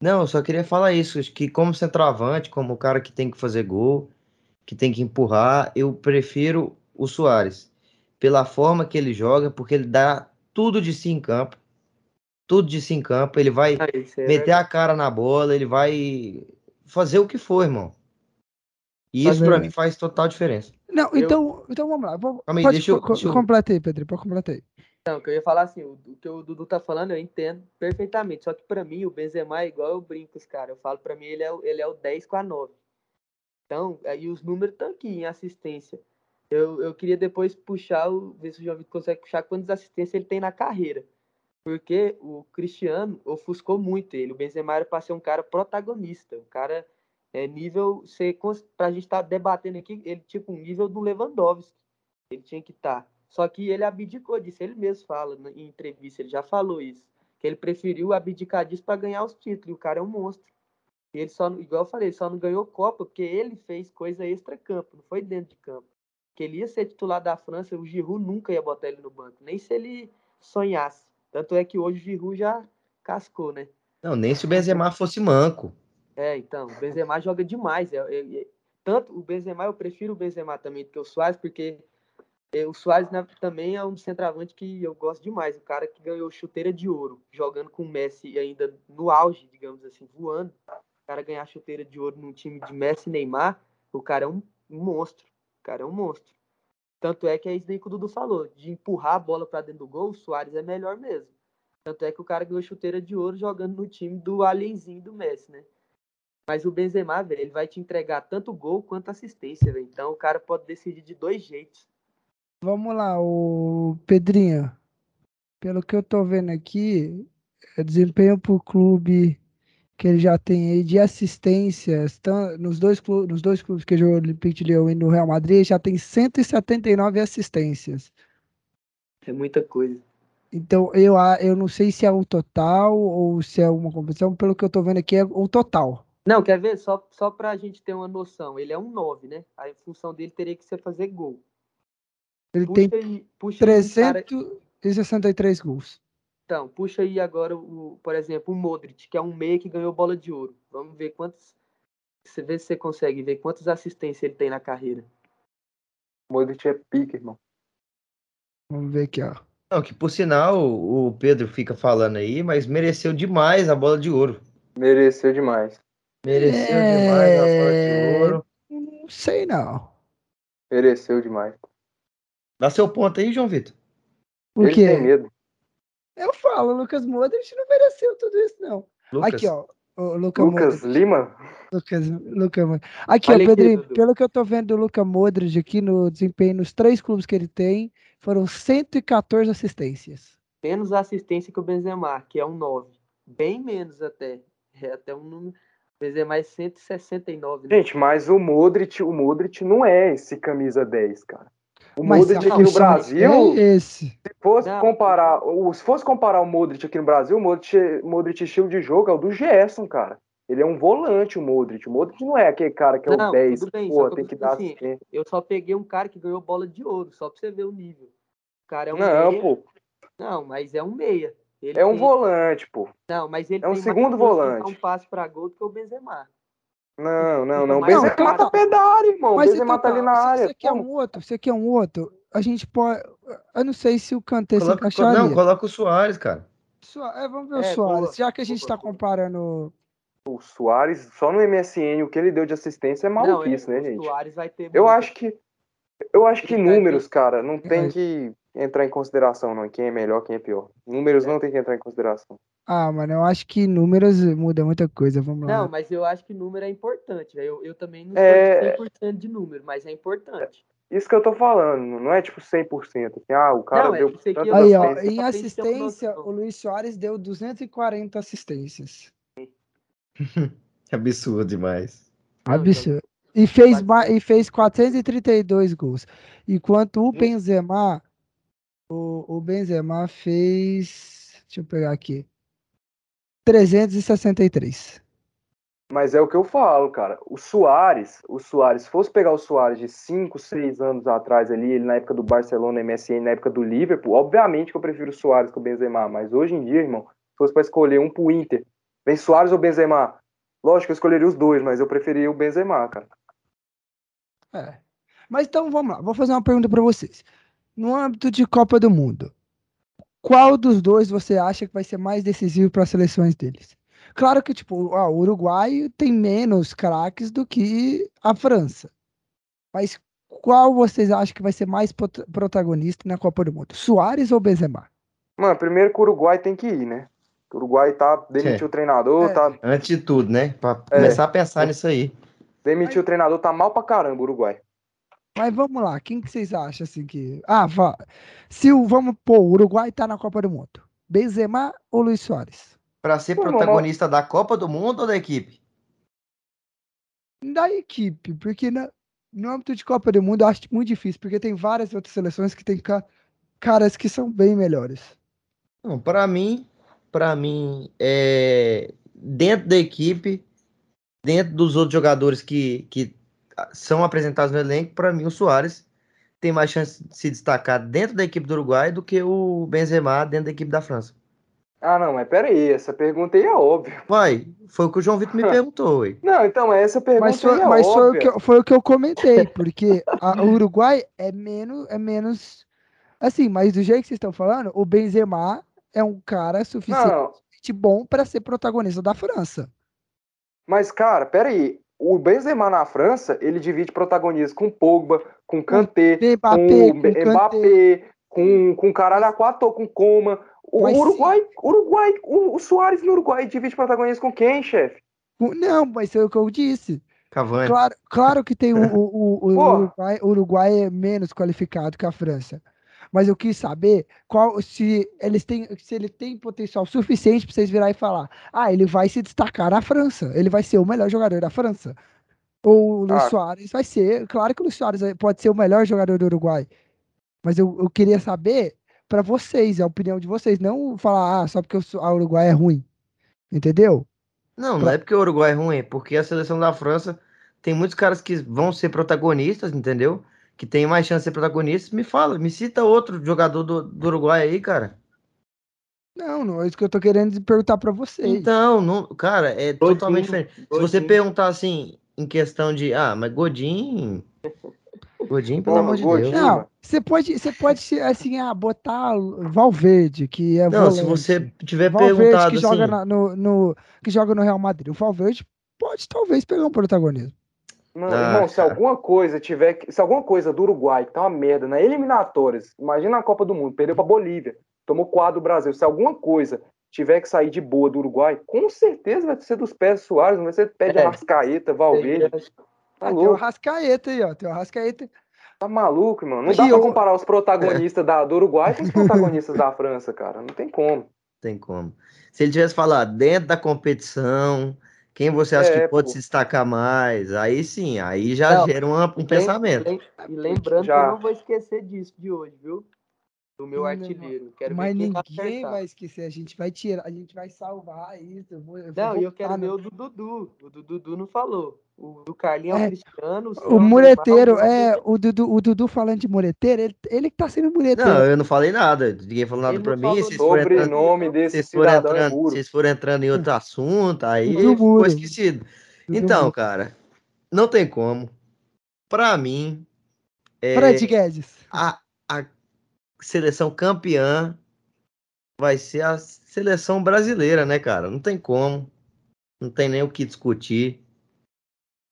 Não, eu só queria falar isso, que como centroavante, como o cara que tem que fazer gol, que tem que empurrar, eu prefiro o Soares. Pela forma que ele joga, porque ele dá tudo de si em campo. Tudo de si em campo. Ele vai ah, é meter a cara na bola, ele vai fazer o que for, irmão. E isso para mim faz total diferença.
Não, eu... então, então vamos lá. Vou, Calma aí, pode, deixa eu, deixa eu... Completei, Pedro, pode completar
Não, que eu ia falar assim, o, o, que o Dudu tá falando eu entendo perfeitamente, só que para mim o Benzema é igual eu brinco, cara. Eu falo para mim ele é, ele é o 10 com a 9. Então, aí os números estão aqui em assistência. Eu, eu queria depois puxar, o, ver se o João Vitor consegue puxar quantas assistências ele tem na carreira. Porque o Cristiano ofuscou muito ele. O Benzema era para ser um cara protagonista, um cara é, nível, para a gente estar tá debatendo aqui, ele tipo um nível do Lewandowski. Ele tinha que estar. Tá. Só que ele abdicou disso, ele mesmo fala em entrevista, ele já falou isso. Que ele preferiu abdicar disso para ganhar os títulos. E o cara é um monstro. ele só, igual eu falei, só não ganhou Copa porque ele fez coisa extra-campo, não foi dentro de campo. Que ele ia ser titular da França, o Giroud nunca ia botar ele no banco, nem se ele sonhasse. Tanto é que hoje o Giroud já cascou, né?
Não, nem se o Benzema fosse manco.
É, então, o Benzema joga demais. É, é, é, tanto o Benzema, eu prefiro o Benzema também do que o Soares, porque é, o Soares né, também é um centroavante que eu gosto demais. O cara que ganhou chuteira de ouro, jogando com o Messi ainda no auge, digamos assim, voando. O cara ganhar chuteira de ouro num time de Messi e Neymar, o cara é um, um monstro. O cara é um monstro. Tanto é que é isso daí que o Dudu falou, de empurrar a bola para dentro do gol, o Soares é melhor mesmo. Tanto é que o cara ganhou chuteira de ouro jogando no time do alienzinho do Messi, né? Mas o Benzema, velho, ele vai te entregar tanto gol quanto assistência, velho. Então o cara pode decidir de dois jeitos.
Vamos lá, o Pedrinho. Pelo que eu tô vendo aqui, é desempenho pro clube que ele já tem aí de assistências, nos dois clubes, nos dois clubes que jogou no Olympique de Lyon e no Real Madrid, já tem 179 assistências.
É muita coisa.
Então, eu, eu não sei se é o total ou se é uma competição, pelo que eu tô vendo aqui é o total.
Não, quer ver? Só, só pra gente ter uma noção, ele é um 9, né? A função dele teria que ser fazer gol.
Ele puxa tem aí, puxa 363 cara... gols.
Então, puxa aí agora, o, por exemplo, o Modric, que é um meia que ganhou bola de ouro. Vamos ver quantos. Você vê se você consegue ver quantas assistências ele tem na carreira.
O Modric é pique, irmão.
Vamos ver aqui, ó.
Não, que por sinal o Pedro fica falando aí, mas mereceu demais a bola de ouro.
Mereceu demais.
Mereceu é... demais a bola de ouro.
Não sei não.
Mereceu demais.
Dá seu ponto aí, João Vitor.
O Ele quê? tem medo. Eu falo, o Lucas Modric não mereceu tudo isso, não. Lucas. Aqui, ó. O Luca
Lucas Modric. Lima?
Lucas, Luca, aqui, Olha ó, Pedrinho, aqui, pelo que eu tô vendo do Luca Modric aqui no desempenho nos três clubes que ele tem, foram 114 assistências.
Menos assistência que o Benzema, que é um 9. Bem menos até. É até um número. Benzema é 169.
Né? Gente, mas o Modric, o Modric não é esse camisa 10, cara. O Mas Modric aqui no Brasil,
é esse.
se fosse não. comparar, se fosse comparar o Modric aqui no Brasil, o Modric, Modric estilo de jogo é o do Gerson, cara. Ele é um volante, o Modric. O Modric não é aquele cara que é não, o 10, bem, pô, tem que dar assim,
Eu só peguei um cara que ganhou bola de ouro, só pra você ver o nível. O cara é um
Não, meia. pô.
Não, mas é um meia.
Ele é um tem... volante, pô.
Não, mas ele
é um segundo volante.
um passe para gol do que o Benzema.
Não, não, não. Benzema não, tá área, irmão. Mas Benzema então, tá ali na área.
Você quer um outro, você quer um outro. A gente pode. Eu não sei se o Kanté se encaixaria.
Não, coloca o Soares, cara.
É, vamos ver é, o Soares. Boa, Já que a gente boa, tá comparando.
O Soares, só no MSN, o que ele deu de assistência é maluquice, não, né, gente?
O Soares vai ter.
Eu acho que. Eu acho que números, cara, não tem que entrar em consideração, não. Quem é melhor, quem é pior. Números é. não tem que entrar em consideração.
Ah, mano, eu acho que números muda muita coisa, vamos
lá. Não, mas eu acho que número é importante, eu, eu também não sou é... 100% de número, mas é importante.
Isso que eu tô falando, não é tipo 100%. Assim, ah, o cara não, é deu
é Aí, ó, em assistência, o Luiz Soares deu 240 assistências.
Absurdo demais.
Absurdo. E fez, e fez 432 gols. Enquanto o Benzema, o, o Benzema fez. Deixa eu pegar aqui. 363.
Mas é o que eu falo, cara. O Soares, o Soares, se fosse pegar o Soares de 5, 6 anos atrás ali, ele na época do Barcelona, MSN, na época do Liverpool, obviamente que eu prefiro o Soares que o Benzema, mas hoje em dia, irmão, se fosse para escolher um pro Inter, vem Soares ou Benzema? Lógico que eu escolheria os dois, mas eu preferia o Benzema, cara.
É. Mas então vamos lá, vou fazer uma pergunta para vocês. No âmbito de Copa do Mundo, qual dos dois você acha que vai ser mais decisivo para as seleções deles? Claro que, tipo, o Uruguai tem menos craques do que a França. Mas qual vocês acham que vai ser mais protagonista na Copa do Mundo? Soares ou Benzema?
Mano, primeiro que o Uruguai tem que ir, né? O Uruguai tá demitiu é. o treinador, é. tá
Antes de tudo, né? Para é. começar a pensar nisso aí.
Demitiu Mas... o treinador, tá mal pra caramba o Uruguai.
Mas vamos lá, quem que vocês acham assim que. Ah, vá. se o vamos pô, o Uruguai tá na Copa do Mundo. Benzema ou Luiz Soares?
Para ser protagonista da Copa do Mundo ou da equipe?
Da equipe, porque na, no âmbito de Copa do Mundo eu acho muito difícil, porque tem várias outras seleções que tem ca, caras que são bem melhores.
Não, para mim, para mim, é, dentro da equipe, dentro dos outros jogadores que, que são apresentados no elenco, para mim o Soares tem mais chance de se destacar dentro da equipe do Uruguai do que o Benzema dentro da equipe da França.
Ah, não, mas peraí, essa pergunta aí é óbvia.
Vai, foi o que o João Vitor me perguntou. Ué.
Não, então, essa pergunta
mas foi,
é
mas
óbvia.
Foi o, que, eu, foi o que eu comentei, porque a, o Uruguai é menos, é menos. Assim, mas do jeito que vocês estão falando, o Benzema é um cara suficientemente bom para ser protagonista da França.
Mas, cara, peraí. O Benzema na França, ele divide protagonismo com Pogba, com Kanté,
Mbappé,
com
com
Mbappé, com, com caralho a quatro, com Coma. O
Mas
Uruguai, Uruguai, o, o Soares no Uruguai divide protagonismo com quem, chefe?
Não, mas é o que eu disse.
Cavani.
Claro, claro que tem o, o, o. Uruguai, o Uruguai é menos qualificado que a França. Mas eu quis saber qual se eles têm, se ele tem potencial suficiente para vocês virar e falar: "Ah, ele vai se destacar na França, ele vai ser o melhor jogador da França". Ou o Luiz
Ah.
Soares vai ser, claro que o Luiz Soares pode ser o melhor jogador do Uruguai. Mas eu, eu queria saber para vocês, a opinião de vocês, não falar ah, só porque o Su- a Uruguai é ruim. Entendeu?
Não, não é porque o Uruguai é ruim, é porque a seleção da França tem muitos caras que vão ser protagonistas, entendeu? Que tem mais chance de ser protagonistas. Me fala, me cita outro jogador do, do Uruguai aí, cara.
Não, não é isso que eu tô querendo perguntar para vocês.
Então, não, cara, é
Godinho,
totalmente diferente. Se você
Godinho.
perguntar assim, em questão de, ah, mas Godin. Godin, pelo amor de
Godinho.
Deus.
Não, você pode, você pode assim, ah, botar Valverde, que é
Não, se
volante.
você tiver
Valverde
perguntado
que joga
assim,
na- no, no- que joga no Real Madrid. O Valverde pode talvez pegar um protagonismo.
Mano,
Ah,
irmão, se
cara.
alguma coisa tiver. que- Se alguma coisa do Uruguai, que tá uma merda, na eliminatórias, imagina a Copa do Mundo, perdeu pra Bolívia, tomou quadro do Brasil. Se alguma coisa tiver que sair de boa do Uruguai, com certeza vai ser dos pés Soares, não vai ser pé de
É.
Arrascaeta, Valverde. Tá
Ah, tem o Rascaeta aí, ó. Tem o Rascaeta.
tá maluco, mano. Não
E
dá pra
eu-
comparar os protagonistas da, do Uruguai com os protagonistas da França, cara. Não tem como.
tem como. Se ele tivesse falado dentro da competição, quem você acha
É,
que pode
pô.
se destacar mais? Aí sim, aí já
Não,
gera uma- um pensamento.
E, lem- e lembrando
Já.
que eu não vou esquecer disso de hoje, viu? Do meu
Não,
artilheiro. Quero
Mas
vai
ninguém
acertar.
vai esquecer. A gente vai tirar, a gente vai salvar isso. Eu vou, eu
Não, e eu quero ver o do Dudu. O do Dudu não falou. O do Carlinhos é,
É,
o Cristiano.
O mureteiro, é, o Dudu, o Dudu falando de mureteiro, ele, ele que tá sendo mureteiro.
Não, eu não falei nada. Ninguém falou nada
Ele
pra
não
mim. Vocês foram entrando,
desse
vocês foram
é
entrando, vocês foram entrando em outro assunto, aí
Dudu
ficou
Muro.
esquecido.
Dudu
Então,
Muro.
cara, não tem como. Pra mim, é,
Fred Guedes.
a, a seleção campeã vai ser a seleção brasileira, né, cara? Não tem como. Não tem nem o que discutir.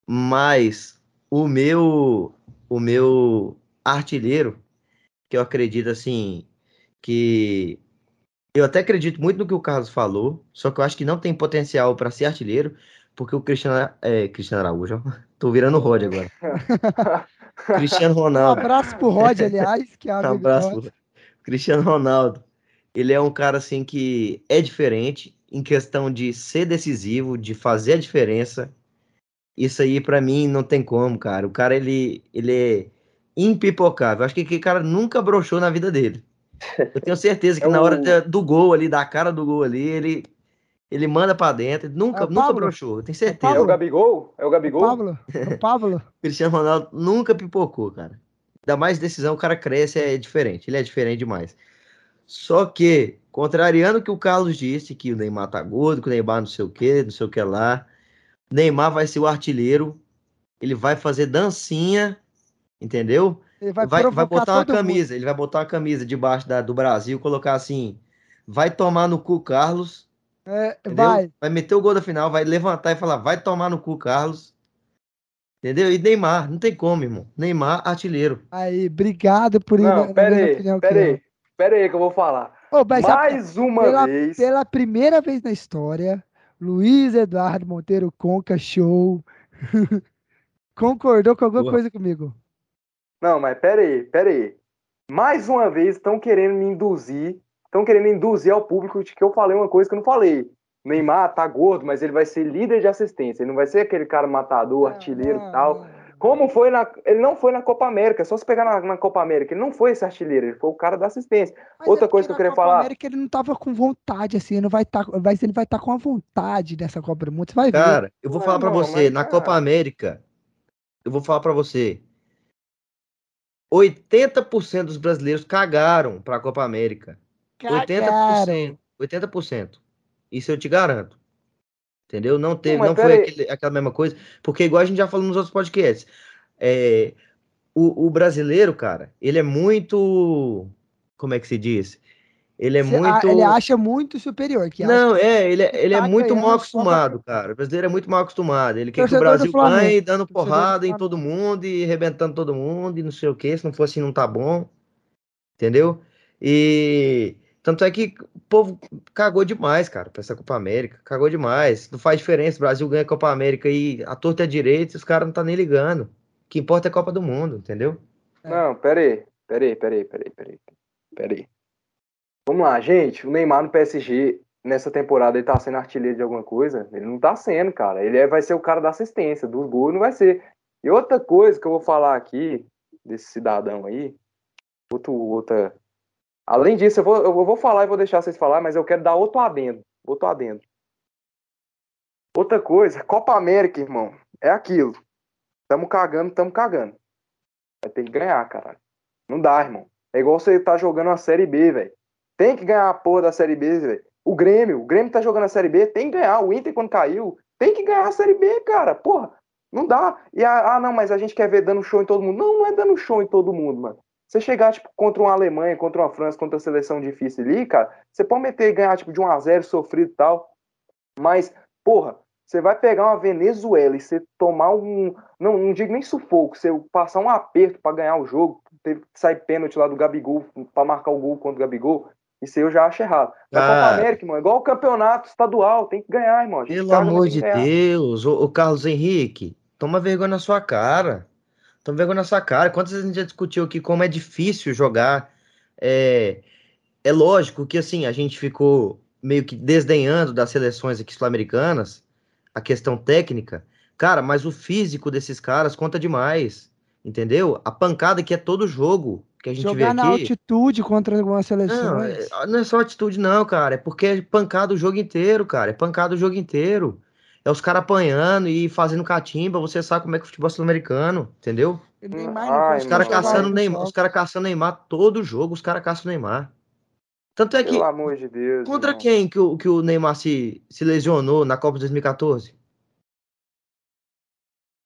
Mas o meu o meu artilheiro, que eu acredito assim, que eu até acredito muito no que o Carlos falou, só que eu acho que não tem potencial para ser artilheiro, porque o Cristiano é, Cristiano Araújo, ó. tô virando o Rod agora. Cristiano
Um
Ronaldo.
abraço pro Rod, aliás, que é
Um
amigo
abraço.
Rod.
pro Cristiano Ronaldo. Ele é um cara assim que é diferente em questão de ser decisivo, de fazer a diferença. Isso aí pra mim não tem como, cara. O cara ele ele é impipocável. Acho que aquele cara nunca broxou na vida dele. Eu tenho certeza que
É
na hora do gol ali, da cara do gol ali, ele ele manda pra dentro. Nunca
É
nunca broxou. Eu tenho
É
certeza.
o Gabigol? É o
O
Gabigol?
Pablo, o Pablo.
Cristiano Ronaldo nunca pipocou, cara. Ainda mais decisão, o cara cresce, é diferente. Ele é diferente demais. Só que, contrariando o que o Carlos disse, que o Neymar tá gordo, que o Neymar não sei o que, não sei o que lá. Neymar vai ser o artilheiro. Ele vai fazer dancinha, entendeu?
Ele vai,
Vai, vai botar uma
todo mundo.
camisa. Ele vai botar uma camisa debaixo da, do Brasil, colocar assim: vai tomar no cu, Carlos.
É,
Entendeu?
vai.
Vai meter o gol da final, vai levantar e falar: vai tomar no cu, Carlos. Entendeu? E Neymar, não tem como, irmão. Neymar, artilheiro.
Aí, obrigado por ir na,
Não,
na
pera aí,
opinião que
pera
eu.
aí. Pera aí que eu vou falar.
Ô, mas a-
Mais uma
pela-
vez.
pela primeira vez na história, Luiz Eduardo Monteiro Conca Show concordou com alguma
Boa.
coisa comigo.
Não, mas pera aí, pera aí. Mais uma vez estão querendo me induzir, estão querendo induzir ao público de que eu falei uma coisa que eu não falei. Neymar tá gordo, mas ele vai ser líder de assistência. Ele não vai ser aquele cara matador, artilheiro e tal. Como foi na. Ele não foi na Copa América, só se pegar na, na, Copa América. Ele não foi esse artilheiro, ele foi o cara da assistência. Mas Outra é coisa que eu queria Copa falar. América
ele não tava com vontade, assim, ele não vai estar. Tá, vai, ele vai estar tá com a vontade nessa Copa do Mundo. Você vai
cara, ver. Cara, eu vou falar para você, na Copa América, eu vou falar para você. 80% dos brasileiros cagaram para a Copa América. Cagaram. 80%. 80%. Isso eu te garanto. Entendeu? Não teve, não, não foi aquele, aquela mesma coisa. Porque, igual a gente já falou nos outros podcasts, é, o, o, brasileiro, cara, ele é muito. Como é que se diz? Ele é muito.
Ele acha muito superior. Que
não, é, ele, é, ele é tá muito mal acostumado, cara. O brasileiro é muito mal acostumado. Ele quer que o Brasil ganhe dando porrada em todo mundo e arrebentando todo mundo e não sei o que. Se não for assim, não tá bom. Entendeu? E tanto é que o povo cagou demais, cara, pra essa Copa América. Cagou demais. Não faz diferença. O Brasil ganha a Copa América e a torta é direita e os caras não tá nem ligando. O que importa é a Copa do Mundo, entendeu?
Não, pera aí. Pera aí, pera aí, pera aí, pera aí. Pera aí. Vamos lá, gente. O Neymar no PSG, nessa temporada, ele tá sendo artilheiro de alguma coisa? Ele não tá sendo, cara. Ele é, vai ser o cara da assistência, dos gols não vai ser. E outra coisa que eu vou falar aqui, desse cidadão aí, outro, outra Além disso, eu vou, eu vou falar e vou deixar vocês falar, mas eu quero dar outro adendo. Outro adendo. Outra coisa, Copa América, irmão, é aquilo. Tamo cagando, tamo cagando. Vai ter que ganhar, caralho. Não dá, irmão. É igual você tá jogando a Série B, velho. Tem que ganhar a porra da Série B, velho. O Grêmio, o Grêmio tá jogando a Série B, tem que ganhar. O Inter, quando caiu, tem que ganhar a Série B, cara. Porra, não dá. E, ah, não, mas a gente quer ver dando show em todo mundo. Não, não é dando show em todo mundo, mano. Você chegar, tipo, contra uma Alemanha, contra uma França, contra uma seleção difícil ali, cara, você pode meter e ganhar, tipo, de 1 a 0 sofrido e tal. Mas, porra, você vai pegar uma Venezuela e você tomar um. Não, não digo nem sufoco, você passar um aperto para ganhar o jogo, teve que sair pênalti lá do Gabigol para marcar o gol contra o Gabigol. Isso eu já acho errado. Na ah, Copa América, mano, igual o campeonato estadual, tem que ganhar, irmão.
Pelo amor de Deus, o Carlos Henrique, toma vergonha na sua cara. Estão vergonha na sua cara. Quantas vezes a gente já discutiu aqui como é difícil jogar? É, é lógico que assim, a gente ficou meio que desdenhando das seleções aqui sul-americanas, a questão técnica. Cara, mas o físico desses caras conta demais. Entendeu? A pancada que é todo jogo que a gente Jogar vê aqui. na
altitude contra algumas seleções.
Não, é, não é só altitude, não, cara. É porque é pancada o jogo inteiro, cara. É pancada o jogo inteiro. É os caras apanhando e fazendo catimba, você sabe como é que é o futebol sul-americano, entendeu? Neymar, Ai, os caras caçando Neymar, os caras caçando Neymar todo jogo, os caras caçam Neymar. Tanto é que.
Pelo amor de Deus.
Contra irmão. quem que o, que o Neymar se, se lesionou na Copa de 2014?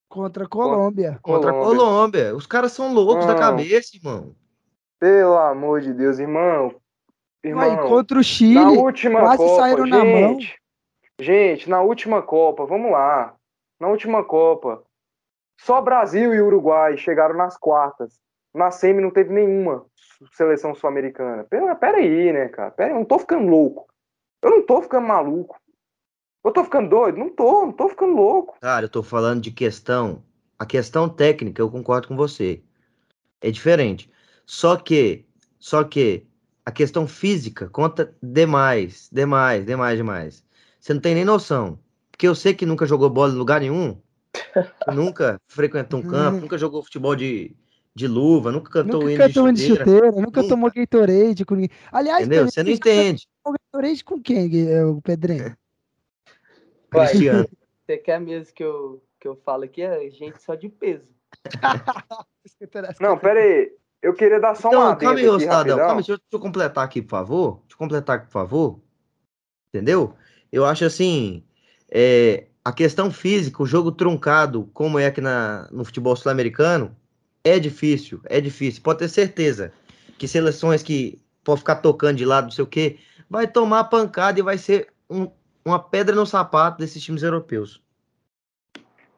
Contra a Colômbia.
Contra a Colômbia. Os caras são loucos da cabeça, irmão.
Pelo amor de Deus, irmão.
irmão Aí, contra o Chile, na última quase Copa, saíram gente, na mão.
Gente, na última Copa, vamos lá. Na última Copa, só Brasil e Uruguai chegaram nas quartas. Na semi não teve nenhuma seleção sul-americana. Pera, pera aí, né, cara? Pera eu não tô ficando louco. Eu não tô ficando maluco. Eu tô ficando doido? Não tô, não tô ficando louco.
Cara, eu tô falando de questão. A questão técnica, eu concordo com você. É diferente. Só que, só que a questão física conta demais, demais, demais, demais. Você não tem nem noção. Porque eu sei que nunca jogou bola em lugar nenhum. nunca frequentou um campo, uhum. nunca jogou futebol de, de luva, nunca cantou nunca
hino cantou de chuteira. De chuteira nunca, nunca, tomou Gatorade com ninguém. Aliás,
Entendeu? você não entende.
Gatorade com quem, é, o Pedrinho?
Cristiano. Você quer mesmo que eu, que eu fale aqui? É gente só de peso.
não, pera aí. Eu queria dar só
então,
uma
calma aí, Cidadão. Calma, deixa eu, deixa eu completar aqui, por favor. Deixa eu completar aqui, por favor. Entendeu? Eu acho assim, é, a questão física, o jogo truncado, como é aqui na, no futebol sul-americano, é difícil, é difícil. Pode ter certeza que seleções que pode ficar tocando de lado, não sei o quê, vai tomar pancada e vai ser um, uma pedra no sapato desses times europeus.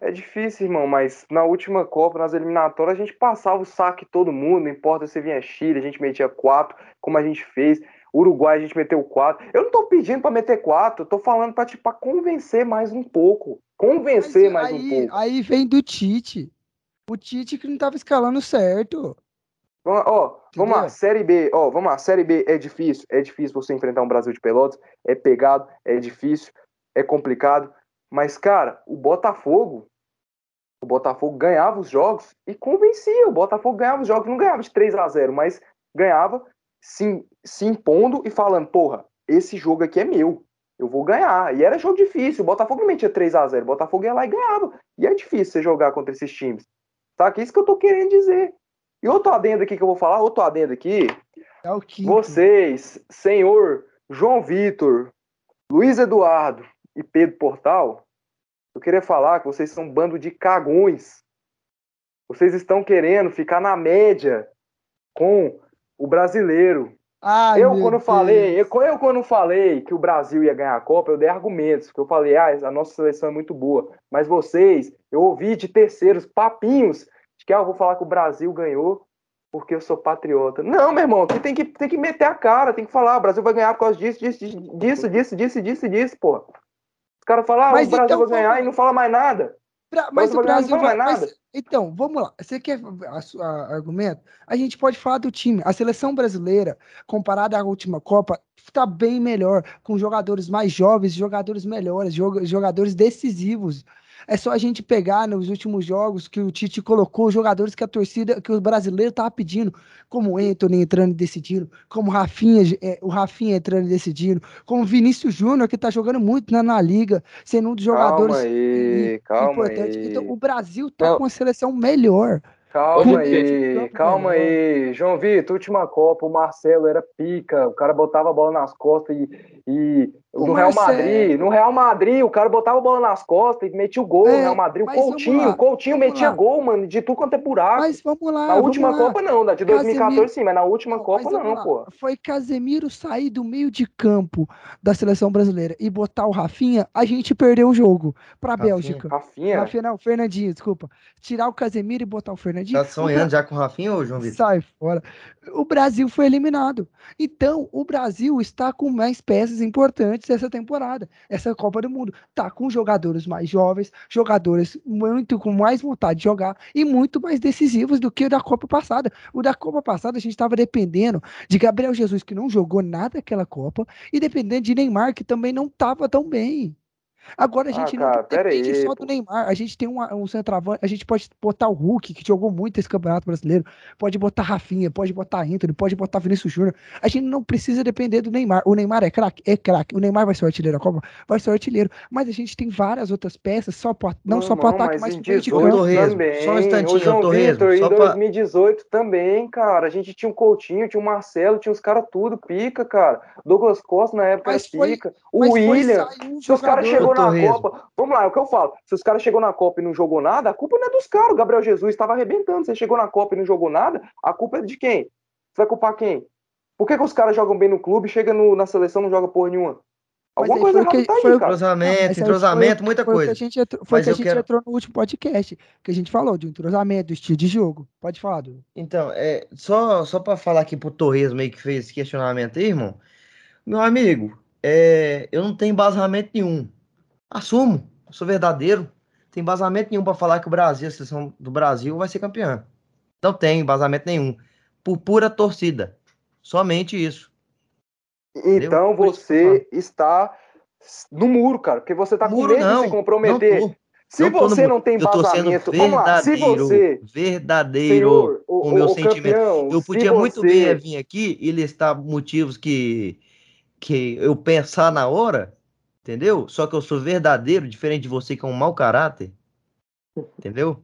É difícil, irmão, mas na última Copa, nas eliminatórias, a gente passava o saque todo mundo, não importa se vinha Chile, a gente metia quatro, como a gente fez. Uruguai a gente meteu quatro. Eu não tô pedindo para meter quatro, eu tô falando para tipo, convencer mais um pouco. Convencer Mas, mais
aí,
um pouco.
Aí vem do Tite. O Tite que não tava escalando certo.
Vamos, ó, vamos lá, Série B, ó, vamos lá, Série B é difícil, é difícil você enfrentar um Brasil de Pelotas, é pegado, é difícil, é complicado, mas cara, o Botafogo O Botafogo ganhava os jogos e convencia. O Botafogo ganhava os jogos, não ganhava de 3 a 0 mas ganhava se, se impondo e falando: porra, esse jogo aqui é meu, eu vou ganhar. E era jogo difícil. O Botafogo não metia 3 a 0 o Botafogo ia lá e ganhava. E é difícil você jogar contra esses times. Tá? Que é isso que eu tô querendo dizer. E outro adendo aqui que eu vou falar, outro adendo aqui. É o quinto. Vocês, senhor João Vitor, Luiz Eduardo e Pedro Portal, eu queria falar que vocês são um bando de cagões. Vocês estão querendo ficar na média com o brasileiro. Ai, eu quando Deus. falei, eu, eu, quando falei que o Brasil ia ganhar a Copa, eu dei argumentos, porque eu falei, ah, a nossa seleção é muito boa. Mas vocês, eu ouvi de terceiros papinhos de que ah, eu vou falar que o Brasil ganhou porque eu sou patriota. Não, meu irmão, aqui tem que, tem que meter a cara, tem que falar, o Brasil vai ganhar por causa disso, disso, disso, disso, disso, disso, disso, pô. Os caras falam, ah, o Brasil então, vai ganhar e não fala mais nada.
Pra, mas o Brasil vai, vai mas, então, vamos lá. Você quer a, a, argumento? A gente pode falar do time. A seleção brasileira, comparada à última Copa, está bem melhor, com jogadores mais jovens, jogadores melhores, jogadores decisivos. É só a gente pegar nos últimos jogos que o Tite colocou os jogadores que a torcida, que o brasileiro tava pedindo, como o Anthony entrando e decidindo, como o Rafinha, é, o Rafinha entrando e decidindo, como o Vinícius Júnior, que tá jogando muito na, na liga, sendo um dos jogadores calma
aí, calma importantes.
Aí. Então, o Brasil tá Não. com uma seleção melhor.
Calma aí, calma aí. João Vitor, última Copa, o Marcelo era pica, o cara botava a bola nas costas e, e o no Real Madrid, no Real Madrid, o cara botava a bola nas costas e metia o gol é, no Real Madrid. O Coutinho, o Coutinho metia lá. gol, mano, de tudo quanto é buraco.
Mas vamos lá.
Na última lá. Copa não, da de 2014 Casemiro... sim, mas na última não, Copa não, lá. pô.
Foi Casemiro sair do meio de campo da seleção brasileira e botar o Rafinha, a gente perdeu o jogo pra Rafinha. Bélgica.
Rafinha?
Rafinha não, Fernandinho, desculpa. Tirar o Casemiro e botar o Fernandinho.
Tá sonhando já com o Rafinha ou João Vitor?
Sai fora. O Brasil foi eliminado. Então, o Brasil está com mais peças importantes essa temporada temporada, essa Copa do Mundo. Tá com jogadores mais jovens, jogadores muito com mais vontade de jogar e muito mais decisivos do que o da Copa passada. O da Copa passada a gente estava dependendo de Gabriel Jesus, que não jogou nada aquela Copa, e dependendo de Neymar, que também não estava tão bem. Agora a ah, gente ah, cara, não depende aí, só do Neymar. A gente tem um, um centroavante, a gente pode botar o Hulk, que jogou muito esse campeonato brasileiro, pode botar Rafinha, pode botar Anthony, pode botar Vinícius Júnior. A gente não precisa depender do Neymar. O Neymar é craque? É craque. O Neymar vai ser o artilheiro da Copa? Vai ser o artilheiro. Mas a gente tem várias outras peças, só pro, não, não só para ataque, mas, mas pro meio de campo.
Também. Só um instantinho, o João Vitor, em 2018 pra... também, cara. A gente tinha um Coutinho, tinha o um Marcelo, tinha os caras tudo pica, cara. Douglas Costa na época mas pica. Foi, o William. Se os caras chegou na Copa. Vamos lá, é o que eu falo. Se os caras chegou na Copa e não jogou nada, a culpa não é dos caras. O Gabriel Jesus estava arrebentando. Você chegou na Copa e não jogou nada, a culpa é de quem? Você vai culpar quem? Por que, que os caras jogam bem no clube, chega no, na seleção não joga porra nenhuma? Alguma coisa errada tá aí,
foi, cara. Entrosamento, entrosamento, foi, muita
foi
coisa.
Que a gente entrou, foi que a gente quero... entrou no último podcast, que a gente falou de entrosamento, do estilo de jogo. Pode falar, Du.
Então, é, só, só para falar aqui pro Torres meio que fez esse questionamento aí, irmão. Meu amigo, é, eu não tenho embasamento nenhum. Assumo sou verdadeiro. Tem embasamento nenhum para falar que o Brasil, a seleção do Brasil, vai ser campeã. Não tem embasamento nenhum. Por pura torcida. Somente isso.
Então você está no muro, cara, porque você está com medo não, de se comprometer. Não se não você não tem embasamento, vamos lá, se você
verdadeiro senhor, o, o meu o sentimento, campeão, eu podia muito bem vir aqui e listar motivos que que eu pensar na hora Entendeu? Só que eu sou verdadeiro, diferente de você que é um mau caráter. Entendeu?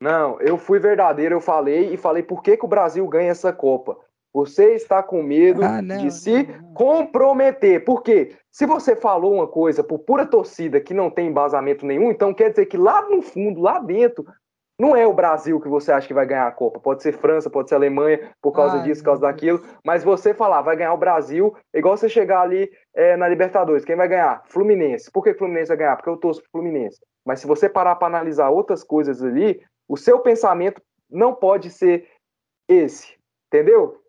Não, eu fui verdadeiro, eu falei e falei por que, que o Brasil ganha essa Copa. Você está com medo ah, não, de se não, não. comprometer. Por quê? Se você falou uma coisa por pura torcida que não tem embasamento nenhum, então quer dizer que lá no fundo, lá dentro, não é o Brasil que você acha que vai ganhar a Copa. Pode ser França, pode ser Alemanha, por causa Ai, disso, por causa daquilo. Mas você falar, vai ganhar o Brasil, é igual você chegar ali é, na Libertadores. Quem vai ganhar? Fluminense. Por que Fluminense vai ganhar? Porque eu torço pro Fluminense. Mas se você parar para analisar outras coisas ali, o seu pensamento não pode ser esse. Entendeu?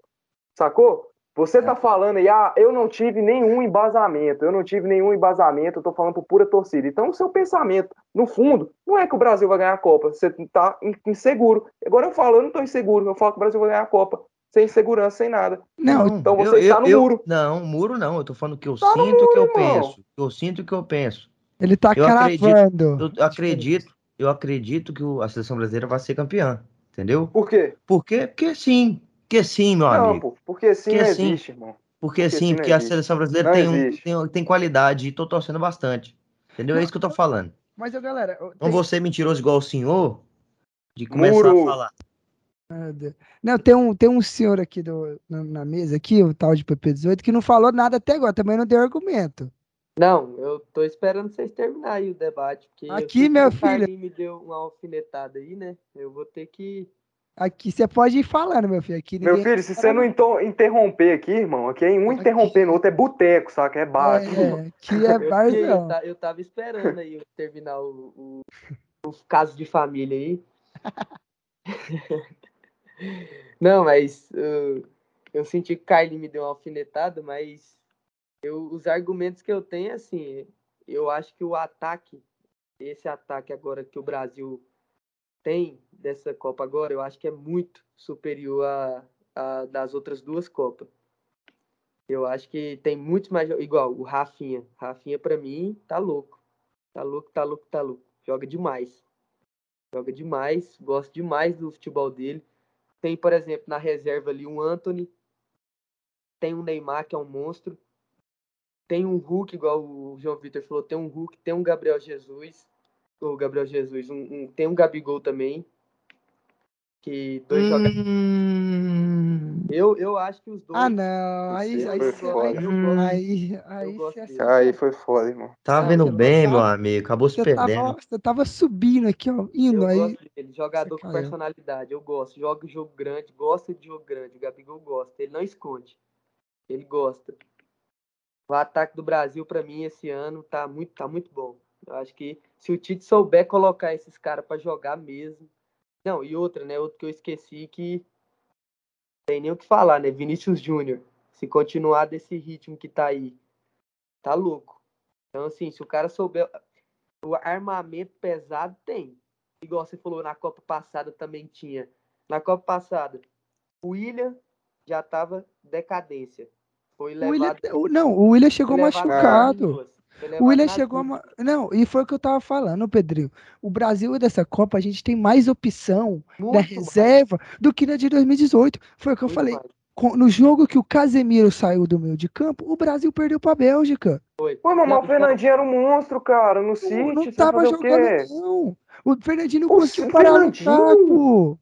Sacou? Você tá é. falando aí, ah, eu não tive nenhum embasamento, eu não tive nenhum embasamento, eu tô falando por pura torcida. Então, o seu pensamento, no fundo, não é que o Brasil vai ganhar a Copa, você tá inseguro. Agora eu falo, eu não tô inseguro, eu falo que o Brasil vai ganhar a Copa, sem segurança, sem nada.
Não, então você eu, está no eu, muro. Não, muro não, eu tô falando que eu tá sinto o que eu irmão. penso. Eu sinto o que eu penso.
Ele tá eu cravando.
Acredito, eu acredito, eu acredito que a seleção brasileira vai ser campeã, entendeu?
Por quê?
Por quê? Porque sim. Porque sim, meu não, amigo.
Pô, porque sim porque não sim. existe, irmão.
Porque, porque sim, porque a seleção brasileira tem, um, tem, tem, qualidade e tô torcendo bastante. Entendeu? É isso que eu tô falando.
Mas, galera.
Tem... Não vou ser mentiroso igual o senhor de começar Muro. a falar.
Não, tem um, tem um senhor aqui do, na, na mesa, aqui, o tal de PP18, que não falou nada até agora, também não deu argumento.
Não, eu tô esperando vocês terminarem aí o debate. Porque
aqui, meu filho.
O me deu uma alfinetada aí, né? Eu vou ter que.
Aqui você pode ir falando, meu filho. Aqui
meu filho, se você não interromper aqui, irmão, aqui é um aqui... interrompendo, o outro é boteco, saca? É bar. É,
é, aqui é bar,
eu, eu, eu, tava esperando aí terminar o, o, os casos de família aí. Não, mas uh, eu senti que o Kylie me deu uma alfinetada, mas eu, os argumentos que eu tenho, assim, eu acho que o ataque, esse ataque agora que o Brasil tem dessa Copa agora, eu acho que é muito superior a, das outras duas Copas. Eu acho que tem muito mais. Igual o Rafinha. Rafinha, para mim, tá louco. Tá louco, tá louco, tá louco. Joga demais. Joga demais. Gosto demais do futebol dele. Tem, por exemplo, na reserva ali um Anthony. Tem um Neymar, que é um monstro. Tem um Hulk, igual o João Vitor falou. Tem um Hulk, tem um Gabriel Jesus. O Gabriel Jesus. Um, um, tem um Gabigol também. Que dois hum... jogadores. Eu, eu acho que os dois.
Ah, não. Aí, aí, aí, aí,
aí, aí, foi foda, irmão.
Tá vendo bem, meu amigo. Acabou se perdendo. Tava,
você tava subindo aqui, ó. Indo
eu
aí.
Gosto dele, jogador com personalidade. Eu gosto. Joga jogo grande, gosta de jogo grande. O Gabigol gosta. Ele não esconde. Ele gosta. O ataque do Brasil, para mim, esse ano tá muito, tá muito bom. Eu acho que se o Tite souber colocar esses caras para jogar mesmo. Não, e outra, né? Outro que eu esqueci que tem nem o que falar, né? Vinícius Júnior. Se continuar desse ritmo que tá aí, tá louco. Então, assim, se o cara souber. O armamento pesado tem. Igual você falou, na Copa passada também tinha. Na Copa passada, o William já tava decadência. Foi levado.
O William, não, o William chegou machucado. O William chegou. A... Não, e foi o que eu tava falando, Pedrinho. O Brasil dessa Copa, a gente tem mais opção Muito da reserva mais. do que na de 2018. Foi o que eu Muito falei. Mais. No jogo que o Casemiro saiu do meio de campo, o Brasil perdeu pra Bélgica.
Foi. Pô, mas o Fernandinho era um monstro, cara, no City. Não,
não tava jogando, não. O Fernandinho não conseguiu parar no campo.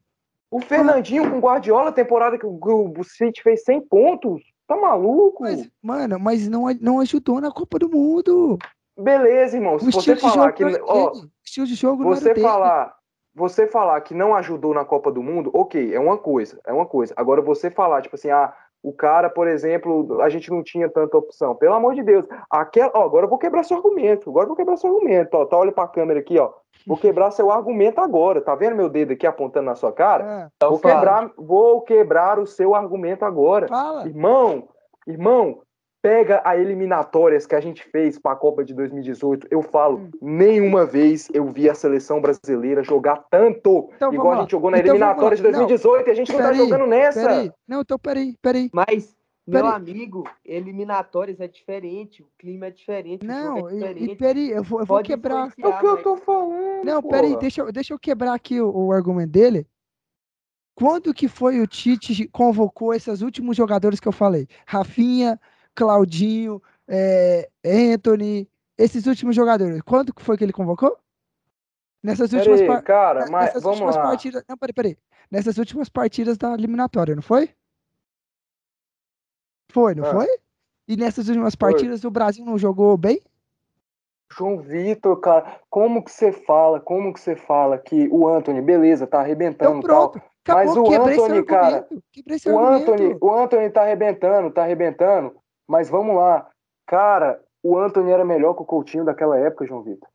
O Fernandinho com Guardiola, temporada que o, o City fez 100 pontos. Tá maluco?
Mas, mano, mas não, não ajudou na Copa do Mundo.
Beleza, irmão. Se o você falar que. Ó,
estilo de jogo
você falar, você falar que não ajudou na Copa do Mundo, ok, é uma coisa. É uma coisa. Agora você falar, tipo assim, ah, o cara, por exemplo, a gente não tinha tanta opção. Pelo amor de Deus. Aquela, ó, agora eu vou quebrar seu argumento. Agora eu vou quebrar seu argumento. Ó, tá, olha pra câmera aqui, ó. Vou quebrar seu argumento agora. Tá vendo meu dedo aqui apontando na sua cara? É, vou, quebrar, vou quebrar o seu argumento agora.
Fala.
Irmão, irmão, pega a eliminatórias que a gente fez para a Copa de 2018. Eu falo, hum. nenhuma vez eu vi a seleção brasileira jogar tanto então, igual a gente jogou na então, eliminatória de 2018 não, e a gente não tá jogando nessa.
Peraí. Não, então peraí, peraí.
Mas meu amigo, eliminatórias é diferente, o clima é diferente.
Não,
é diferente.
e, peraí, eu vou, eu vou quebrar.
É o que eu tô falando.
Não, peraí, deixa, eu, deixa eu quebrar aqui o, o, argumento dele. Quando que foi o Tite convocou esses últimos jogadores que eu falei? Rafinha, Claudinho, é, Anthony, esses últimos jogadores. Quando que foi que ele convocou? Nessas últimas,
par... cara, mas Nessas vamos
últimas lá. partidas. Não, peraí, peraí. Nessas últimas partidas da eliminatória, não foi? Foi, não ah. foi? E nessas últimas partidas foi. o Brasil não jogou bem?
João Vitor, cara, como que você fala, como que você fala que o Anthony, beleza, tá arrebentando então, pronto. Tal, mas o Anthony, cara, o Anthony, o Anthony tá arrebentando, tá arrebentando, mas vamos lá. Cara, o Anthony era melhor que o Coutinho daquela época, João Vitor.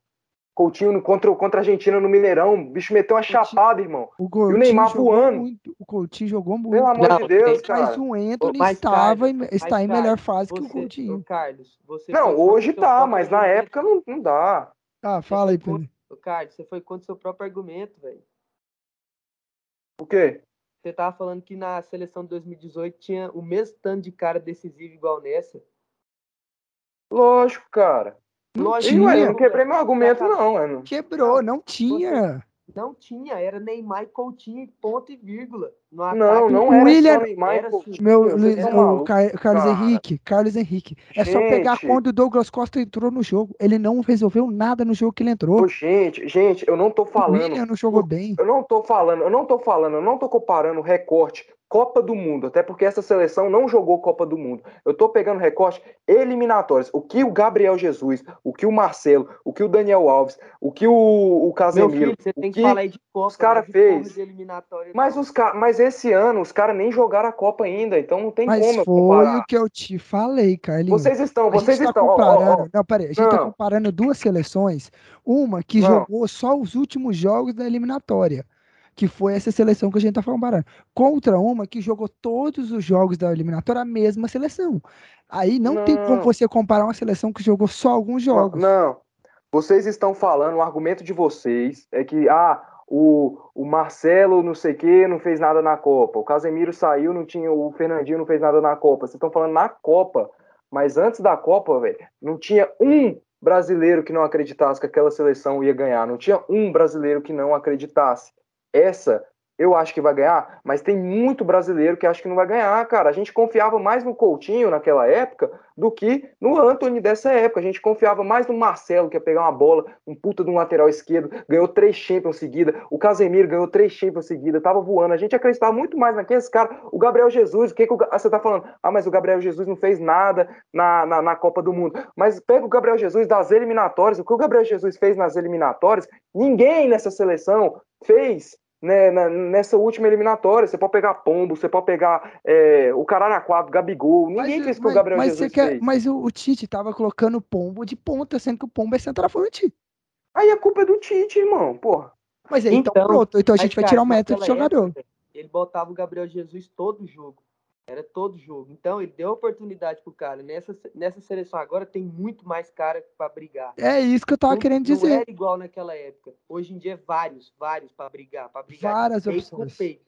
Coutinho contra, contra a Argentina no Mineirão. O bicho meteu uma Coutinho, chapada, irmão.
O
e o Neymar voando.
Muito, o Coutinho jogou muito.
Pelo amor não, de Deus, cara.
Mas o Anthony mas, estava Carlos, está em melhor fase você, que o Coutinho.
Carlos, você
não, hoje tá, mas na época não, não dá.
Tá, fala aí, Pedro.
Carlos, você foi contra o seu próprio argumento, velho.
O quê?
Você tava falando que na seleção de 2018 tinha o mesmo tanto de cara decisivo igual nessa.
Lógico, cara. Tinha. eu não quebrei meu argumento, não, mano.
Quebrou, não tinha.
Não tinha, era Neymar e Coutinho, ponto e vírgula.
No não, não era William, só Neymar era,
Meu, meu o Carlos cara. Henrique, Carlos Henrique. É gente, só pegar quando o Douglas Costa entrou no jogo. Ele não resolveu nada no jogo que ele entrou.
Gente, gente, eu não tô falando. O
William não jogou bem.
Eu não tô falando, eu não tô falando, eu não tô comparando o recorte Copa do Mundo, até porque essa seleção não jogou Copa do Mundo. Eu tô pegando recorte eliminatórios. O que o Gabriel Jesus, o que o Marcelo, o que o Daniel Alves, o que o, o Casemiro, Meu filho, você tem que, que falar aí de Copa, os caras fez. Mas os mas esse ano os caras nem jogaram a Copa ainda, então não tem
mas
como
foi o que eu te falei, Carlinhos.
Vocês estão, vocês tá estão
comparando. Ó, ó, Não, peraí, a gente tá não. tá comparando duas seleções, uma que não. jogou só os últimos jogos da eliminatória que foi essa seleção que a gente está comparando, contra uma que jogou todos os jogos da eliminatória a mesma seleção. Aí não, não, tem como você comparar uma seleção que jogou só alguns jogos.
Não, vocês estão falando, o argumento de vocês é que, ah, o, o Marcelo não sei o que não fez nada na Copa, o Casemiro saiu, não tinha, o Fernandinho não fez nada na Copa. Vocês estão falando na Copa, mas antes da Copa, velho, não tinha um brasileiro que não acreditasse que aquela seleção ia ganhar, não tinha um brasileiro que não acreditasse. Essa eu acho que vai ganhar, mas tem muito brasileiro que acha que não vai ganhar, cara. A gente confiava mais no Coutinho naquela época do que no Anthony dessa época. A gente confiava mais no Marcelo, que ia pegar uma bola, um puta de um lateral esquerdo, ganhou três Champions seguida. O Casemiro ganhou três Champions seguida, tava voando. A gente acreditava muito mais naqueles caras. O Gabriel Jesus, o que, que o... você tá falando? Ah, mas o Gabriel Jesus não fez nada na, na, na Copa do Mundo. Mas pega o Gabriel Jesus das eliminatórias, o que o Gabriel Jesus fez nas eliminatórias, ninguém nessa seleção fez né, na, nessa última eliminatória. Você pode pegar Pombo, você pode pegar é, o Cararaquado, Gabigol. Ninguém mas, fez que o Gabriel
mas
Jesus
quer, Mas o, o, Tite tava colocando Pombo de ponta, sendo que o Pombo é centroavante.
Aí a culpa é do Tite, irmão, porra.
Mas aí, então, então pronto. Então a gente vai tirar o metro do jogador. Época,
ele botava o Gabriel Jesus todo jogo. Era todo jogo. Então ele deu oportunidade pro cara. Nessa, nessa seleção agora tem muito mais cara para brigar.
É isso que eu tava
não,
querendo dizer. Não
era igual naquela época. Hoje em dia é vários, vários para brigar, para brigar.
Várias opções. Você,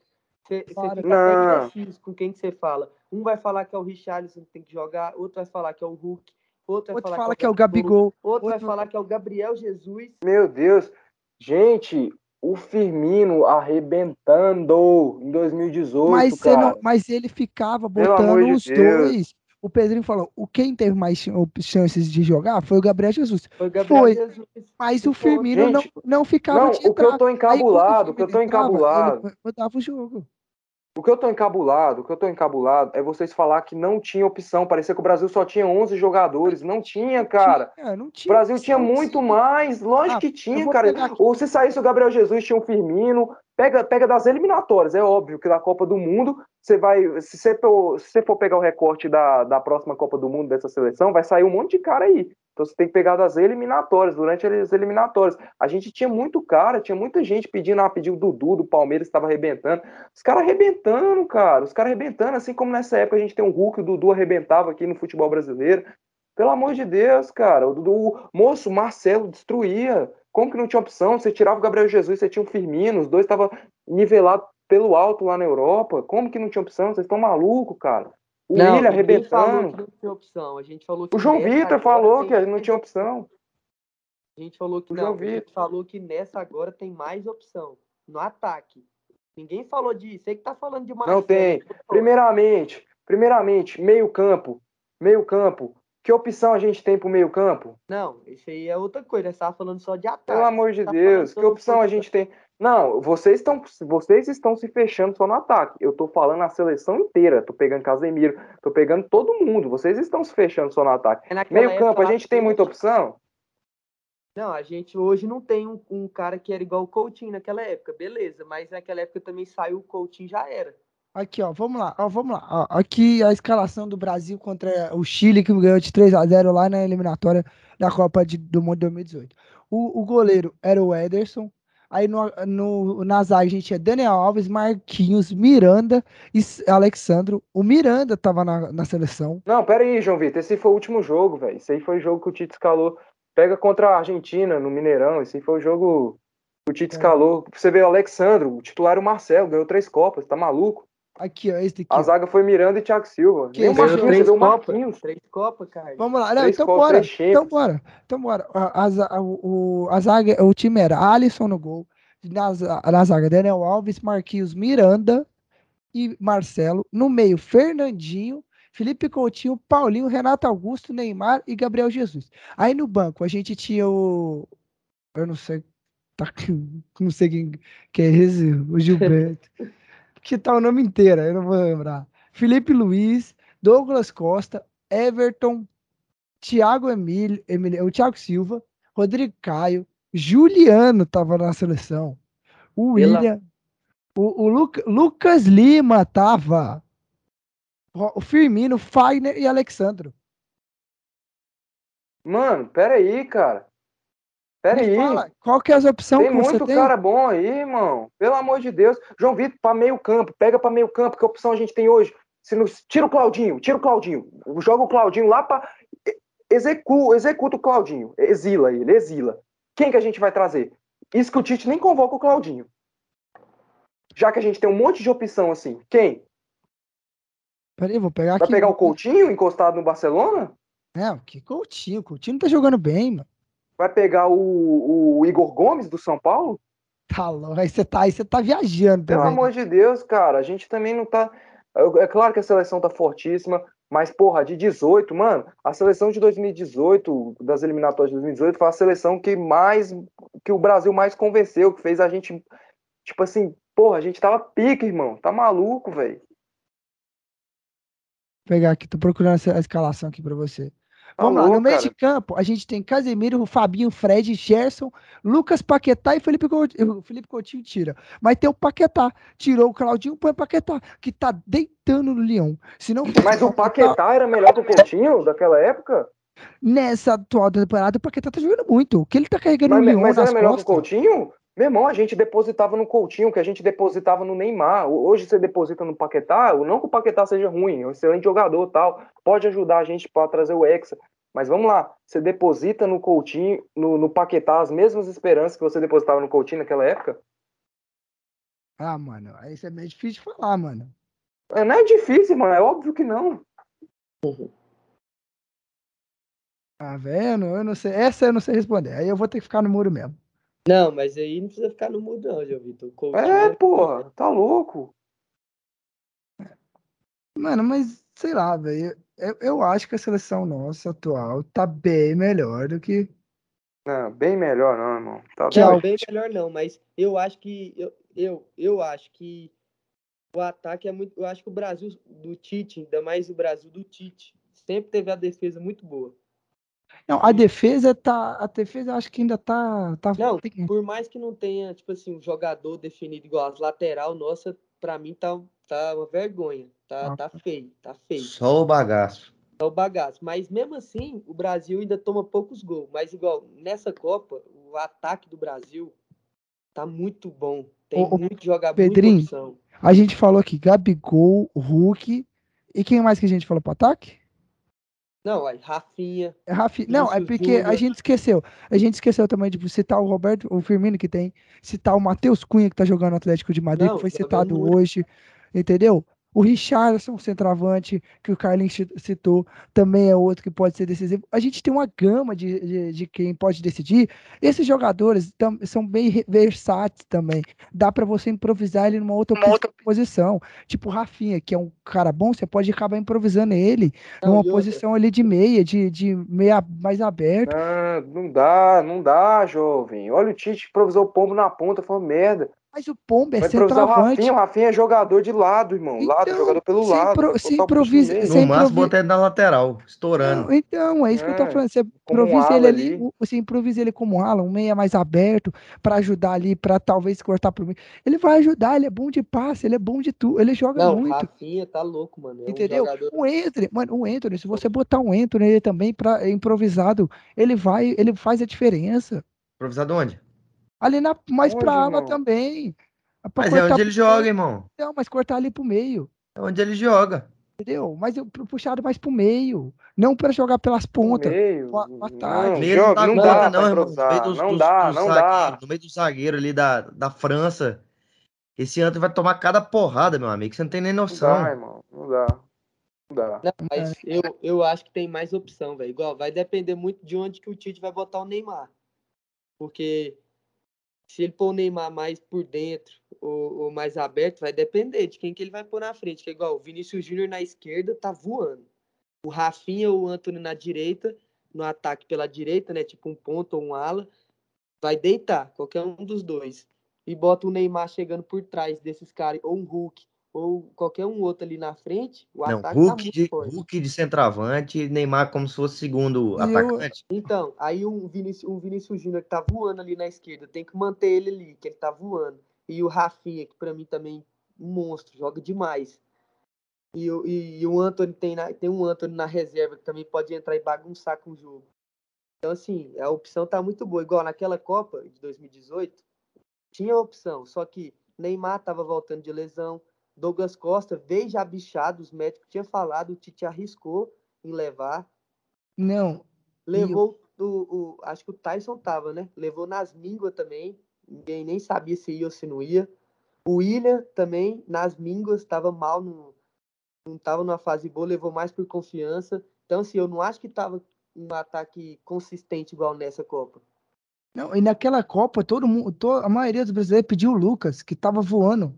você fica até com quem que você fala. Um vai falar que é o Richarlison que tem que jogar, outro vai falar que é o Hulk, outro vai
outro
falar
fala que, é o Gabigol,
outro, outro vai falar que é o Gabriel Jesus.
Meu Deus. Gente, o Firmino arrebentando em 2018. Mas. Não,
mas ele ficava botando os de dois. O Pedrinho falou: o quem teve mais chances de jogar foi o Gabriel Jesus.
Foi, Gabriel foi. Jesus.
Mas o Firmino Gente, não, não ficava
não, de o que eu tô encabulado, o que eu tô encabulado.
Eu dava o jogo.
O que eu tô encabulado, o que eu tô encabulado é vocês falar que não tinha opção. Parecia que o Brasil só tinha 11 jogadores. Não tinha, cara. Tinha, não tinha o Brasil tinha muito mais. Lógico ah, que tinha, cara. Ou se saísse o Gabriel Jesus, tinha o Firmino. Pega, pega das eliminatórias. É óbvio que da Copa do Mundo, você vai. Se você for, se você for pegar o recorte da, da próxima Copa do Mundo dessa seleção, vai sair um monte de cara aí. Então você tem que pegar das eliminatórias, durante as eliminatórias. A gente tinha muito cara, tinha muita gente pedindo, ah, pediu o Dudu do Palmeiras, estava arrebentando. Os caras arrebentando, cara. Os caras arrebentando, assim como nessa época a gente tem um Hulk, o Dudu arrebentava aqui no futebol brasileiro. Pelo amor de Deus, cara. O Dudu, moço, Marcelo destruía. Como que não tinha opção? Você tirava o Gabriel Jesus, você tinha o Firmino, os dois estavam nivelados pelo alto lá na Europa. Como que não tinha opção? Vocês estão malucos, cara. O não, William arrebentando. Falou que não
tinha opção. A gente falou que
o João Vitor falou que não tinha opção.
A gente falou que o não. A gente falou que nessa agora tem mais opção no ataque. Ninguém falou disso. Você que tá falando de
Marcelo. Não tem. Primeiramente, primeiramente, meio campo, meio campo. Que opção a gente tem pro meio campo?
Não, isso aí é outra coisa. Você tava falando só de ataque.
Pelo amor de
tá
Deus, que opção a gente tem? Não, vocês estão vocês estão se fechando só no ataque. Eu tô falando a seleção inteira. Tô pegando Casemiro, tô pegando todo mundo. Vocês estão se fechando só no ataque. É Meio campo, a gente tem muita opção?
Não, a gente hoje não tem um, um, cara que era igual o Coutinho naquela época, beleza. Mas naquela época também saiu o Coutinho já era.
Aqui, ó, vamos lá, ó, vamos lá. Ó, aqui a escalação do Brasil contra o Chile, que ganhou de 3 a 0 lá na eliminatória da Copa de, do Mundo 2018. O, o goleiro era o Ederson, Aí no, no, na zaga a gente tinha Daniel Alves, Marquinhos, Miranda e Alexandro. O Miranda tava na, na seleção.
Não, pera aí, João Vitor. Esse foi o último jogo, velho. Esse aí foi o jogo que o Tite escalou. Pega contra a Argentina no Mineirão. Esse aí foi o jogo que o Tite é. escalou. Você vê o Alexandro, o titular o Marcelo, ganhou três Copas. Tá maluco?
Aqui, ó, esse daqui.
A zaga foi Miranda e Thiago Silva.
Que
Nem o Marquinhos,
três
o. Marquinhos.
Três Copas, cara.
Vamos lá, não,
Três
então
Copas,
bora. Então bora. Então bora. A, a, o, a zaga, o time era Alisson no gol. Na, na zaga, Daniel Alves, Marquinhos, Miranda e Marcelo. No meio, Fernandinho, Felipe Coutinho, Paulinho, Renato Augusto, Neymar e Gabriel Jesus. Aí no banco, a gente tinha o. Eu não sei. Tá, não sei quem que é esse, o Gilberto. que tá o nome inteiro, eu não vou lembrar. Felipe Luiz, Douglas Costa, Everton, Thiago Emílio, Emílio, o Thiago Silva, Rodrigo Caio, Juliano tava na seleção. O
Pela-
William, o, o Luca- Lucas Lima tava. O o Firmino, Fagner e Alexandro.
Mano, pera aí, cara. Pera aí.
fala, qual que é as opções
Tem
que você
muito
tem?
cara bom aí, irmão. Pelo amor de Deus. João Vitor, pra meio campo. Pega pra meio campo. Que opção a gente tem hoje? Se nos... Tira o Claudinho. Tira o Claudinho. Joga o Claudinho lá pra... Execu... Executa o Claudinho. Exila ele. Exila. Quem que a gente vai trazer? Isso que o Tite nem convoca o Claudinho. Já que a gente tem um monte de opção assim. Quem?
Peraí, vou pegar
Vai
aqui.
pegar o Coutinho encostado no Barcelona?
Não, que Coutinho. Coutinho não tá jogando bem, mano.
Vai pegar o, o Igor Gomes do São Paulo?
Tá louco. Aí você tá, aí você tá viajando
Pelo
também.
amor de Deus, cara, a gente também não tá. É claro que a seleção tá fortíssima, mas, porra, de 18, mano, a seleção de 2018, das eliminatórias de 2018, foi a seleção que mais. que o Brasil mais convenceu, que fez a gente. Tipo assim, porra, a gente tava pica, irmão. Tá maluco, velho.
Vou pegar aqui, tô procurando a escalação aqui pra você. Vamos lá, no meio
cara.
de campo, a gente tem Casemiro, Fabinho, Fred, Gerson, Lucas Paquetá e Felipe Coutinho. Felipe Coutinho tira. Mas tem o Paquetá. Tirou o Claudinho, põe o Paquetá, que tá deitando no Leão. Se não fosse
Mas o Paquetá era melhor que o Coutinho daquela época?
nessa atual temporada, o Paquetá tá jogando muito. O que ele tá carregando
Mas,
no Leão
mas era melhor que o
costas.
Coutinho? Meu irmão, a gente depositava no Coutinho, que a gente depositava no Neymar. Hoje você deposita no Paquetá, não que o Paquetá seja ruim, é um excelente jogador tal, pode ajudar a gente para trazer o Hexa. Mas vamos lá, você deposita no Coutinho, no, no Paquetá, as mesmas esperanças que você depositava no Coutinho naquela época?
Ah, mano, isso é meio difícil de falar, mano.
É, Não é difícil, mano, é óbvio que não.
Tá vendo? Eu não sei. Essa eu não sei responder. Aí eu vou ter que ficar no muro mesmo.
Não, mas aí não precisa ficar no mudo, não, João Vitor. O Coutinho
É, porra, tá louco.
Mano, mas sei lá, velho. Eu, eu acho que a seleção nossa atual tá bem melhor do que.
Não, bem melhor não, irmão. Tá
Não,
algo-
bem melhor não, mas eu acho que eu, eu, eu acho que o ataque é muito, eu acho que o Brasil do Tite, ainda mais o Brasil do Tite, sempre teve a defesa muito boa.
Não, a defesa tá. A defesa eu acho que ainda tá. tá
Não,
tem-
por mais que não tenha, tipo assim, um jogador definido igual as lateral, nossa, pra mim tá, tá uma vergonha. Tá, tá feio, tá feio.
Só o bagaço.
É o bagaço. Mas mesmo assim, o Brasil ainda toma poucos gols. Mas igual, nessa Copa, o ataque do Brasil tá muito bom. Tem
Ô, ô,
muito jogador,
Pedrinho,
muita opção.
A gente falou aqui, Gabigol, Hulk. E quem mais que a gente falou pro ataque?
Não, aí, Rafinha.
É Rafi... Não, é porque a
Júnior.
gente esqueceu. A gente esqueceu também de citar o Roberto, o Firmino que tem, citar o Matheus Cunha que tá jogando no Atlético de Madrid,
Não,
que foi citado hoje, entendeu? O Richardson, centroavante, que o Carlinhos ci- citou, também é outro que pode ser decisivo. A gente tem uma gama de, de, de quem pode decidir. Esses jogadores tam- são bem versáteis também. Dá pra você improvisar ele numa outra, pos- posição. Tipo o Rafinha, que é um cara bom, você pode acabar improvisando ele
Não,
numa
outra,
posição ali de meia, de, de meia mais aberto.
Não, não dá, não dá, jovem. Olha o Tite improvisou o pombo na ponta, foi uma merda.
Mas o Pombo é
improvisar o
centroavante.
Rafinha, o Rafinha é jogador de lado, irmão. Lado,
Então,
jogador pelo
se
lado.
impro-
Botar
se
o bicho
improvisa-
nele.
No
Você
máximo, ele na lateral, estourando.
Não, então, é isso que eu tô
É,
falando. Você
um
improvisa ele ali,
ali.
o- você improvisa ele como ala, um meia mais aberto, pra ajudar ali, pra talvez cortar pro meio. Ele vai ajudar, ele é bom de passe, ele é bom de tudo, ele joga
Não,
muito.
Rafinha tá louco, mano. É um
Entendeu?
jogador-
O Anthony, mano, o Anthony, se você botar um Anthony ele também para improvisado, ele vai, ele faz a diferença.
Improvisado onde?
Ali na mais
Onde,
pra ala
irmão?
também. Pra
Mas é onde ele joga,
meio.
irmão.
Não, mas cortar ali pro meio.
É onde ele joga.
Entendeu? Mas eu pu- puxado mais pro meio. Não para jogar pelas pontas.
Meio.
o a- o ataque.
Não,
Meio não dá
não
conta,
dá
não,
pra
irmão. No meio dos,
Não
dos-
dá,
dos
não dá.
No meio do zagueiro ali da, da França. Esse Antony vai tomar cada porrada, meu amigo. Você não tem nem noção. Não
dá, irmão. Não dá. Não dá.
Não, mas eu, eu acho que tem mais opção, velho. Igual, vai depender muito de onde que o Tite vai botar o Neymar. Porque se ele pôr o Neymar mais por dentro ou, ou, mais aberto, vai depender de quem que ele vai pôr na frente. Que é igual o Vinícius Júnior na esquerda tá voando. O Rafinha ou o Antônio na direita, no ataque pela direita, né? Tipo um ponto ou um ala, vai deitar, qualquer um dos dois. E bota o Neymar chegando por trás desses caras, ou um Hulk, ou qualquer um outro ali na frente, o
não, ataque Hulk, tá de, forte. Hulk de centroavante, Neymar como se fosse segundo e atacante.
Então, aí um Vinícius, um Vinícius Júnior que tá voando ali na esquerda, tem que manter ele ali, que ele tá voando. E o Rafinha, que para mim também um monstro, joga demais. E, e, e o Anthony tem, na, tem um Anthony na reserva que também pode entrar e bagunçar com o jogo. Então, assim, a opção tá muito boa. Igual naquela Copa de 2018, tinha opção, só que Neymar tava voltando de lesão, Douglas Costa veio já bichado, os médicos tinham falado, o Tite arriscou em levar.
Não.
Levou eu... o, o, Acho que o Tyson tava, né? Levou nas mínguas também. Ninguém nem sabia se ia ou se não ia. O William também, nas mínguas, estava mal, no, não estava numa fase boa, levou mais por confiança. Então, assim, eu não acho que estava um ataque consistente igual nessa Copa.
Não, e naquela Copa, todo mundo, todo, a maioria dos brasileiros pediu o Lucas, que estava voando.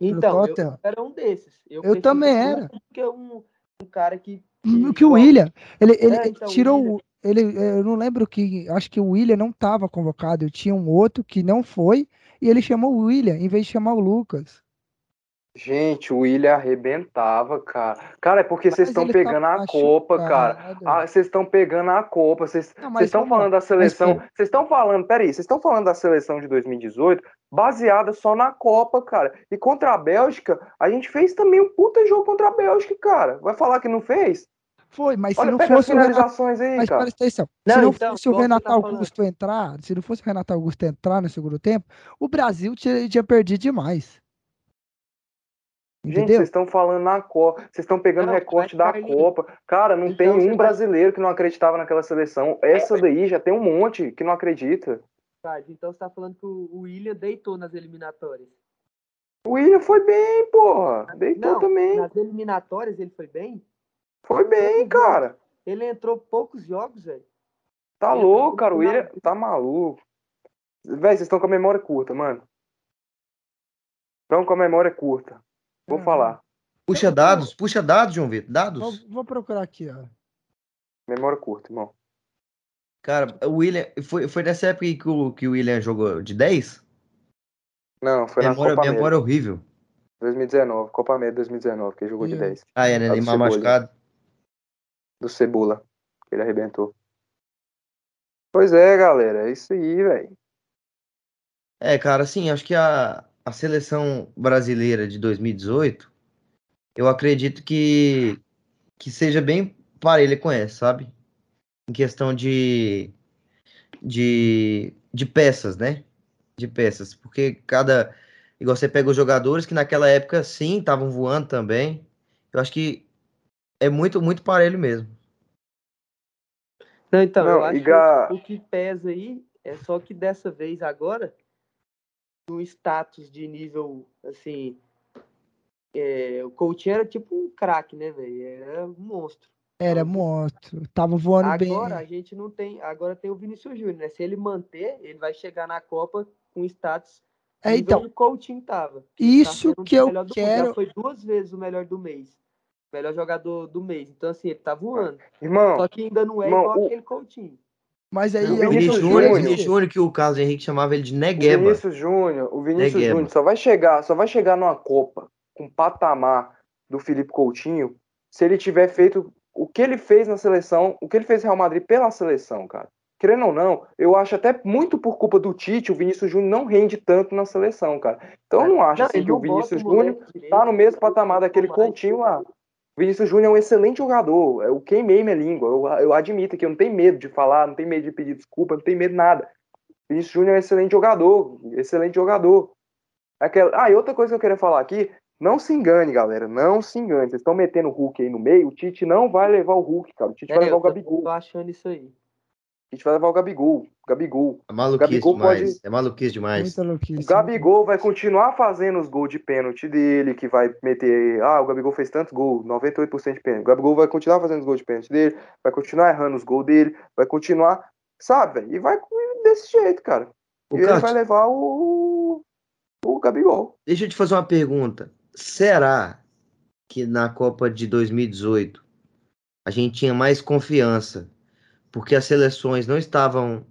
Então, eu era um desses.
Eu, eu também era.
Porque um, um cara que.
que, que o William. Ele, ele é, então, tirou. William... Ele, eu não lembro que. Acho que o William não estava convocado. Eu tinha um outro que não foi. E ele chamou o William em vez de chamar o Lucas.
Gente, o William arrebentava, cara. Cara, é porque vocês estão pegando a Copa, cara. Ah, vocês estão pegando a Copa. Vocês estão falando da seleção. Vocês estão falando, peraí, vocês estão falando da seleção de 2018 baseada só na Copa, cara. E contra a Bélgica, a gente fez também um puta jogo contra a Bélgica, cara. Vai falar que não fez?
Foi, mas Olha, se não fosse o Renato... aí, mas cara. Atenção, não, se não então, fosse o Renato tá Augusto falando. entrar, se não fosse o Renato Augusto entrar no segundo tempo, o Brasil tinha, tinha perdido demais.
Entendeu? Gente, vocês estão falando na Copa, vocês estão pegando não, recorte da Copa. Cara, não então, tem um brasileiro que não acreditava naquela seleção. Essa daí já tem um monte que não acredita.
Então você tá falando que o William deitou nas eliminatórias.
O William foi bem, porra. Deitou não, também.
Nas eliminatórias ele foi bem?
Foi bem, cara.
Ele entrou poucos jogos, velho.
Tá ele louco, cara. O William tá maluco. Véi, vocês estão com a memória curta, mano. Estão com a memória curta. Vou uhum. falar.
Puxa dados, puxa dados, João Vitor. Dados.
Vou, vou, procurar aqui, ó.
Memória curta, irmão.
Cara, o William. Foi, foi nessa época que o, que o William jogou de 10?
Não, foi memória,
na Copa Memória Medo. horrível.
2019, Copa Medo 2019, que ele jogou de 10.
Ah, é, né? Neymar machucado.
Do Cebola, que ele arrebentou. Pois é, galera, é isso aí, velho.
É, cara, assim, acho que a, a seleção brasileira de 2018, eu acredito que, que seja bem parelha com essa, sabe? Em questão de, de, de peças, né? De peças. Porque cada. Igual você pega os jogadores que naquela época, sim, estavam voando também. Eu acho que é muito, muito parelho mesmo.
Não, então, Não, eu acho que o que pesa aí é só que dessa vez agora no status de nível, assim, é, o Coutinho era tipo um craque, né, velho? Era um monstro.
Era monstro. Tava voando
agora,
bem.
Agora a gente não tem. Agora tem o Vinícius Júnior, né? Se ele manter, ele vai chegar na Copa com status.
É, então.
O Coutinho tava.
Isso tá que eu quero. Já
foi duas vezes o melhor do mês. Melhor jogador do mês. Então, assim, ele tá voando.
Irmão.
Só que ainda não é irmão, igual o... aquele Coutinho.
Mas aí
o Vinícius Júnior, Vinícius Júnior, que o Carlos Henrique chamava ele de Negueba.
O Vinícius Júnior, o Vinícius Júnior só vai chegar, só vai chegar numa Copa com patamar do Felipe Coutinho se ele tiver feito o que ele fez na seleção, o que ele fez no Real Madrid pela seleção, cara. Querendo ou não, eu acho até muito por culpa do Tite, o Vinícius Júnior não rende tanto na seleção, cara. Então eu não acho não, assim, que o Vinícius Júnior tá no mesmo patamar daquele Coutinho lá. Vinícius Júnior é um excelente jogador. Eu queimei minha língua. Eu, eu admito que eu não tenho medo de falar, não tenho medo de pedir desculpa, não tenho medo de nada. Vinícius Júnior é um excelente jogador. Excelente jogador. Aquela... Ah, e outra coisa que eu queria falar aqui. Não se engane, galera. Não se engane. Vocês estão metendo o Hulk aí no meio. O Tite não vai levar o Hulk, cara. O Tite é, vai levar o Gabigol.
Eu tô achando isso aí.
A gente vai levar o Gabigol. Gabigol.
É maluquice Gabigol demais. Pode... É maluquice demais.
O Gabigol vai continuar fazendo os gols de pênalti dele, que vai meter. Ah, o Gabigol fez tantos gols, 98% de pênalti. O Gabigol vai continuar fazendo os gols de pênalti dele, vai continuar errando os gols dele, vai continuar. Sabe, E vai desse jeito, cara. O e ele vai levar o. O Gabigol.
Deixa eu te fazer uma pergunta. Será que na Copa de 2018 a gente tinha mais confiança porque as seleções não estavam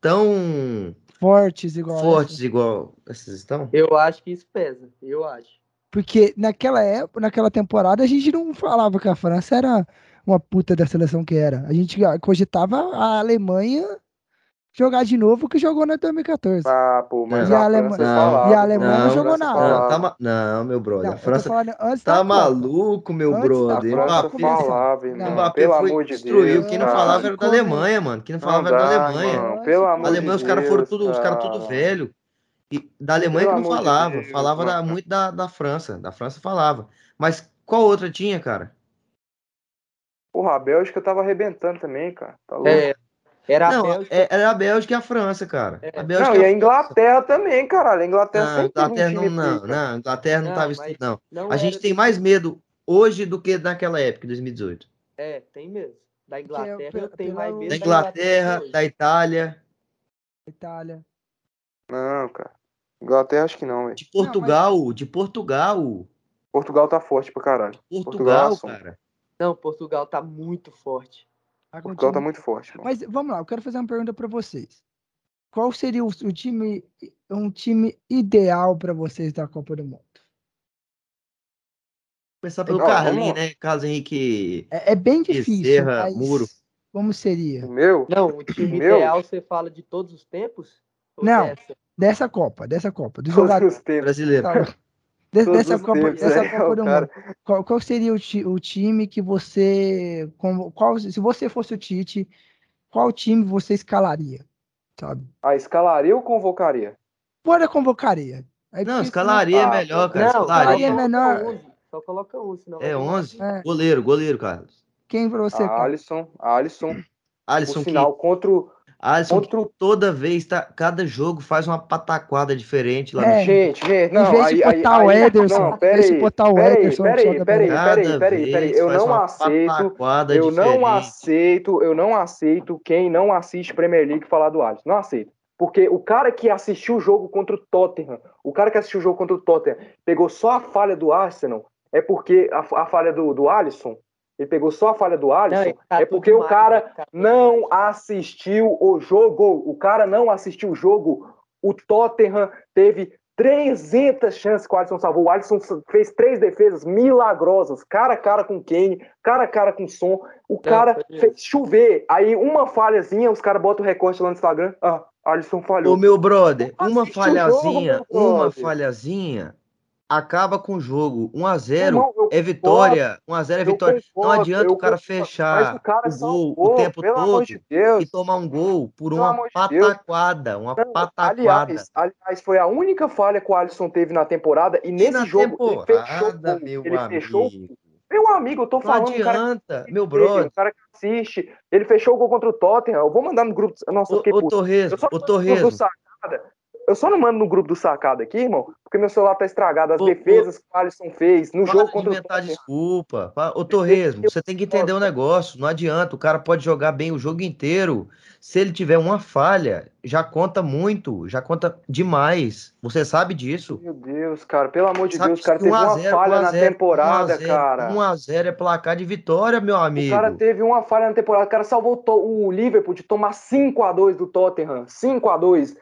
tão
fortes igual
fortes essas. igual essas estão?
Eu acho que isso pesa, eu acho.
Porque naquela época, naquela temporada, a gente não falava que a França era uma puta da seleção que era. A gente cogitava a Alemanha jogar de novo que jogou na 2014.
Ah, pô, mas
e a, Alema...
não,
e a Alemanha não, não jogou
nada. Não, tá não, meu brother. Não, a França tá maluco, meu antes brother.
França falava, irmão.
Mbappé pelo amor de destruiu. Quem não falava era da Alemanha, mano. Quem não falava era da Alemanha. Mano,
pelo amor
a Alemanha, os caras foram tudo, os caras tudo velho. E da Alemanha pelo que não falava. De Deus, falava da, muito da, da França. Da França falava. Mas qual outra tinha, cara?
Porra, a Bélgica tava arrebentando também, cara. Tá louco.
É, era
não,
a Bélgica.
É, era a Bélgica e a França, cara.
É.
A
Bélgica não, e a Inglaterra também, caralho. A Inglaterra
não, sempre Inglaterra não, não, não, Inglaterra não, estava isso, não. não. A gente tem mais medo hoje do que naquela época, 2018.
É, tem mesmo. Da Inglaterra eu tenho mais medo.
Da Inglaterra, da Itália.
Itália.
Não, cara. Inglaterra acho que não, velho.
De Portugal, mas... de Portugal.
Portugal tá forte pra caralho.
Portugal, Portugal é cara.
Não, Portugal tá muito forte.
Portugal tá muito forte. Mano.
Mas vamos lá, eu quero fazer uma pergunta para vocês. Qual seria o, o, time, um time ideal para vocês da Copa do Mundo?
Começar pelo Carlinhos, né? Carlos Henrique.
É, é bem difícil.
Serra, mas Muro.
Como seria?
O meu?
Não, o time o ideal meu? você fala de todos os tempos?
Não, dessa? dessa Copa, dessa Copa. Do jogador
brasileiro.
Dessa Copa, tempos, dessa é, Copa do Mundo. Qual, qual, seria o, ti, o, time que você. Como, qual, se você fosse o Tite, qual time você escalaria? Sabe?
Ah, escalaria ou convocaria?
Fora convocaria.
Aí não, escalaria não... é melhor, cara. Não, escalaria
é menor.
Só coloca um, senão.
É 11? É. Goleiro, goleiro, Carlos.
Quem pra você?
Ah, Alisson, Alisson.
Alisson,
final que... contra o
Alisson, Outro... toda vez, tá, cada jogo faz uma pataquada diferente lá
é, no Gente, gente, não.
Em vez de botar aí, o Ederson,
não, pera aí, botar o Ederson. Peraí, peraí, peraí, peraí, peraí. Eu não aceito. Eu não aceito, eu não aceito quem não assiste Premier League falar do Alisson. Não aceito. Porque o cara que assistiu o jogo contra o Tottenham, o cara que assistiu o jogo contra o Tottenham, pegou só a falha do Arsenal, é porque a, a falha do, do Alisson ele pegou só a falha do Alisson, tá é porque o cara tá não assistiu o jogo. O cara não assistiu o jogo. O Tottenham teve 300 chances que o Alisson salvou. O Alisson fez três defesas milagrosas, cara a cara com Kane, cara a cara com Som. O cara fez chover. Aí uma falhazinha, os caras botam o recorte lá no Instagram. Ah, Alisson falhou.
Ô meu brother, uma falhazinha, jogo, uma falhazinha acaba com o jogo. 1x0 é vitória. 1x0 é vitória. Concordo, não adianta o cara fechar o, cara o gol salvou, o tempo todo de e tomar um gol por pelo uma pataquada. De uma não, pataquada.
Aliás, aliás, foi a única falha que o Alisson teve na temporada e nesse jogo
ele fechou. Meu ele amigo. fechou.
Meu amigo, eu tô falando.
Não adianta, cara, meu brother. O
cara que assiste, ele fechou o gol contra o Tottenham. Eu vou mandar no grupo. Nossa,
o, o Torres, o Torres.
Eu só não mando no grupo do sacado aqui, irmão, porque meu celular tá estragado. As ô, defesas ô, que o Alisson fez no jogo contra
inventar o desculpa. Ô, Torresmo, você tem que entender o um negócio. Não adianta, o cara pode jogar bem o jogo inteiro. Se ele tiver uma falha, já conta muito, já conta demais. Você sabe disso.
Meu Deus, cara, pelo amor de sabe Deus, cara, teve uma 0, falha na temporada, 1 0, cara.
1x0 é placar de vitória, meu amigo.
O cara teve uma falha na temporada, o cara salvou o Liverpool de tomar 5x2 do Tottenham. 5x2.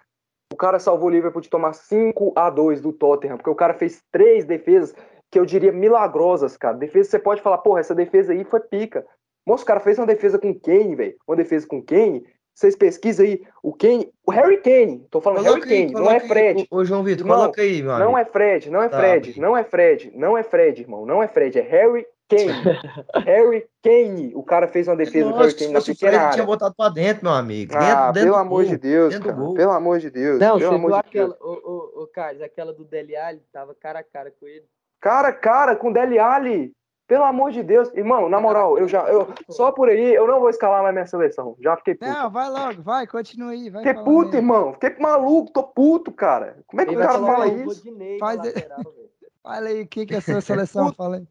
O cara salvou o Liverpool de tomar 5 a 2 do Tottenham, porque o cara fez três defesas que eu diria milagrosas, cara. Defesa você pode falar, porra, essa defesa aí foi pica. Moço, o cara fez uma defesa com Kane, velho. Uma defesa com Kane. Vocês pesquisam aí, o Kane, o Harry Kane, tô falando coloca Harry Kane, não é Fred.
Ô, João Vitor, coloca aí, meu
Não é Fred, não é tá, Fred, não é Fred, não é Fred, irmão, não é Fred, é Harry Kane. Harry Kane. O cara fez uma defesa
do Harry Kane na pequena área. tinha botado pra dentro, meu amigo. Dentro,
ah,
dentro
pelo amor de Deus, cara. Pelo amor de Deus.
Não,
pelo
viu aquela, o, o, o Carlos, aquela do Dele Alli, tava cara a cara com ele.
Cara a cara com o Dele Alli. Pelo amor de Deus. Irmão, na moral, eu já. Eu, só por aí eu não vou escalar mais minha seleção. Já fiquei puto.
Não, vai logo, vai, continua aí. Vai
fiquei puto, aí. irmão. Fiquei maluco, tô puto, cara. Como é que o cara fala isso?
Faz... Fala aí, o que, que é a sua seleção? Fala aí.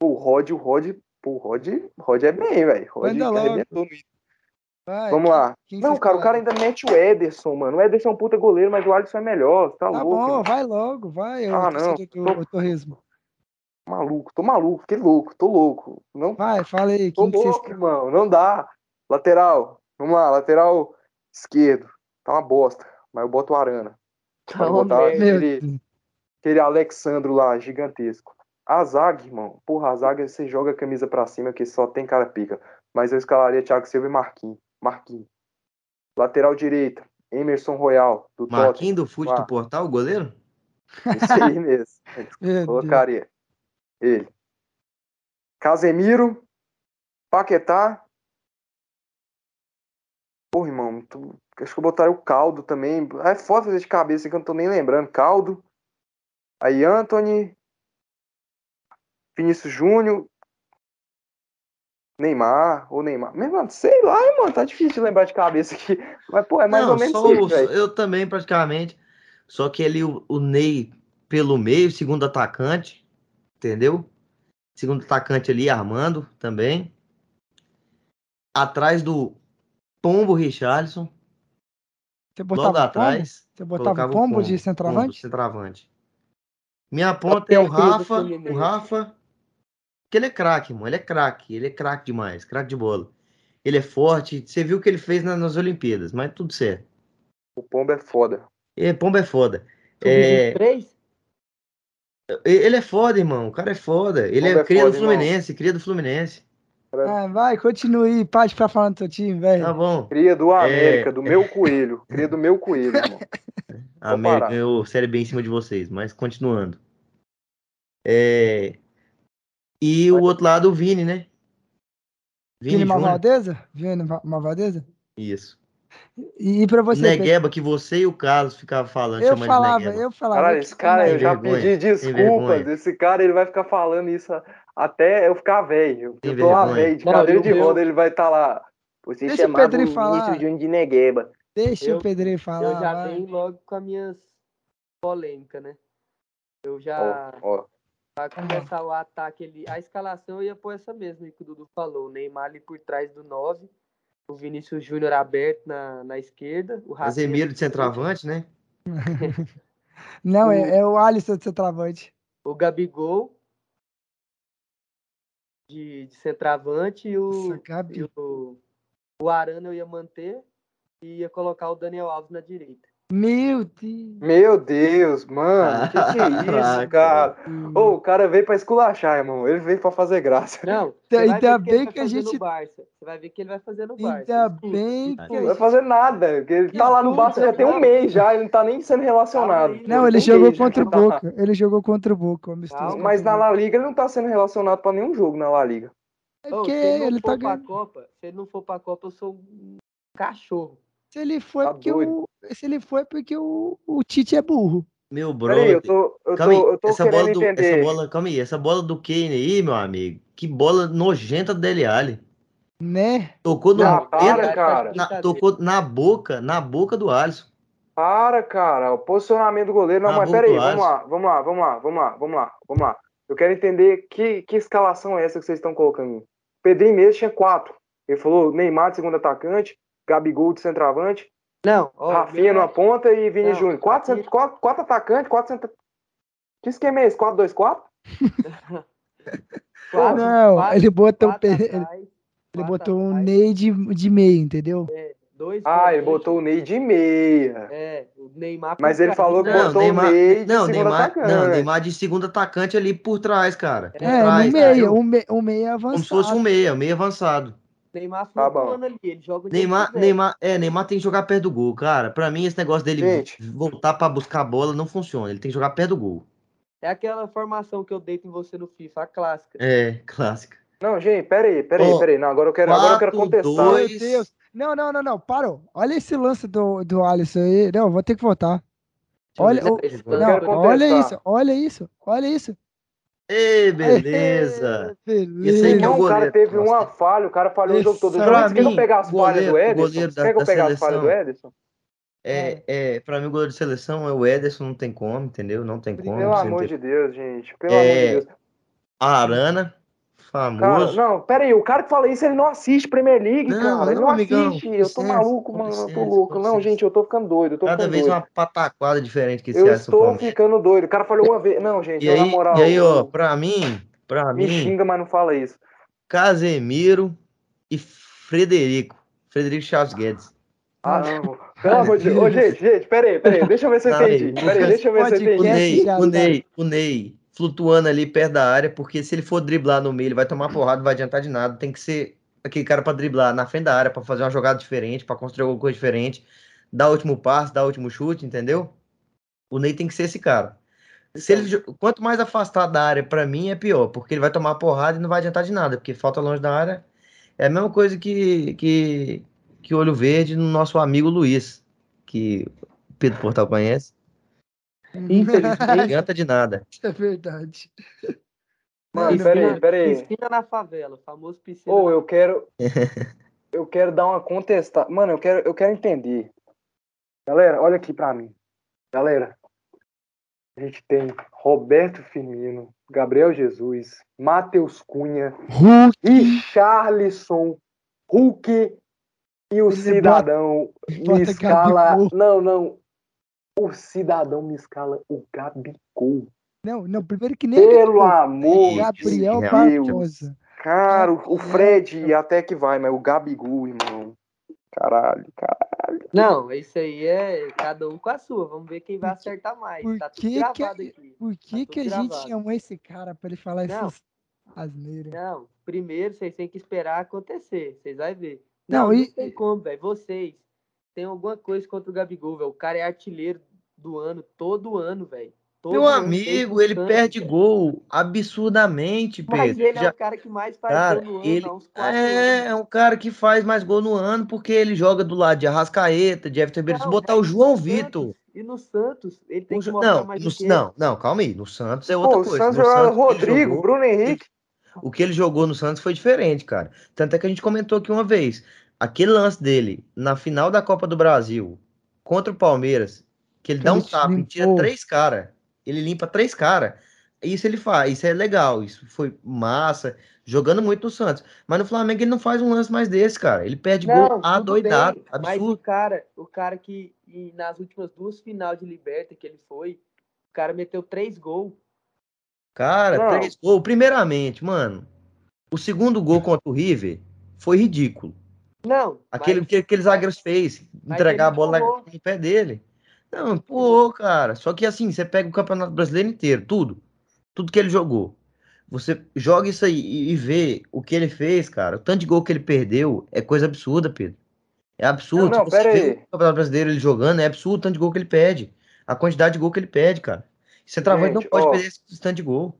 O Rod, o Rod, o Rod, Rod é bem, velho. Rod arrebentou no Vai, Vamos lá. Não, cara, o cara ainda mete o Ederson, mano. O Ederson é um puta goleiro, mas o Alisson é melhor. Tá, tá louco. bom,
mano. vai logo, vai.
Ah, não.
Tô... O torresmo.
Maluco, tô maluco, fiquei louco, tô louco. Não...
Vai, fala aí.
Tô louco, vocês... irmão, não dá. Lateral, vamos lá, lateral esquerdo. Tá uma bosta, mas eu boto o Arana. Tá botar aquele, aquele Alexandro lá, gigantesco. A zaga, irmão. Porra, a zaga você joga a camisa pra cima que só tem cara pica. Mas eu escalaria Thiago Silva e Marquinhos. Marquinhos. Lateral direita, Emerson Royal,
do Marquinhos do Fute do Portal, o goleiro?
Isso aí mesmo. Colocaria ele. Casemiro, Paquetá. Porra, irmão, tu... acho que eu botaria o Caldo também. É foda de cabeça que eu não tô nem lembrando. Caldo. Aí Anthony. Vinícius Júnior. Neymar, ou Neymar. Mesmo, sei lá, mano, tá difícil de lembrar de cabeça aqui. Mas, pô, é mais não, ou menos isso,
Eu também, praticamente. Só que ele, o, o Ney pelo meio, segundo atacante, entendeu? Segundo atacante ali, Armando também. Atrás do Pombo Richarlison.
Você botava logo atrás. Você botava o pombo, pombo, de centroavante? Pombo,
centroavante. Minha ponta é o Rafa, o Rafa porque ele é craque, mano. Ele é craque. Ele é craque demais. Craque de bola. Ele é forte. Você viu o que ele fez nas Olimpíadas, mas tudo certo.
O Pombo é foda.
É, Pombo é foda. É... Ele é foda, irmão. O cara é foda. Ele é, é cria foda, do Fluminense, irmão. cria do Fluminense.
Ah, vai, continue. Pode ficar falando do seu time, velho.
Tá bom.
Cria do América, é... do meu coelho. Cria do meu coelho, irmão.
A América ganhou série bem em cima de vocês, mas continuando. É... E o outro lado, o Vini, né?
Vini, Vini Malvadeza? Vini Malvadeza?
Isso.
E pra você.
Negueba, que você e o Carlos ficavam falando.
Eu falava, eu falava.
Cara, esse cara, eu já pedi desculpas. Esse cara, ele vai ficar falando isso até eu ficar velho. Eu tô lá velho, de cadeira de roda, ele vai estar tá lá.
Você Deixa chamava o Pedrinho falar.
de Negueba.
Deixa eu, o Pedrinho falar.
Eu já venho logo com as minhas polêmicas, né? Eu já. Ó, ó. Pra começar o ataque, ele, a escalação eu ia pôr essa mesma que o Dudu falou. O Neymar ali por trás do 9, o Vinícius Júnior aberto na, na esquerda. O
Casemiro de centroavante, né?
Não, o, é, é, o Alisson de centroavante.
O Gabigol de, de centroavante e o, Nossa, e o, o Arana eu ia manter e ia colocar o Daniel Alves na direita.
Meu Deus.
Meu Deus, mano. Que que é isso, cara? oh, o cara veio pra esculachar, irmão. Ele veio pra fazer graça.
Não.
Ainda bem que, que a gente.
Barça. Você vai ver que ele vai fazer no Barça.
Ainda bem que.
Não vai fazer nada. Ele tá lá no Barça já tem um mês já. Ele não tá nem sendo relacionado.
Não, ele jogou contra o Boca. Ele jogou contra o Boca.
Mas na La Liga ele não tá sendo relacionado pra nenhum jogo na La Liga.
É porque ele tá ganhando.
Copa, se ele não for pra Copa, eu sou um cachorro.
Se ele foi tá porque o, se ele foi porque o, o Tite é burro.
Meu brother. Peraí, eu tô, eu calma tô, eu tô essa bola do, entender. essa bola, calma aí, essa bola do Kane aí, meu amigo. Que bola nojenta do Dele Alli.
Né?
Tocou no
ah, para, cara.
Na, tocou na boca, na boca do Alisson.
Para, cara, o posicionamento do goleiro. Não, na mas peraí, vamos lá, vamos lá, vamos lá, vamos lá, vamos lá, vamos lá. Eu quero entender que, que escalação é essa que vocês estão colocando. Pedrinho mesmo tinha quatro. Ele falou Neymar de segundo atacante, Gabigol de centroavante,
não.
Oh, Rafinha numa ponta e Vini Júnior. Quatro, quatro, quatro atacantes, quatro centro... Que esquema é esse? 4-2-4?
não, quatro, ele botou, quatro ele, atrás, ele botou um Ney de, de meia, entendeu?
É, dois ah, ele botou o Ney de meia.
É, o Neymar.
Mas ele falou que não, botou Neymar, o Ney de
não,
segundo
Neymar,
atacante.
Não, Neymar de segundo atacante ali por trás, cara.
Por é, trás, um meia, um, me, um meia avançado.
Como se fosse um meia, um meia avançado.
Neymar tá bom. ali, ele joga
Neymar, Neymar, é, Neymar tem que jogar perto do gol, cara. Pra mim, esse negócio dele Gente. voltar pra buscar a bola não funciona. Ele tem que jogar perto do gol.
É aquela formação que eu deito em você no FIFA, a clássica.
É, clássica.
Não, gente, peraí, peraí, oh, peraí. Não, agora eu quero, agora eu quero contestar.
Dois... Meu Deus. Não, não, não, não, parou. Olha esse lance do, do Alisson aí. Não, vou ter que votar. Olha, o, não, olha isso, olha isso, olha isso.
Ei, beleza. beleza. Esse
aí que é o cara teve Nossa. uma falha, o cara falhou Esse o jogo todo. Pra mim, quer que eu pegar as falhas do Ederson? Da, quer que eu pegar as falhas do Ederson?
É, é, pra mim o goleiro de seleção é o Ederson, não tem como, entendeu? Não tem como.
Pelo amor de Deus, gente. Pelo é, amor de Deus.
A Arana, famoso.
Cara, não, pera aí, o cara que fala isso, ele não assiste Premier League, não, cara. Ele não, amigão, assiste. Eu tô maluco, mano. eu tô louco. Não, gente, eu tô ficando doido. Eu tô
Cada vez
doido.
uma pataquada diferente que esse
Eu estou ficando doido. O cara falou uma vez. Não, gente,
e aí, na moral. E aí, ó, pra mim, pra
me
mim.
Me xinga, mas não fala isso.
Casemiro e Frederico. Frederico Chaves Guedes.
Ah, não. Pelo amor de Deus. Ô, gente, gente, peraí, peraí. Deixa eu ver se eu entendi. Peraí, deixa eu ver se eu entendi. O
Ney, o Ney, o Ney flutuando ali perto da área, porque se ele for driblar no meio, ele vai tomar porrada, não vai adiantar de nada. Tem que ser aquele cara para driblar na frente da área, para fazer uma jogada diferente, para construir alguma coisa diferente, dar o último passe, dar o último chute, entendeu? O Ney tem que ser esse cara. Se ele, quanto mais afastado da área, para mim, é pior, porque ele vai tomar porrada e não vai adiantar de nada, porque falta longe da área. É a mesma coisa que, que, que Olho Verde no nosso amigo Luiz, que Pedro Portal conhece. Infelizmente. Não adianta de nada.
É verdade.
Mano, peraí, peraí.
Piscina na favela, famoso piscina.
Ou oh, eu quero. eu quero dar uma contestada. Mano, eu quero, eu quero entender. Galera, olha aqui pra mim. Galera, a gente tem Roberto Firmino, Gabriel Jesus, Matheus Cunha, Hulk. Richarlison, Hulk e o Ele cidadão bota, me escala. Não, não o cidadão me escala o Gabigol.
Não, não, primeiro que nem.
Pelo amor
Gabriel de Barbosa.
Cara, o Fred até que vai, mas o Gabigol, irmão. Caralho, caralho.
Não, isso aí é cada um com a sua. Vamos ver quem vai acertar mais. Por tá que que, aqui.
Por que, tá que a gravado. gente chamou esse cara para ele falar não, essas asneiras?
Não, primeiro vocês têm que esperar acontecer. Vocês vão ver. Não, não, e... não tem como, velho. Vocês têm alguma coisa contra o Gabigol, velho. O cara é artilheiro do ano, todo ano, velho.
Meu amigo, ele perde gol absurdamente, Pedro. Mas
ele Já... é o cara que mais faz cara, gol no
ele...
ano,
É, é um cara que faz mais gol no ano porque ele joga do lado de Arrascaeta, de Everton Ribeiro. Se botar o João Vitor.
E no Santos, ele tem o... que não, mais
no... Não, não, calma aí. No Santos é outra Pô, coisa.
O Santos jogava Rodrigo, jogou... Bruno Henrique.
O que ele jogou no Santos foi diferente, cara. Tanto é que a gente comentou aqui uma vez. Aquele lance dele na final da Copa do Brasil contra o Palmeiras, que ele que dá um tapa e tira três caras. Ele limpa três caras. Isso ele faz, isso é legal, isso foi massa, jogando muito no Santos. Mas no Flamengo ele não faz um lance mais desse, cara. Ele perde não, gol adoidado. Bem,
mas o cara, o cara que nas últimas duas finais de Liberta que ele foi, o cara meteu três gols.
Cara, não. três gols. Primeiramente, mano, o segundo gol contra o River foi ridículo.
Não.
Aquele mas... que aquele zagueiro fez, entregar a bola no pé dele. Não, pô, cara. Só que assim, você pega o Campeonato Brasileiro inteiro, tudo. Tudo que ele jogou. Você joga isso aí e, vê o que ele fez, cara. O tanto de gol que ele perdeu é coisa absurda, Pedro. É absurdo.
Não, não pera aí.
O Campeonato Brasileiro ele jogando, é absurdo o tanto de gol que ele perde. A quantidade de gol que ele perde, cara. Você travante não pode ó, perder esse tanto de gol.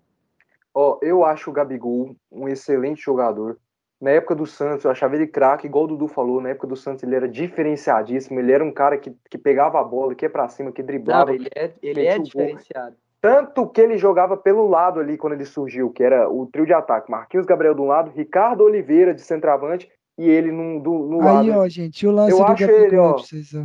Ó, eu acho o Gabigol um excelente jogador. Na época do Santos, eu achava ele craque, igual o Dudu falou. Na época do Santos, ele era diferenciadíssimo. Ele era um cara que, que pegava a bola, que ia pra cima, que driblava.
Não, ele é, ele é diferenciado.
Tanto que ele jogava pelo lado ali quando ele surgiu, que era o trio de ataque. Marquinhos Gabriel de um lado, Ricardo Oliveira de centroavante e ele no, do, no lado.
Aí, ó, gente, o lance
eu
do
acho ele, ó. Vocês, ó.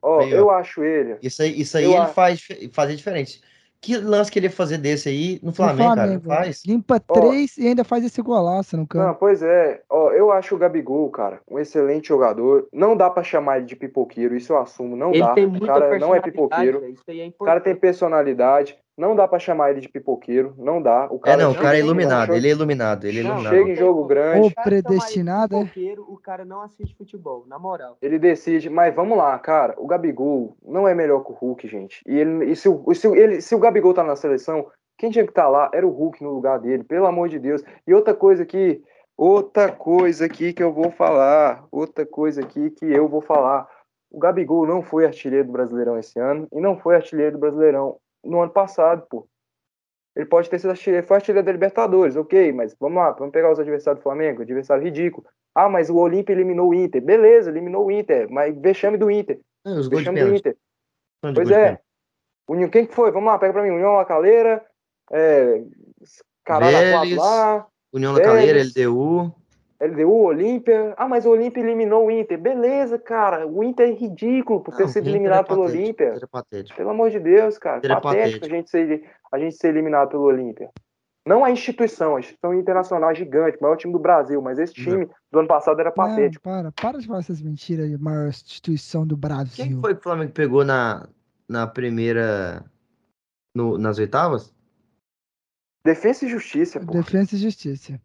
ó aí, eu acho ele.
Isso aí, isso aí ele acho... faz fazer diferente. Que lance que ele ia fazer desse aí no Flamengo, no Flamengo cara? Faz?
Limpa três e ainda faz esse golaço no campo.
Não, pois é. Ó, eu acho o Gabigol, cara, um excelente jogador. Não dá para chamar ele de pipoqueiro, isso eu assumo. Não
ele
dá.
Tem muita
o cara não é pipoqueiro. É o cara tem personalidade. Não dá para chamar ele de pipoqueiro, não dá.
O cara é, não, o cara é iluminado, ele é iluminado, ele é iluminado.
Chega em jogo grande.
Ou predestinado, é?
O cara não assiste futebol, na moral.
Ele decide, mas vamos lá, cara, o Gabigol não é melhor que o Hulk, gente. E, ele, e se, o, se, ele, se o Gabigol tá na seleção, quem tinha que estar tá lá era o Hulk no lugar dele, pelo amor de Deus. E outra coisa que, outra coisa aqui que eu vou falar, outra coisa aqui que eu vou falar. O Gabigol não foi artilheiro do Brasileirão esse ano e não foi artilheiro do Brasileirão no ano passado, pô. Ele pode ter sido artilheiro, foi artilheiro da Libertadores, ok, mas vamos lá, vamos pegar os adversários do Flamengo, adversário ridículo. Ah, mas o Olímpia eliminou o Inter. Beleza, eliminou o Inter, mas vexame do Inter.
É, os vexame do Inter.
Pois é. União, quem que foi? Vamos lá, pega pra mim. União Lacaleira, é,
Caralho, lá. União da Calheira, LDU.
LDU, Olímpia. Ah, mas o Olímpia eliminou o Inter. Beleza, cara. O Inter é ridículo por ter sido eliminado é pelo Olímpia. Pelo amor de Deus, cara. Patético, patético, A, gente ser, a gente ser eliminado pelo Olímpia. Não a instituição, a instituição internacional é gigante, maior time do Brasil, mas esse time não. do ano passado era patético.
Não, para, para de falar essas mentiras de maior instituição do Brasil.
Quem foi que o Flamengo pegou na, na primeira. No, nas oitavas?
Defesa e Justiça, pô.
Defesa e Justiça.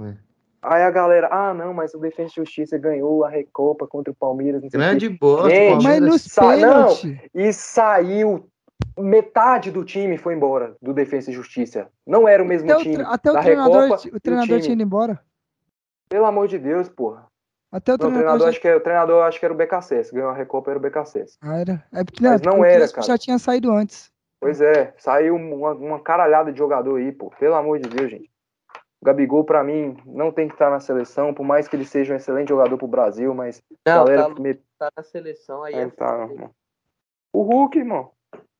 É. Aí a galera, ah, não, mas o Defesa e Justiça ganhou a Recopa contra o Palmeiras.
Grande bosta,
mas nos sa não,
E saiu metade do time foi embora do Defesa e Justiça. Não era o mesmo
até
time.
O até o treinador, o treinador tinha ido embora.
Pelo amor de Deus, porra.
Até o, treinador, treinador
já... acho que o treinador acho que era o BKC, ganhou a Recopa era o BKC.
Ah, era.
É porque, Mas não, não era, cara.
já tinha saído antes.
Pois é, saiu uma, uma caralhada de jogador aí, pô. Pelo amor de Deus, gente. O Gabigol, para mim, não tem que estar na seleção, por mais que ele seja um excelente jogador pro Brasil, mas.
Não, galera tá, me... tá na seleção aí. É, é
tá, o Hulk, irmão.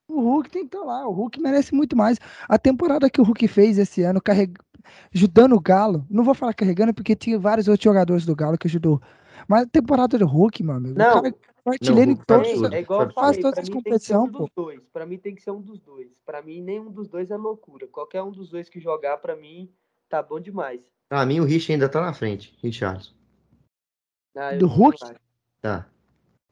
O Hulk tem que estar lá. O Hulk merece muito mais. A temporada que o Hulk fez esse ano, carreg... ajudando o Galo, não vou falar carregando, porque tinha vários outros jogadores do Galo que ajudou. Mas a temporada do Hulk, meu amigo.
Não, o cara
artilheiro em
todos. É igual eu falei, todas as competições, um pô. Pra mim tem que ser um dos dois. Pra mim, nenhum dos dois é loucura. Qualquer um dos dois que jogar, pra mim, tá bom demais.
Pra mim, o Rich ainda tá na frente, Richardson.
Ah, do Hulk?
Tá.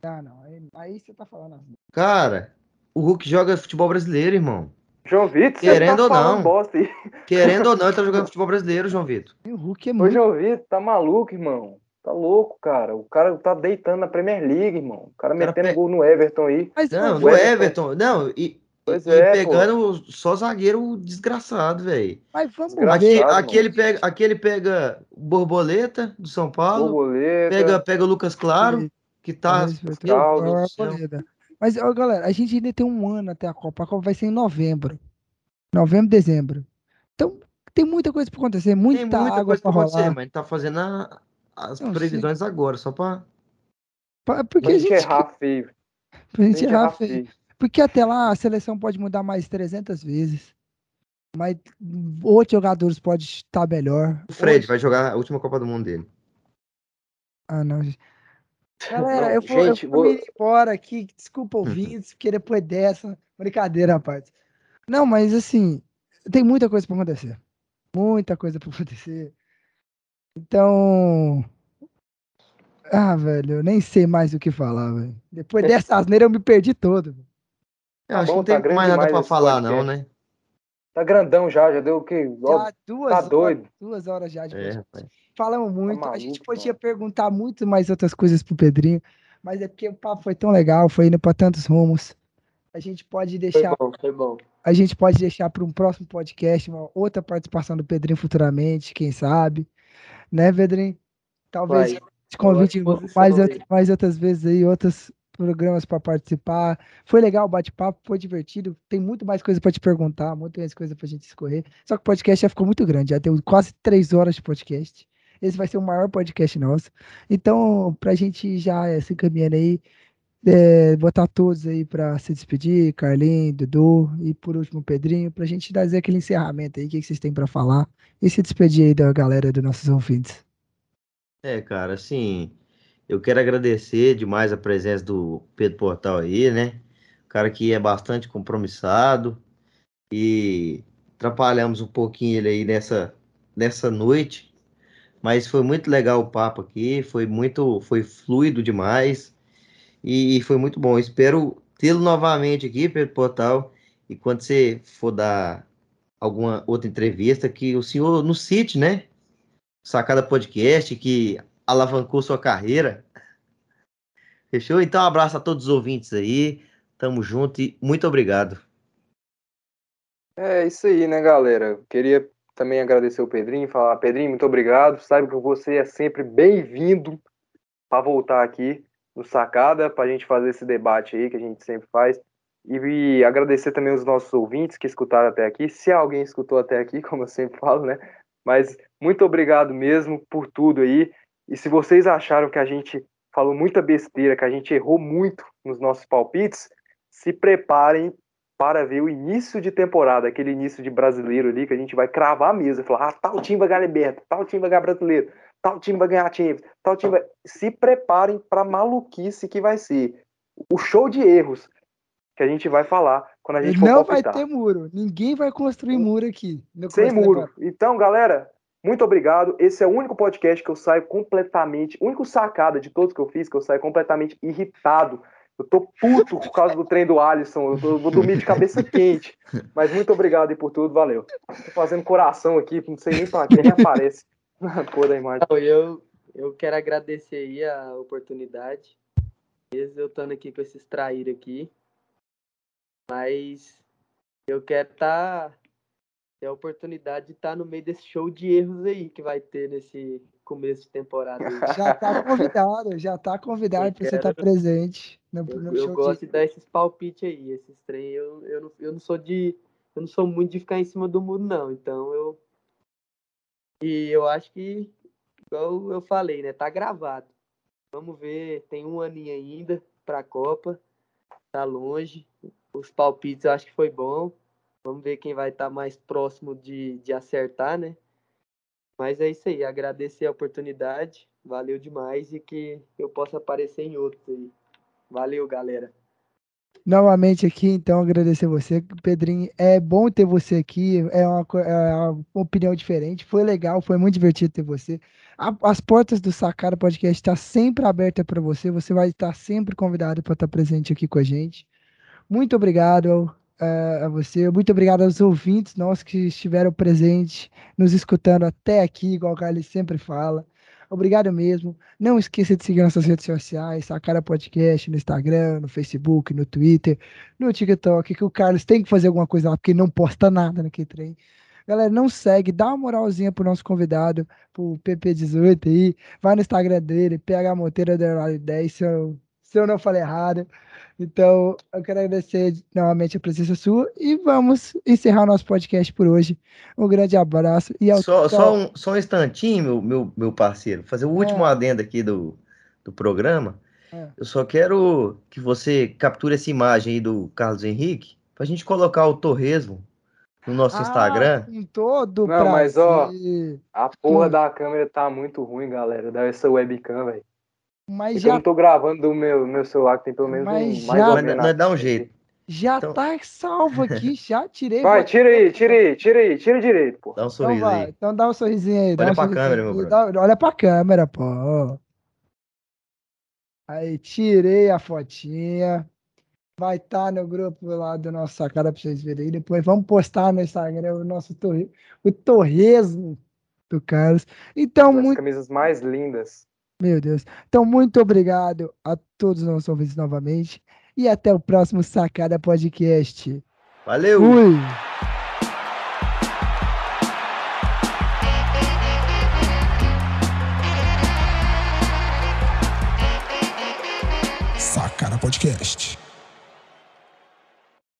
Ah, não. Aí, aí você tá falando assim.
Cara, o Hulk joga futebol brasileiro, irmão.
João Vitor,
querendo tá ou não. Bosta aí. Querendo ou não, ele tá jogando futebol brasileiro, João Vitor.
O Hulk é muito.
Ô, João Vitor, tá maluco, irmão. Tá louco, cara. O cara tá deitando na Premier League, irmão. O cara, o cara metendo pe... gol no Everton aí.
Mas não, no Everton. Everton. Não, e, pois e é, pegando pô. só zagueiro desgraçado, velho.
Mas vamos
aqui, aqui, ele pega, aqui ele pega Borboleta do São Paulo.
Borboleta.
Pega, pega o Lucas Claro, que tá.
Mas, ó, galera, a gente ainda tem um ano até a Copa. A Copa vai ser em novembro. Novembro, dezembro. Então, tem muita coisa pra acontecer, muita, tem muita água coisa pra, pra rolar. acontecer,
mas tá fazendo a, as não, previsões sim. agora, só pra...
pra porque pra
a gente errar feio.
Pra gente errar feio. Porque até lá a seleção pode mudar mais 300 vezes. Mas outros jogadores podem estar melhor.
O Fred Hoje... vai jogar a última Copa do Mundo dele.
Ah, não. Galera, não, eu vou, gente, eu vou, vou... ir embora aqui. Desculpa uhum. ouvintes, porque depois dessa. Brincadeira, rapaz. Não, mas assim, tem muita coisa para acontecer. Muita coisa para acontecer. Então. Ah, velho, eu nem sei mais o que falar, velho. Depois dessa asneira eu me perdi todo.
Eu acho tá bom, que não tem tá mais nada para falar, não, né?
Tá grandão já, já deu o quê? Já duas tá doido.
Horas, duas horas já de é, Falamos tá muito. Tá maluco, a gente podia mano. perguntar muito mais outras coisas pro Pedrinho, mas é porque o papo foi tão legal, foi indo para tantos rumos. A gente pode deixar.
Foi bom, foi bom.
A gente pode deixar para um próximo podcast, uma outra participação do Pedrinho futuramente, quem sabe. Né, Pedrinho? Talvez Vai. te convite mais, mais outras vezes aí, outros programas para participar. Foi legal o bate-papo, foi divertido. Tem muito mais coisa para te perguntar, muito mais coisa para a gente escorrer. Só que o podcast já ficou muito grande, já deu quase três horas de podcast. Esse vai ser o maior podcast nosso. Então, para a gente já se encaminhando aí, é, botar todos aí para se despedir, Carlinhos, Dudu e por último Pedrinho, para a gente fazer aquele encerramento aí, o que, que vocês têm para falar e se despedir aí da galera dos nossos ouvintes.
É, cara, assim, eu quero agradecer demais a presença do Pedro Portal aí, né? cara que é bastante compromissado e atrapalhamos um pouquinho ele aí nessa, nessa noite, mas foi muito legal o papo aqui, foi muito, foi fluido demais e foi muito bom. Espero tê-lo novamente aqui, Pedro Portal, e quando você for dar alguma outra entrevista, que o senhor no cite, né? Sacada Podcast, que alavancou sua carreira. Fechou? Então, um abraço a todos os ouvintes aí. Tamo junto e muito obrigado.
É isso aí, né, galera? Queria também agradecer o Pedrinho, falar, Pedrinho, muito obrigado. Sabe que você é sempre bem-vindo para voltar aqui no Sacada para a gente fazer esse debate aí que a gente sempre faz. E, agradecer também os nossos ouvintes que escutaram até aqui, se alguém escutou até aqui, como eu sempre falo, né? Mas muito obrigado mesmo por tudo aí. E se vocês acharam que a gente falou muita besteira, que a gente errou muito nos nossos palpites, se preparem para ver o início de temporada, aquele início de brasileiro ali, que a gente vai cravar a mesa, falar, ah, tal time vai ganhar liberta, tal time vai ganhar brasileiro, tal time vai ganhar Champions, tal time vai... Se preparem para maluquice que vai ser. O show de erros que a gente vai falar quando a gente for
Não vai ter muro. Ninguém vai construir muro aqui.
Sem muro. Então, galera, muito obrigado. Esse é o único podcast que eu saio completamente, o único sacada de todos que eu fiz, que eu saio completamente irritado eu tô puto por causa do trem do Alisson. Eu, tô, eu vou dormir de cabeça quente. Mas muito obrigado aí por tudo, valeu. Tô fazendo coração aqui, não sei nem pra quem aparece na cor da imagem.
Eu, eu quero agradecer aí a oportunidade. Mesmo eu estando aqui com esses traíra aqui. Mas eu quero estar. Tá, ter a oportunidade de estar tá no meio desse show de erros aí que vai ter nesse começo de temporada.
Já tá convidado, já tá convidado para você estar tá presente.
No, no eu, eu gosto de... de dar esses palpites aí, esses trem. Eu, eu, não, eu não sou de. Eu não sou muito de ficar em cima do muro, não. Então eu. E eu acho que, igual eu falei, né? Tá gravado. Vamos ver, tem um aninho ainda pra Copa. Tá longe. Os palpites eu acho que foi bom. Vamos ver quem vai estar tá mais próximo de, de acertar, né? Mas é isso aí, agradecer a oportunidade, valeu demais e que eu possa aparecer em outros aí. Valeu, galera.
Novamente aqui, então, agradecer você, Pedrinho. É bom ter você aqui, é uma, é uma opinião diferente. Foi legal, foi muito divertido ter você. A, as portas do Sacara Podcast estão tá sempre abertas para você. Você vai estar sempre convidado para estar presente aqui com a gente. Muito obrigado a você. Muito obrigado aos ouvintes nossos que estiveram presentes, nos escutando até aqui, igual o Carlos sempre fala. Obrigado mesmo. Não esqueça de seguir nossas redes sociais, Sacara Podcast, no Instagram, no Facebook, no Twitter, no TikTok, que o Carlos tem que fazer alguma coisa lá, porque não posta nada naquele trem. Galera, não segue, dá uma moralzinha pro nosso convidado, pro PP18 aí, vai no Instagram dele, PH Monteiro 10, se eu, se eu não falei errado. Então, eu quero agradecer novamente a presença sua e vamos encerrar nosso podcast por hoje. Um grande abraço e
ao só, só, um, só um instantinho, meu, meu, meu parceiro, fazer o último é. adendo aqui do, do programa. É. Eu só quero que você capture essa imagem aí do Carlos Henrique para a gente colocar o torresmo no nosso ah, Instagram.
Em todo
Não, mas ó, a porra da câmera tá muito ruim, galera. Dá essa webcam, velho. Mas já... Eu não tô gravando do meu, meu celular, que tem pelo menos
mas
um.
Já...
Mais mas, dá um jeito.
Já então... tá salvo aqui, já tirei.
Vai, tira aí, tira aí, tira aí, tira direito, pô.
Dá um sorriso
então
aí.
Então dá um sorrisinho aí.
Olha
um
pra câmera, meu brother.
Dá, olha pra câmera, pô. Aí, tirei a fotinha. Vai estar tá no grupo lá do nosso Sacada pra vocês verem. Depois vamos postar no Instagram o nosso torre, o torresmo do Carlos. Então,
As muito... camisas mais lindas.
Meu Deus. Então, muito obrigado a todos os nossos ouvintes novamente. E até o próximo Sacada Podcast.
Valeu!
Fui!
Sacada Podcast.